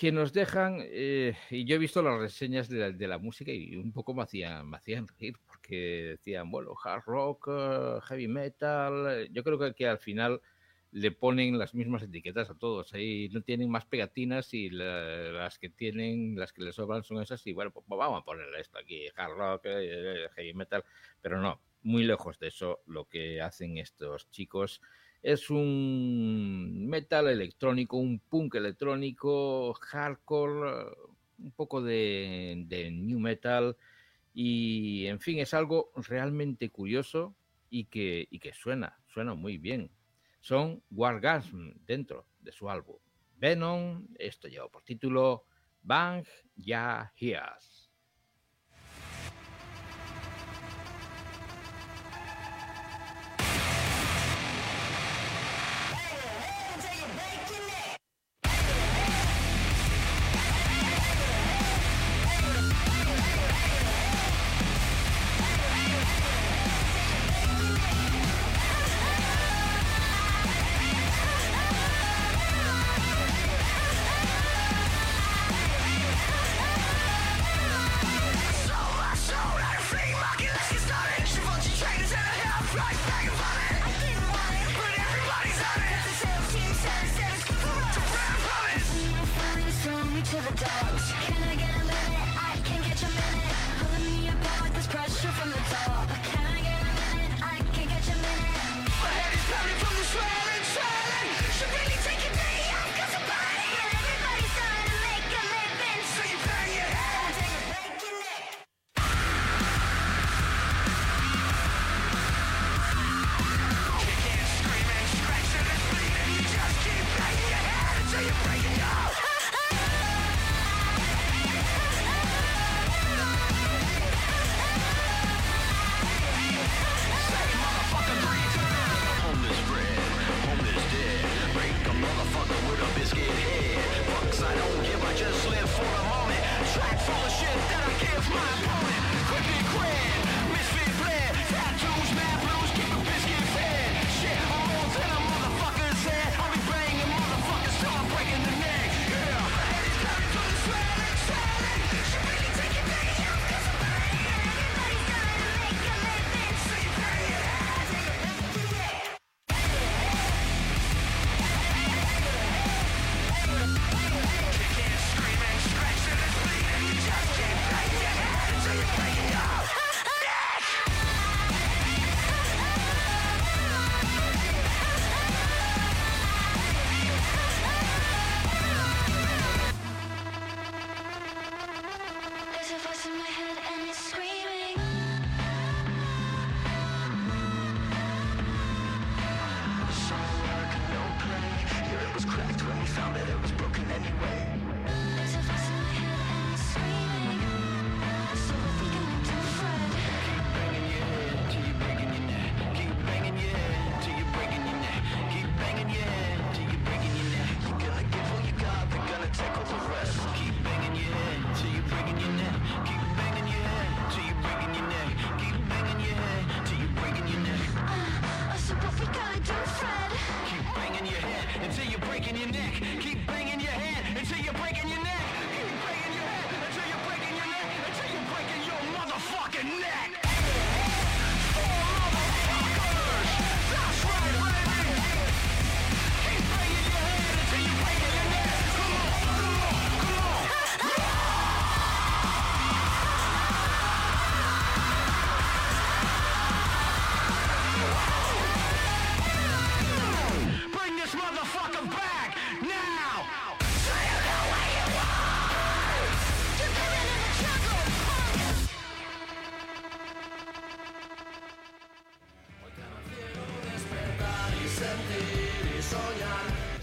que nos dejan, eh, y yo he visto las reseñas de la, música y un poco me hacían, me hacían reír porque decían, bueno, hard rock, eh, heavy metal, yo creo que, que, al final le ponen las mismas etiquetas a todos, ahí no tienen más pegatinas y las que tienen, las que les sobran son esas y bueno, pues vamos a ponerle esto aquí, hard rock, eh, heavy metal, pero no, muy lejos de eso, lo que hacen estos chicos es un metal electrónico, un punk electrónico, hardcore, un poco de, new metal y en fin, es algo realmente curioso y que, y que suena, suena muy bien. Son Wargasm dentro de su álbum. Venom, esto lleva por título Bang Ya Hears. to the dogs. Can I get a minute? I can get your minute.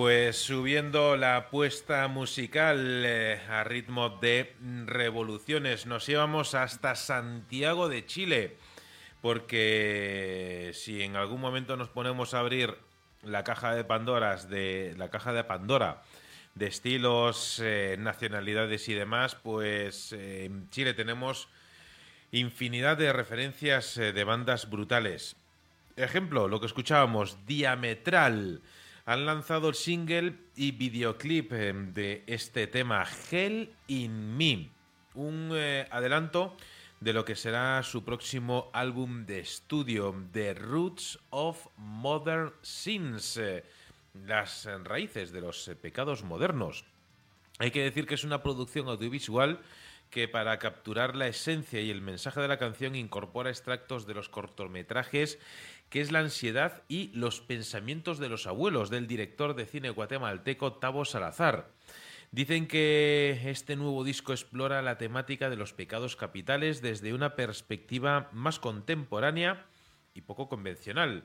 Pues subiendo la apuesta musical eh, a ritmo de revoluciones, nos llevamos hasta Santiago de Chile, porque si en algún momento nos ponemos a abrir la caja de Pandoras de la caja de Pandora de estilos, eh, nacionalidades y demás, pues eh, en Chile tenemos infinidad de referencias de bandas brutales. Ejemplo, lo que escuchábamos, Diametral han lanzado el single y videoclip eh, de este tema, Hell in Me, un eh, adelanto de lo que será su próximo álbum de estudio, The Roots of Modern Sins, eh, las raíces de los pecados modernos. Hay que decir que es una producción audiovisual que para capturar la esencia y el mensaje de la canción incorpora extractos de los cortometrajes que es la ansiedad y los pensamientos de los abuelos del director de cine guatemalteco Tavo Salazar. Dicen que este nuevo disco explora la temática de los pecados capitales desde una perspectiva más contemporánea y poco convencional.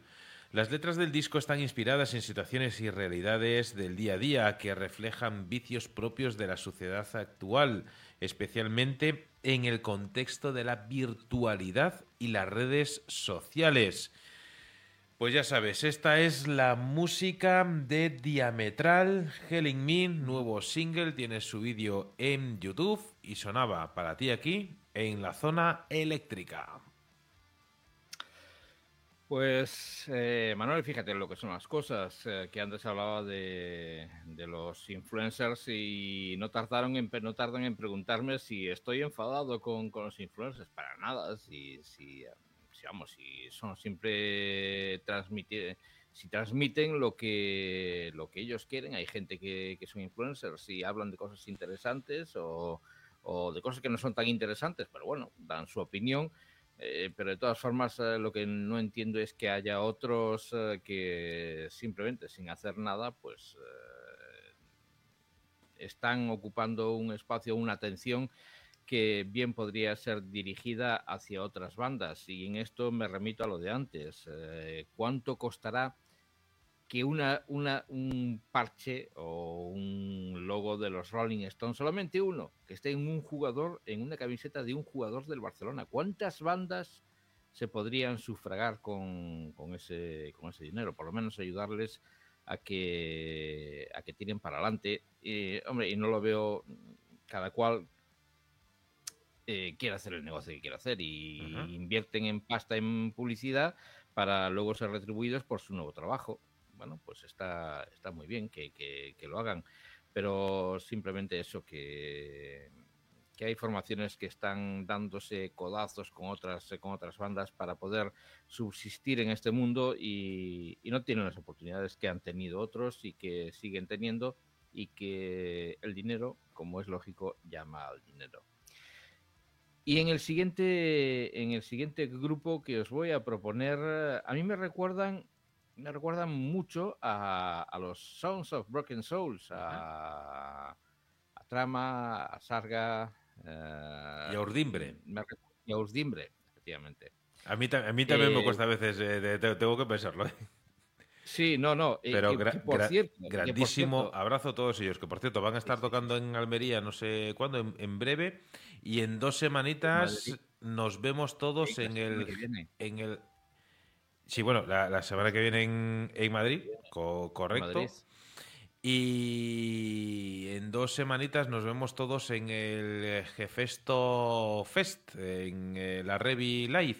Las letras del disco están inspiradas en situaciones y realidades del día a día que reflejan vicios propios de la sociedad actual, especialmente en el contexto de la virtualidad y las redes sociales. Pues ya sabes, esta es la música de Diametral, Helling Me, nuevo single, tiene su vídeo en YouTube y sonaba para ti aquí en la zona eléctrica. Pues eh, Manuel, fíjate lo que son las cosas, eh, que antes hablaba de, los influencers y no tardaron en no tardan en preguntarme si estoy enfadado con, los influencers, para nada, si, si si son siempre transmitir, si transmiten lo que lo que ellos quieren, hay gente que, son influencers y hablan de cosas interesantes o, de cosas que no son tan interesantes, pero bueno, dan su opinión. Eh, pero de todas formas, eh, lo que no entiendo es que haya otros eh, que simplemente sin hacer nada, pues están ocupando un espacio, una atención que bien podría ser dirigida hacia otras bandas. Y en esto me remito a lo de antes. Eh, ¿Cuánto costará que una, una, un parche o un logo de los Rolling Stones, solamente uno, que esté en un jugador, en una camiseta de un jugador del Barcelona? ¿Cuántas bandas se podrían sufragar con, con, ese, con ese dinero? Por lo menos ayudarles a que, a que tiren para adelante. hombre, y no lo veo cada cual eh, quiere hacer el negocio que quiere hacer y invierten en pasta en publicidad para luego ser retribuidos por su nuevo trabajo. Bueno, pues está, está muy bien que, que, lo hagan, pero simplemente eso, que, que hay formaciones que están dándose codazos con otras, con otras bandas para poder subsistir en este mundo y, y no tienen las oportunidades que han tenido otros y que siguen teniendo y que el dinero, como es lógico, llama al dinero. Y en el siguiente, en el siguiente grupo que os voy a proponer, a mí me recuerdan, me recuerdan mucho a, los Sounds of Broken Souls, a, Trama, a Sarga eh, y a Urdimbre. y a Urdimbre, efectivamente. A mí, a mí también me eh, cuesta a veces, eh, tengo que pensarlo. Sí, no, no. Pero grandísimo abrazo a todos ellos, que por cierto van a estar tocando en Almería no sé cuándo, en, breve, y en dos semanitas nos vemos todos en el, en el... Sí, bueno, la, semana que viene en, Madrid, correcto. Y en dos semanitas nos vemos todos en el Jefesto Fest, en eh, la Revi Live.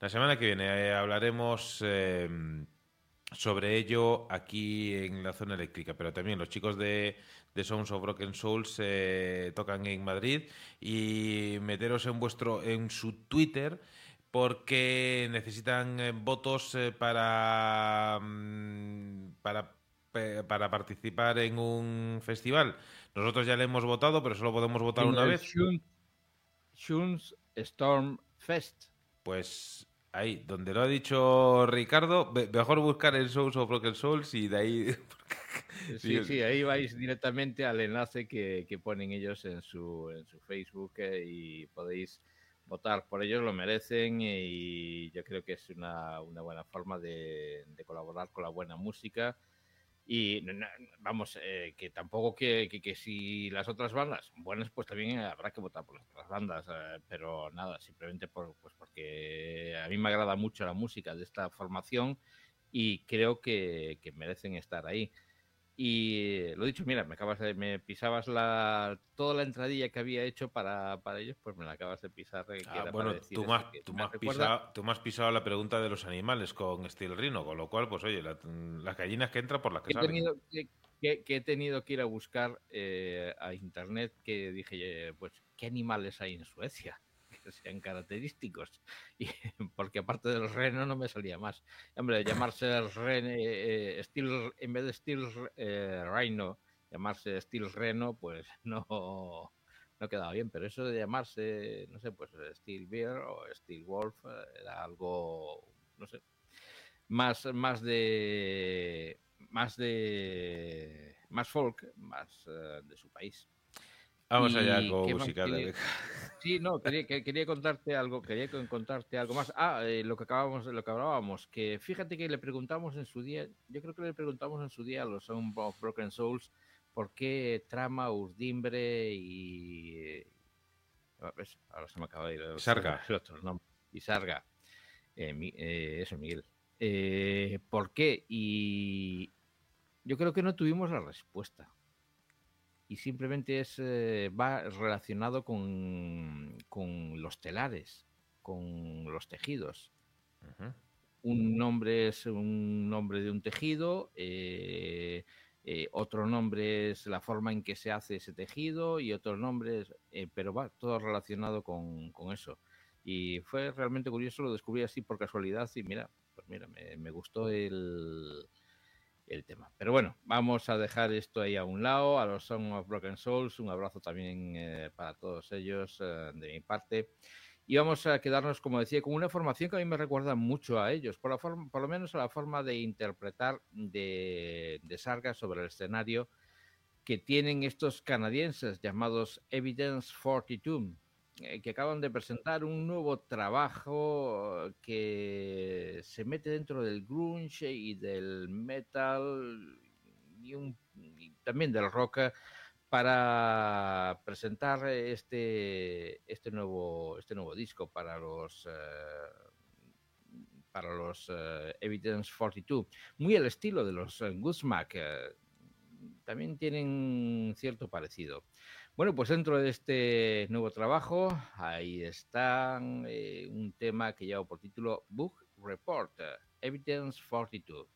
La semana que viene eh, hablaremos... Eh, sobre ello aquí en la zona eléctrica, pero también los chicos de, de Sounds of Broken Souls eh, tocan en Madrid y meteros en vuestro en su Twitter porque necesitan eh, votos eh, para, mm, para, para participar en un festival. Nosotros ya le hemos votado, pero solo podemos votar En una vez. Shun- Shun's Storm Fest. Pues ahí, donde lo ha dicho Ricardo, mejor buscar el Souls of Broken Souls y de ahí... Sí, Sí, sí, ahí vais directamente al enlace que, que ponen ellos en su, en su Facebook eh, y podéis votar por ellos, lo merecen y yo creo que es una, una buena forma de, de colaborar con la buena música. Y vamos, eh, que tampoco que, que, que si las otras bandas buenas, pues también habrá que votar por las otras bandas, eh, pero nada, simplemente por, pues porque a mí me agrada mucho la música de esta formación y creo que, que merecen estar ahí. Y lo dicho, mira, me acabas de, me pisabas la toda la entradilla que había hecho para, para ellos, pues me la acabas de pisar. que Ah, bueno, tú eso, me, has, que tú, recuerda- pisado, tú has pisado la pregunta de los animales con Steel Rhino, con lo cual, pues oye, la- las gallinas que entran por las que salen. tenido que, que- que he tenido que ir a buscar eh, a internet que dije, pues, ¿qué animales hay en Suecia? Sean característicos. Y, porque aparte del reno no me salía más. Hombre, llamarse ren, eh, eh, Steel, en vez de Steel eh, Rhino, llamarse Steel Reno, pues no, no quedaba bien. Pero eso de llamarse, no sé, pues Steel Bear o Steel Wolf eh, era algo, no sé, más, más de más de más folk, más eh, de su país. Vamos ¿Y allá con música. de- Sí, no, quería, que- quería contarte algo, quería con- contarte algo más. Ah, eh, lo que acabamos, lo que hablábamos, que fíjate que le preguntamos en su día, yo creo que le preguntamos en su día a los of Broken Souls por qué trama, urdimbre y ves, ahora se me acaba de ir el, Sarga. el otro nombre. Y Sarga. Eh, mi- eh, eso, Miguel. Eh, ¿Por qué? Y yo creo que no tuvimos la respuesta y simplemente es eh, va relacionado con, con los telares, con los tejidos. Un nombre es un nombre de un tejido, eh, eh, otro nombre es la forma en que se hace ese tejido y otro nombre es, eh, pero va todo relacionado con, con eso. Y fue realmente curioso, lo descubrí así por casualidad y mira, pues mira, me, me gustó el, el tema. Pero bueno, vamos a dejar esto ahí a un lado, a los Song of Broken Souls, un abrazo también eh, para todos ellos eh, de mi parte. Y vamos a quedarnos, como decía, con una formación que a mí me recuerda mucho a ellos, por, la forma, por lo menos a la forma de interpretar de, de Sarga sobre el escenario que tienen estos canadienses llamados Evidence 42, eh, que acaban de presentar un nuevo trabajo que se mete dentro del grunge y del metal y, también del rock eh, para presentar este este nuevo este nuevo disco para los eh, para los eh, Evidence 42 muy al estilo de los eh, Godsmack eh, también tienen cierto parecido bueno, pues dentro de este nuevo trabajo, ahí está eh, un tema que lleva por título Book Report, Evidence 42.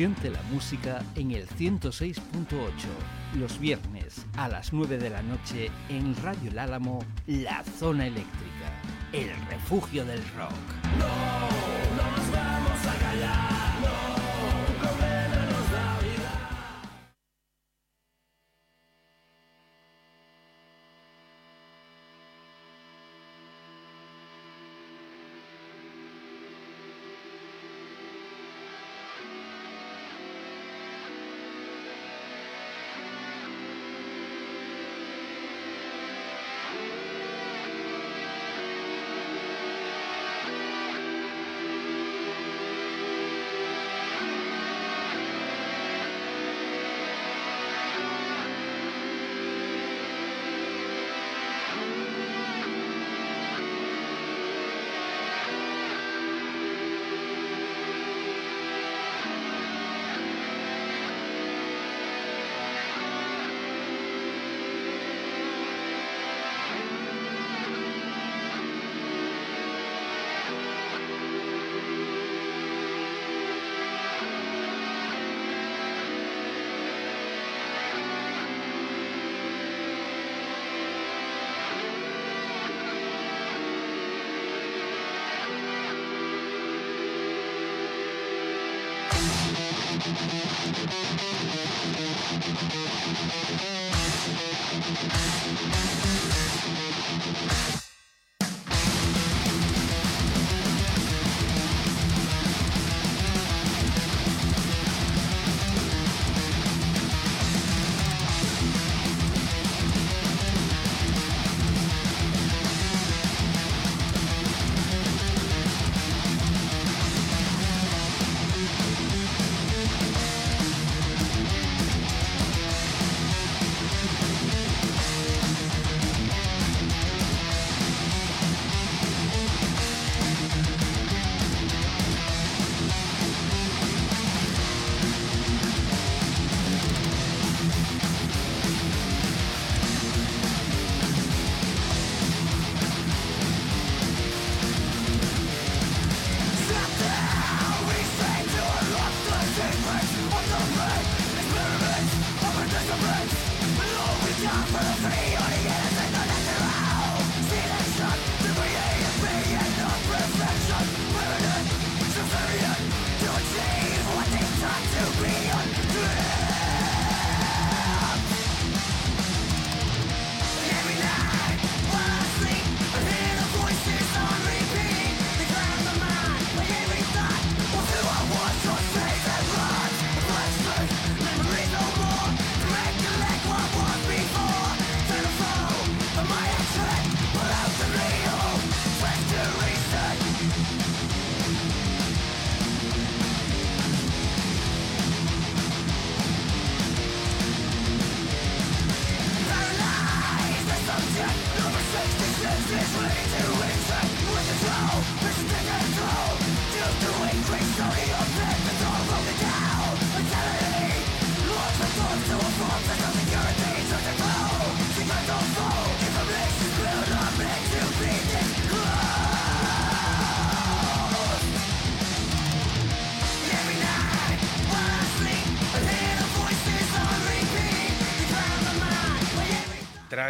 Siente la música en el 106.8, los viernes a las 9 de la noche en Radio El Álamo, La Zona Eléctrica, el refugio del rock.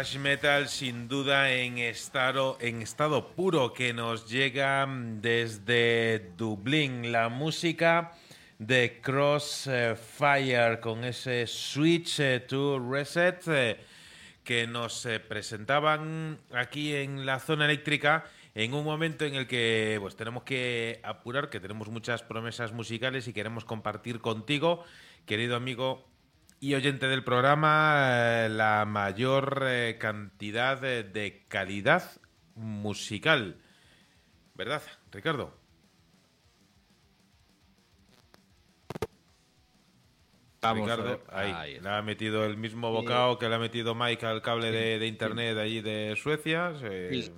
Metal sin duda en estado, en estado puro que nos llega desde Dublín. La música de Crossfire con ese Switch eh, to Reset eh, que nos eh, presentaban aquí en la zona eléctrica en un momento en el que pues tenemos que apurar, que tenemos muchas promesas musicales y queremos compartir contigo, querido amigo y oyente del programa, la mayor eh, cantidad de, de calidad musical. ¿Verdad, Ricardo? Vamos Ricardo, ahí, le ha metido el mismo bocado que le ha metido Mike al cable de, de internet de allí de Suecia. se- Sí.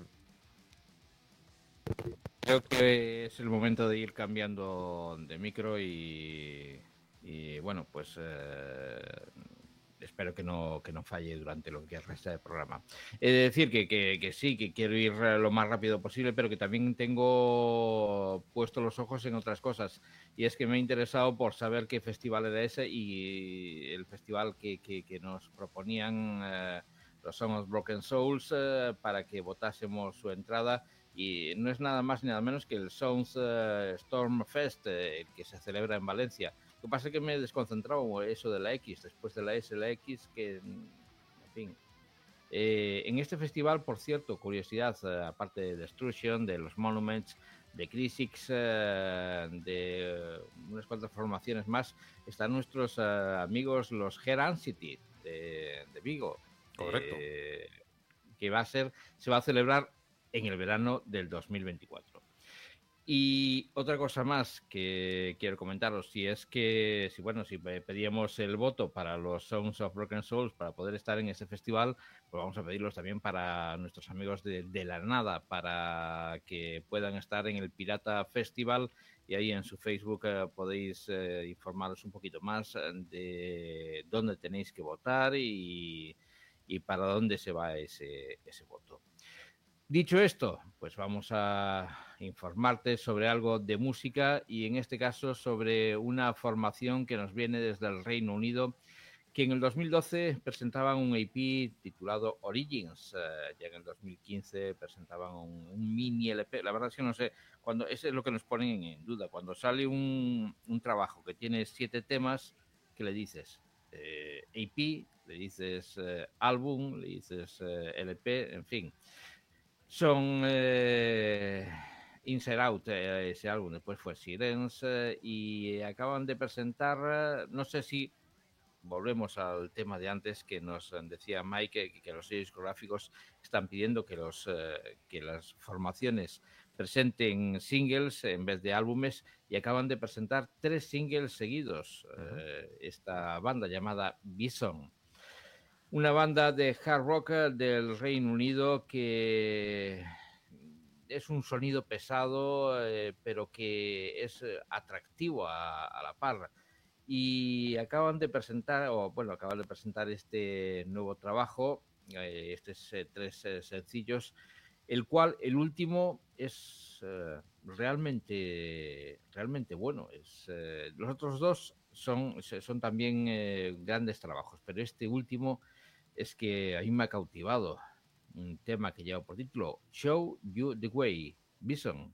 Creo que es el momento de ir cambiando de micro y, y, bueno, pues eh, espero que no, que no falle durante lo que resta del programa. He de decir que, que, que, sí, que quiero ir lo más rápido posible, pero que también tengo puesto los ojos en otras cosas. Y es que me he interesado por saber qué festival era ese y el festival que, que, que nos proponían eh, los Somos Broken Souls eh, para que votásemos su entrada. Y no es nada más ni nada menos que el Sounds eh, Storm Fest, eh, que se celebra en Valencia. Lo que pasa es que me he desconcentrado eso de la X, después de la S, la X, que, en fin. Eh, en este festival, por cierto, curiosidad, eh, aparte de Destruction, de los Monuments, de Crisix, eh, de unas cuantas formaciones más, están nuestros amigos los Heran City de, de, Vigo. Correcto. que va a ser, se va a celebrar en el verano del 2024. Y otra cosa más que quiero comentaros, si es que, si bueno, si pedíamos el voto para los Songs of Broken Souls para poder estar en ese festival, pues vamos a pedirlos también para nuestros amigos de, de la nada, para que puedan estar en el Pirata Festival y ahí en su Facebook eh, podéis eh, informaros un poquito más de dónde tenéis que votar y, y para dónde se va ese, ese voto. Dicho esto, pues vamos a informarte sobre algo de música y en este caso sobre una formación que nos viene desde el Reino Unido que en el 2012 presentaban un EP titulado Origins, eh, ya en el 2015 presentaban un, un, mini LP, la verdad es que no sé, cuando eso es lo que nos ponen en duda, cuando sale un, un trabajo que tiene siete temas, ¿qué le dices? Eh, EP, le dices eh, álbum, le dices eh, LP, en fin. Son eh, Inside Out, eh, ese álbum, después fue Sirens eh, y acaban de presentar, no sé si volvemos al tema de antes que nos decía Mike, que, que los sellos discográficos están pidiendo que, los, eh, que las formaciones presenten singles en vez de álbumes y acaban de presentar tres singles seguidos. Uh -huh. esta banda llamada Bison una banda de hard rock del Reino Unido que es un sonido pesado, eh, pero que es atractivo a, la par. Y acaban de presentar, o bueno, acaban de presentar este nuevo trabajo, eh, estos eh, tres eh, sencillos, el cual el último es eh, realmente, realmente bueno. Es, eh, los otros dos son, son también grandes trabajos, pero este último es que a mí me ha cautivado un tema que lleva por título Show You the Way, Bison.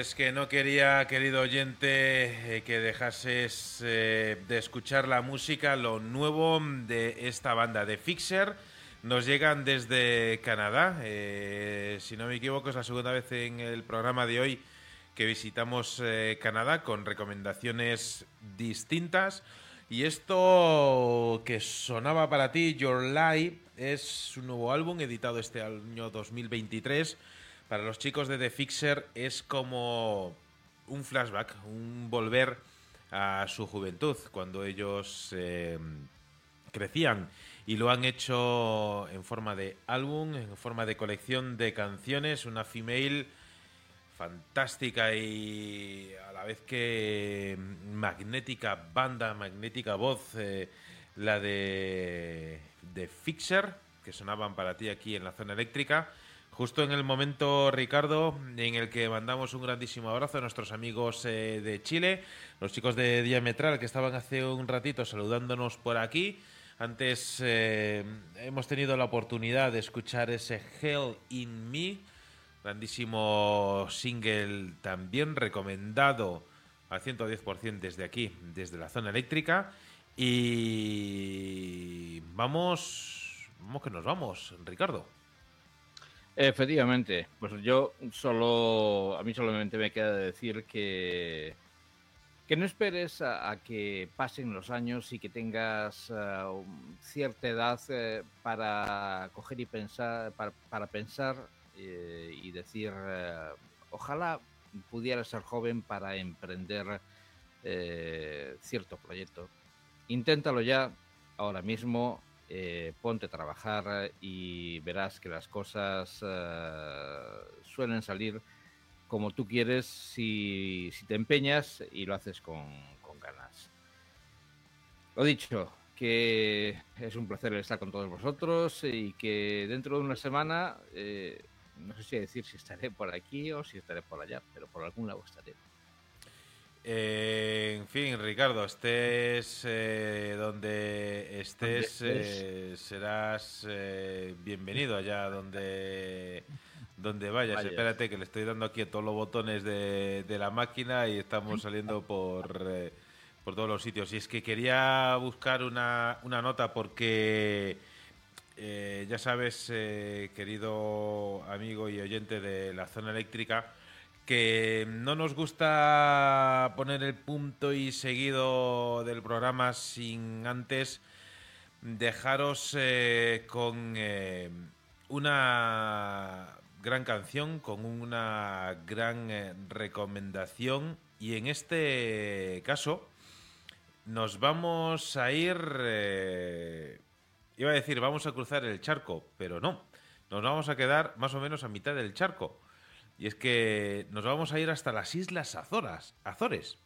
es que no quería, querido oyente, eh, que dejases eh, de escuchar la música, lo nuevo de esta banda de Fixer. Nos llegan desde Canadá. eh, si no me equivoco, es la segunda vez en el programa de hoy que visitamos Canadá con recomendaciones distintas. Y esto que sonaba para ti, Your Lie, es un nuevo álbum editado este año 2023. Para los chicos de The Fixer es como un flashback, un volver a su juventud, cuando ellos eh, crecían. Y lo han hecho en forma de álbum, en forma de colección de canciones, una female fantástica y a la vez que magnética banda, magnética voz, eh, la de, de Fixer, que sonaban para ti aquí en la zona eléctrica. Justo en el momento, Ricardo, en el que mandamos un grandísimo abrazo a nuestros amigos eh, de Chile, los chicos de Diametral que estaban hace un ratito saludándonos por aquí. Antes eh, hemos tenido la oportunidad de escuchar ese Hell in Me, grandísimo single también recomendado al 110% desde aquí, desde la zona eléctrica. Y vamos, vamos que nos vamos, Ricardo. Efectivamente, pues yo solo, a mí solamente me queda decir que, que no esperes a, que pasen los años y que tengas eh, cierta edad eh, para coger y pensar, para, pensar eh, y decir, ojalá pudiera ser joven para emprender cierto proyecto. Inténtalo ya, ahora mismo, eh, ponte a trabajar y verás que las cosas eh, suelen salir como tú quieres si, si te empeñas y lo haces con, ganas. Lo dicho, que es un placer estar con todos vosotros y que dentro de una semana, eh, no sé si decir si estaré por aquí o si estaré por allá, pero por algún lado estaré. Eh, en fin, Ricardo, estés eh, donde estés, eh, serás eh, bienvenido allá donde, donde vayas. Vayas. Espérate que le estoy dando aquí a todos los botones de, de la máquina y estamos saliendo por, eh, por todos los sitios. Y es que quería buscar una, una nota porque... Ya sabes, querido amigo y oyente de la zona eléctrica, que no nos gusta poner el punto y seguido del programa sin antes dejaros eh, con eh, una gran canción, con una gran eh, recomendación y en este caso nos vamos a ir... Iba a decir, vamos a cruzar el charco, pero no. Nos vamos a quedar más o menos a mitad del charco. Y es que nos vamos a ir hasta las Islas Azoras, Azores.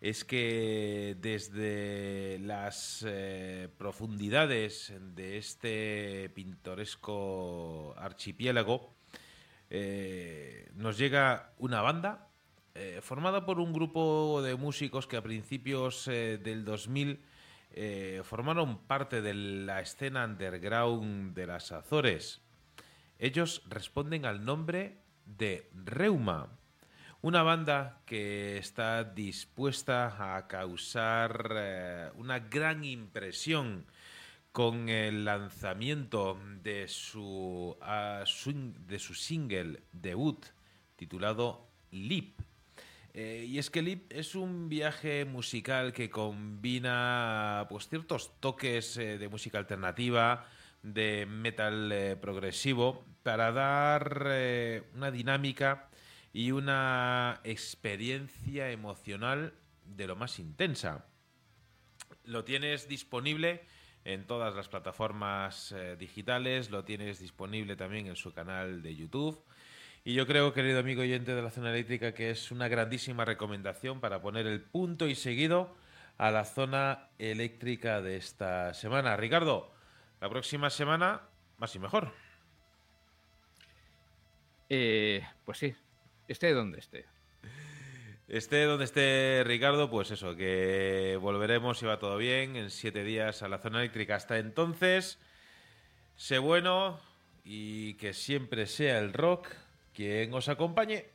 Es que desde las eh, profundidades de este pintoresco archipiélago eh, nos llega una banda eh, formada por un grupo de músicos que a principios del 2000 eh, formaron parte de la escena underground de las Azores. Ellos responden al nombre de Reuma, una banda que está dispuesta a causar eh, una gran impresión con el lanzamiento de su, ah, de su single debut titulado Leap. Eh, y es que Leap es un viaje musical que combina pues, ciertos toques eh, de música alternativa, de metal eh, progresivo, para dar eh, una dinámica y una experiencia emocional de lo más intensa. Lo tienes disponible en todas las plataformas eh, digitales, lo tienes disponible también en su canal de YouTube. Y yo creo, querido amigo oyente de la zona eléctrica, que es una grandísima recomendación para poner el punto y seguido a la zona eléctrica de esta semana. Ricardo, la próxima semana, más y mejor. Eh, pues sí, esté donde esté. Esté donde esté Ricardo, pues eso, que volveremos, si va todo bien, en siete días a la zona eléctrica. Hasta entonces, sé bueno y que siempre sea el rock quien os acompañe.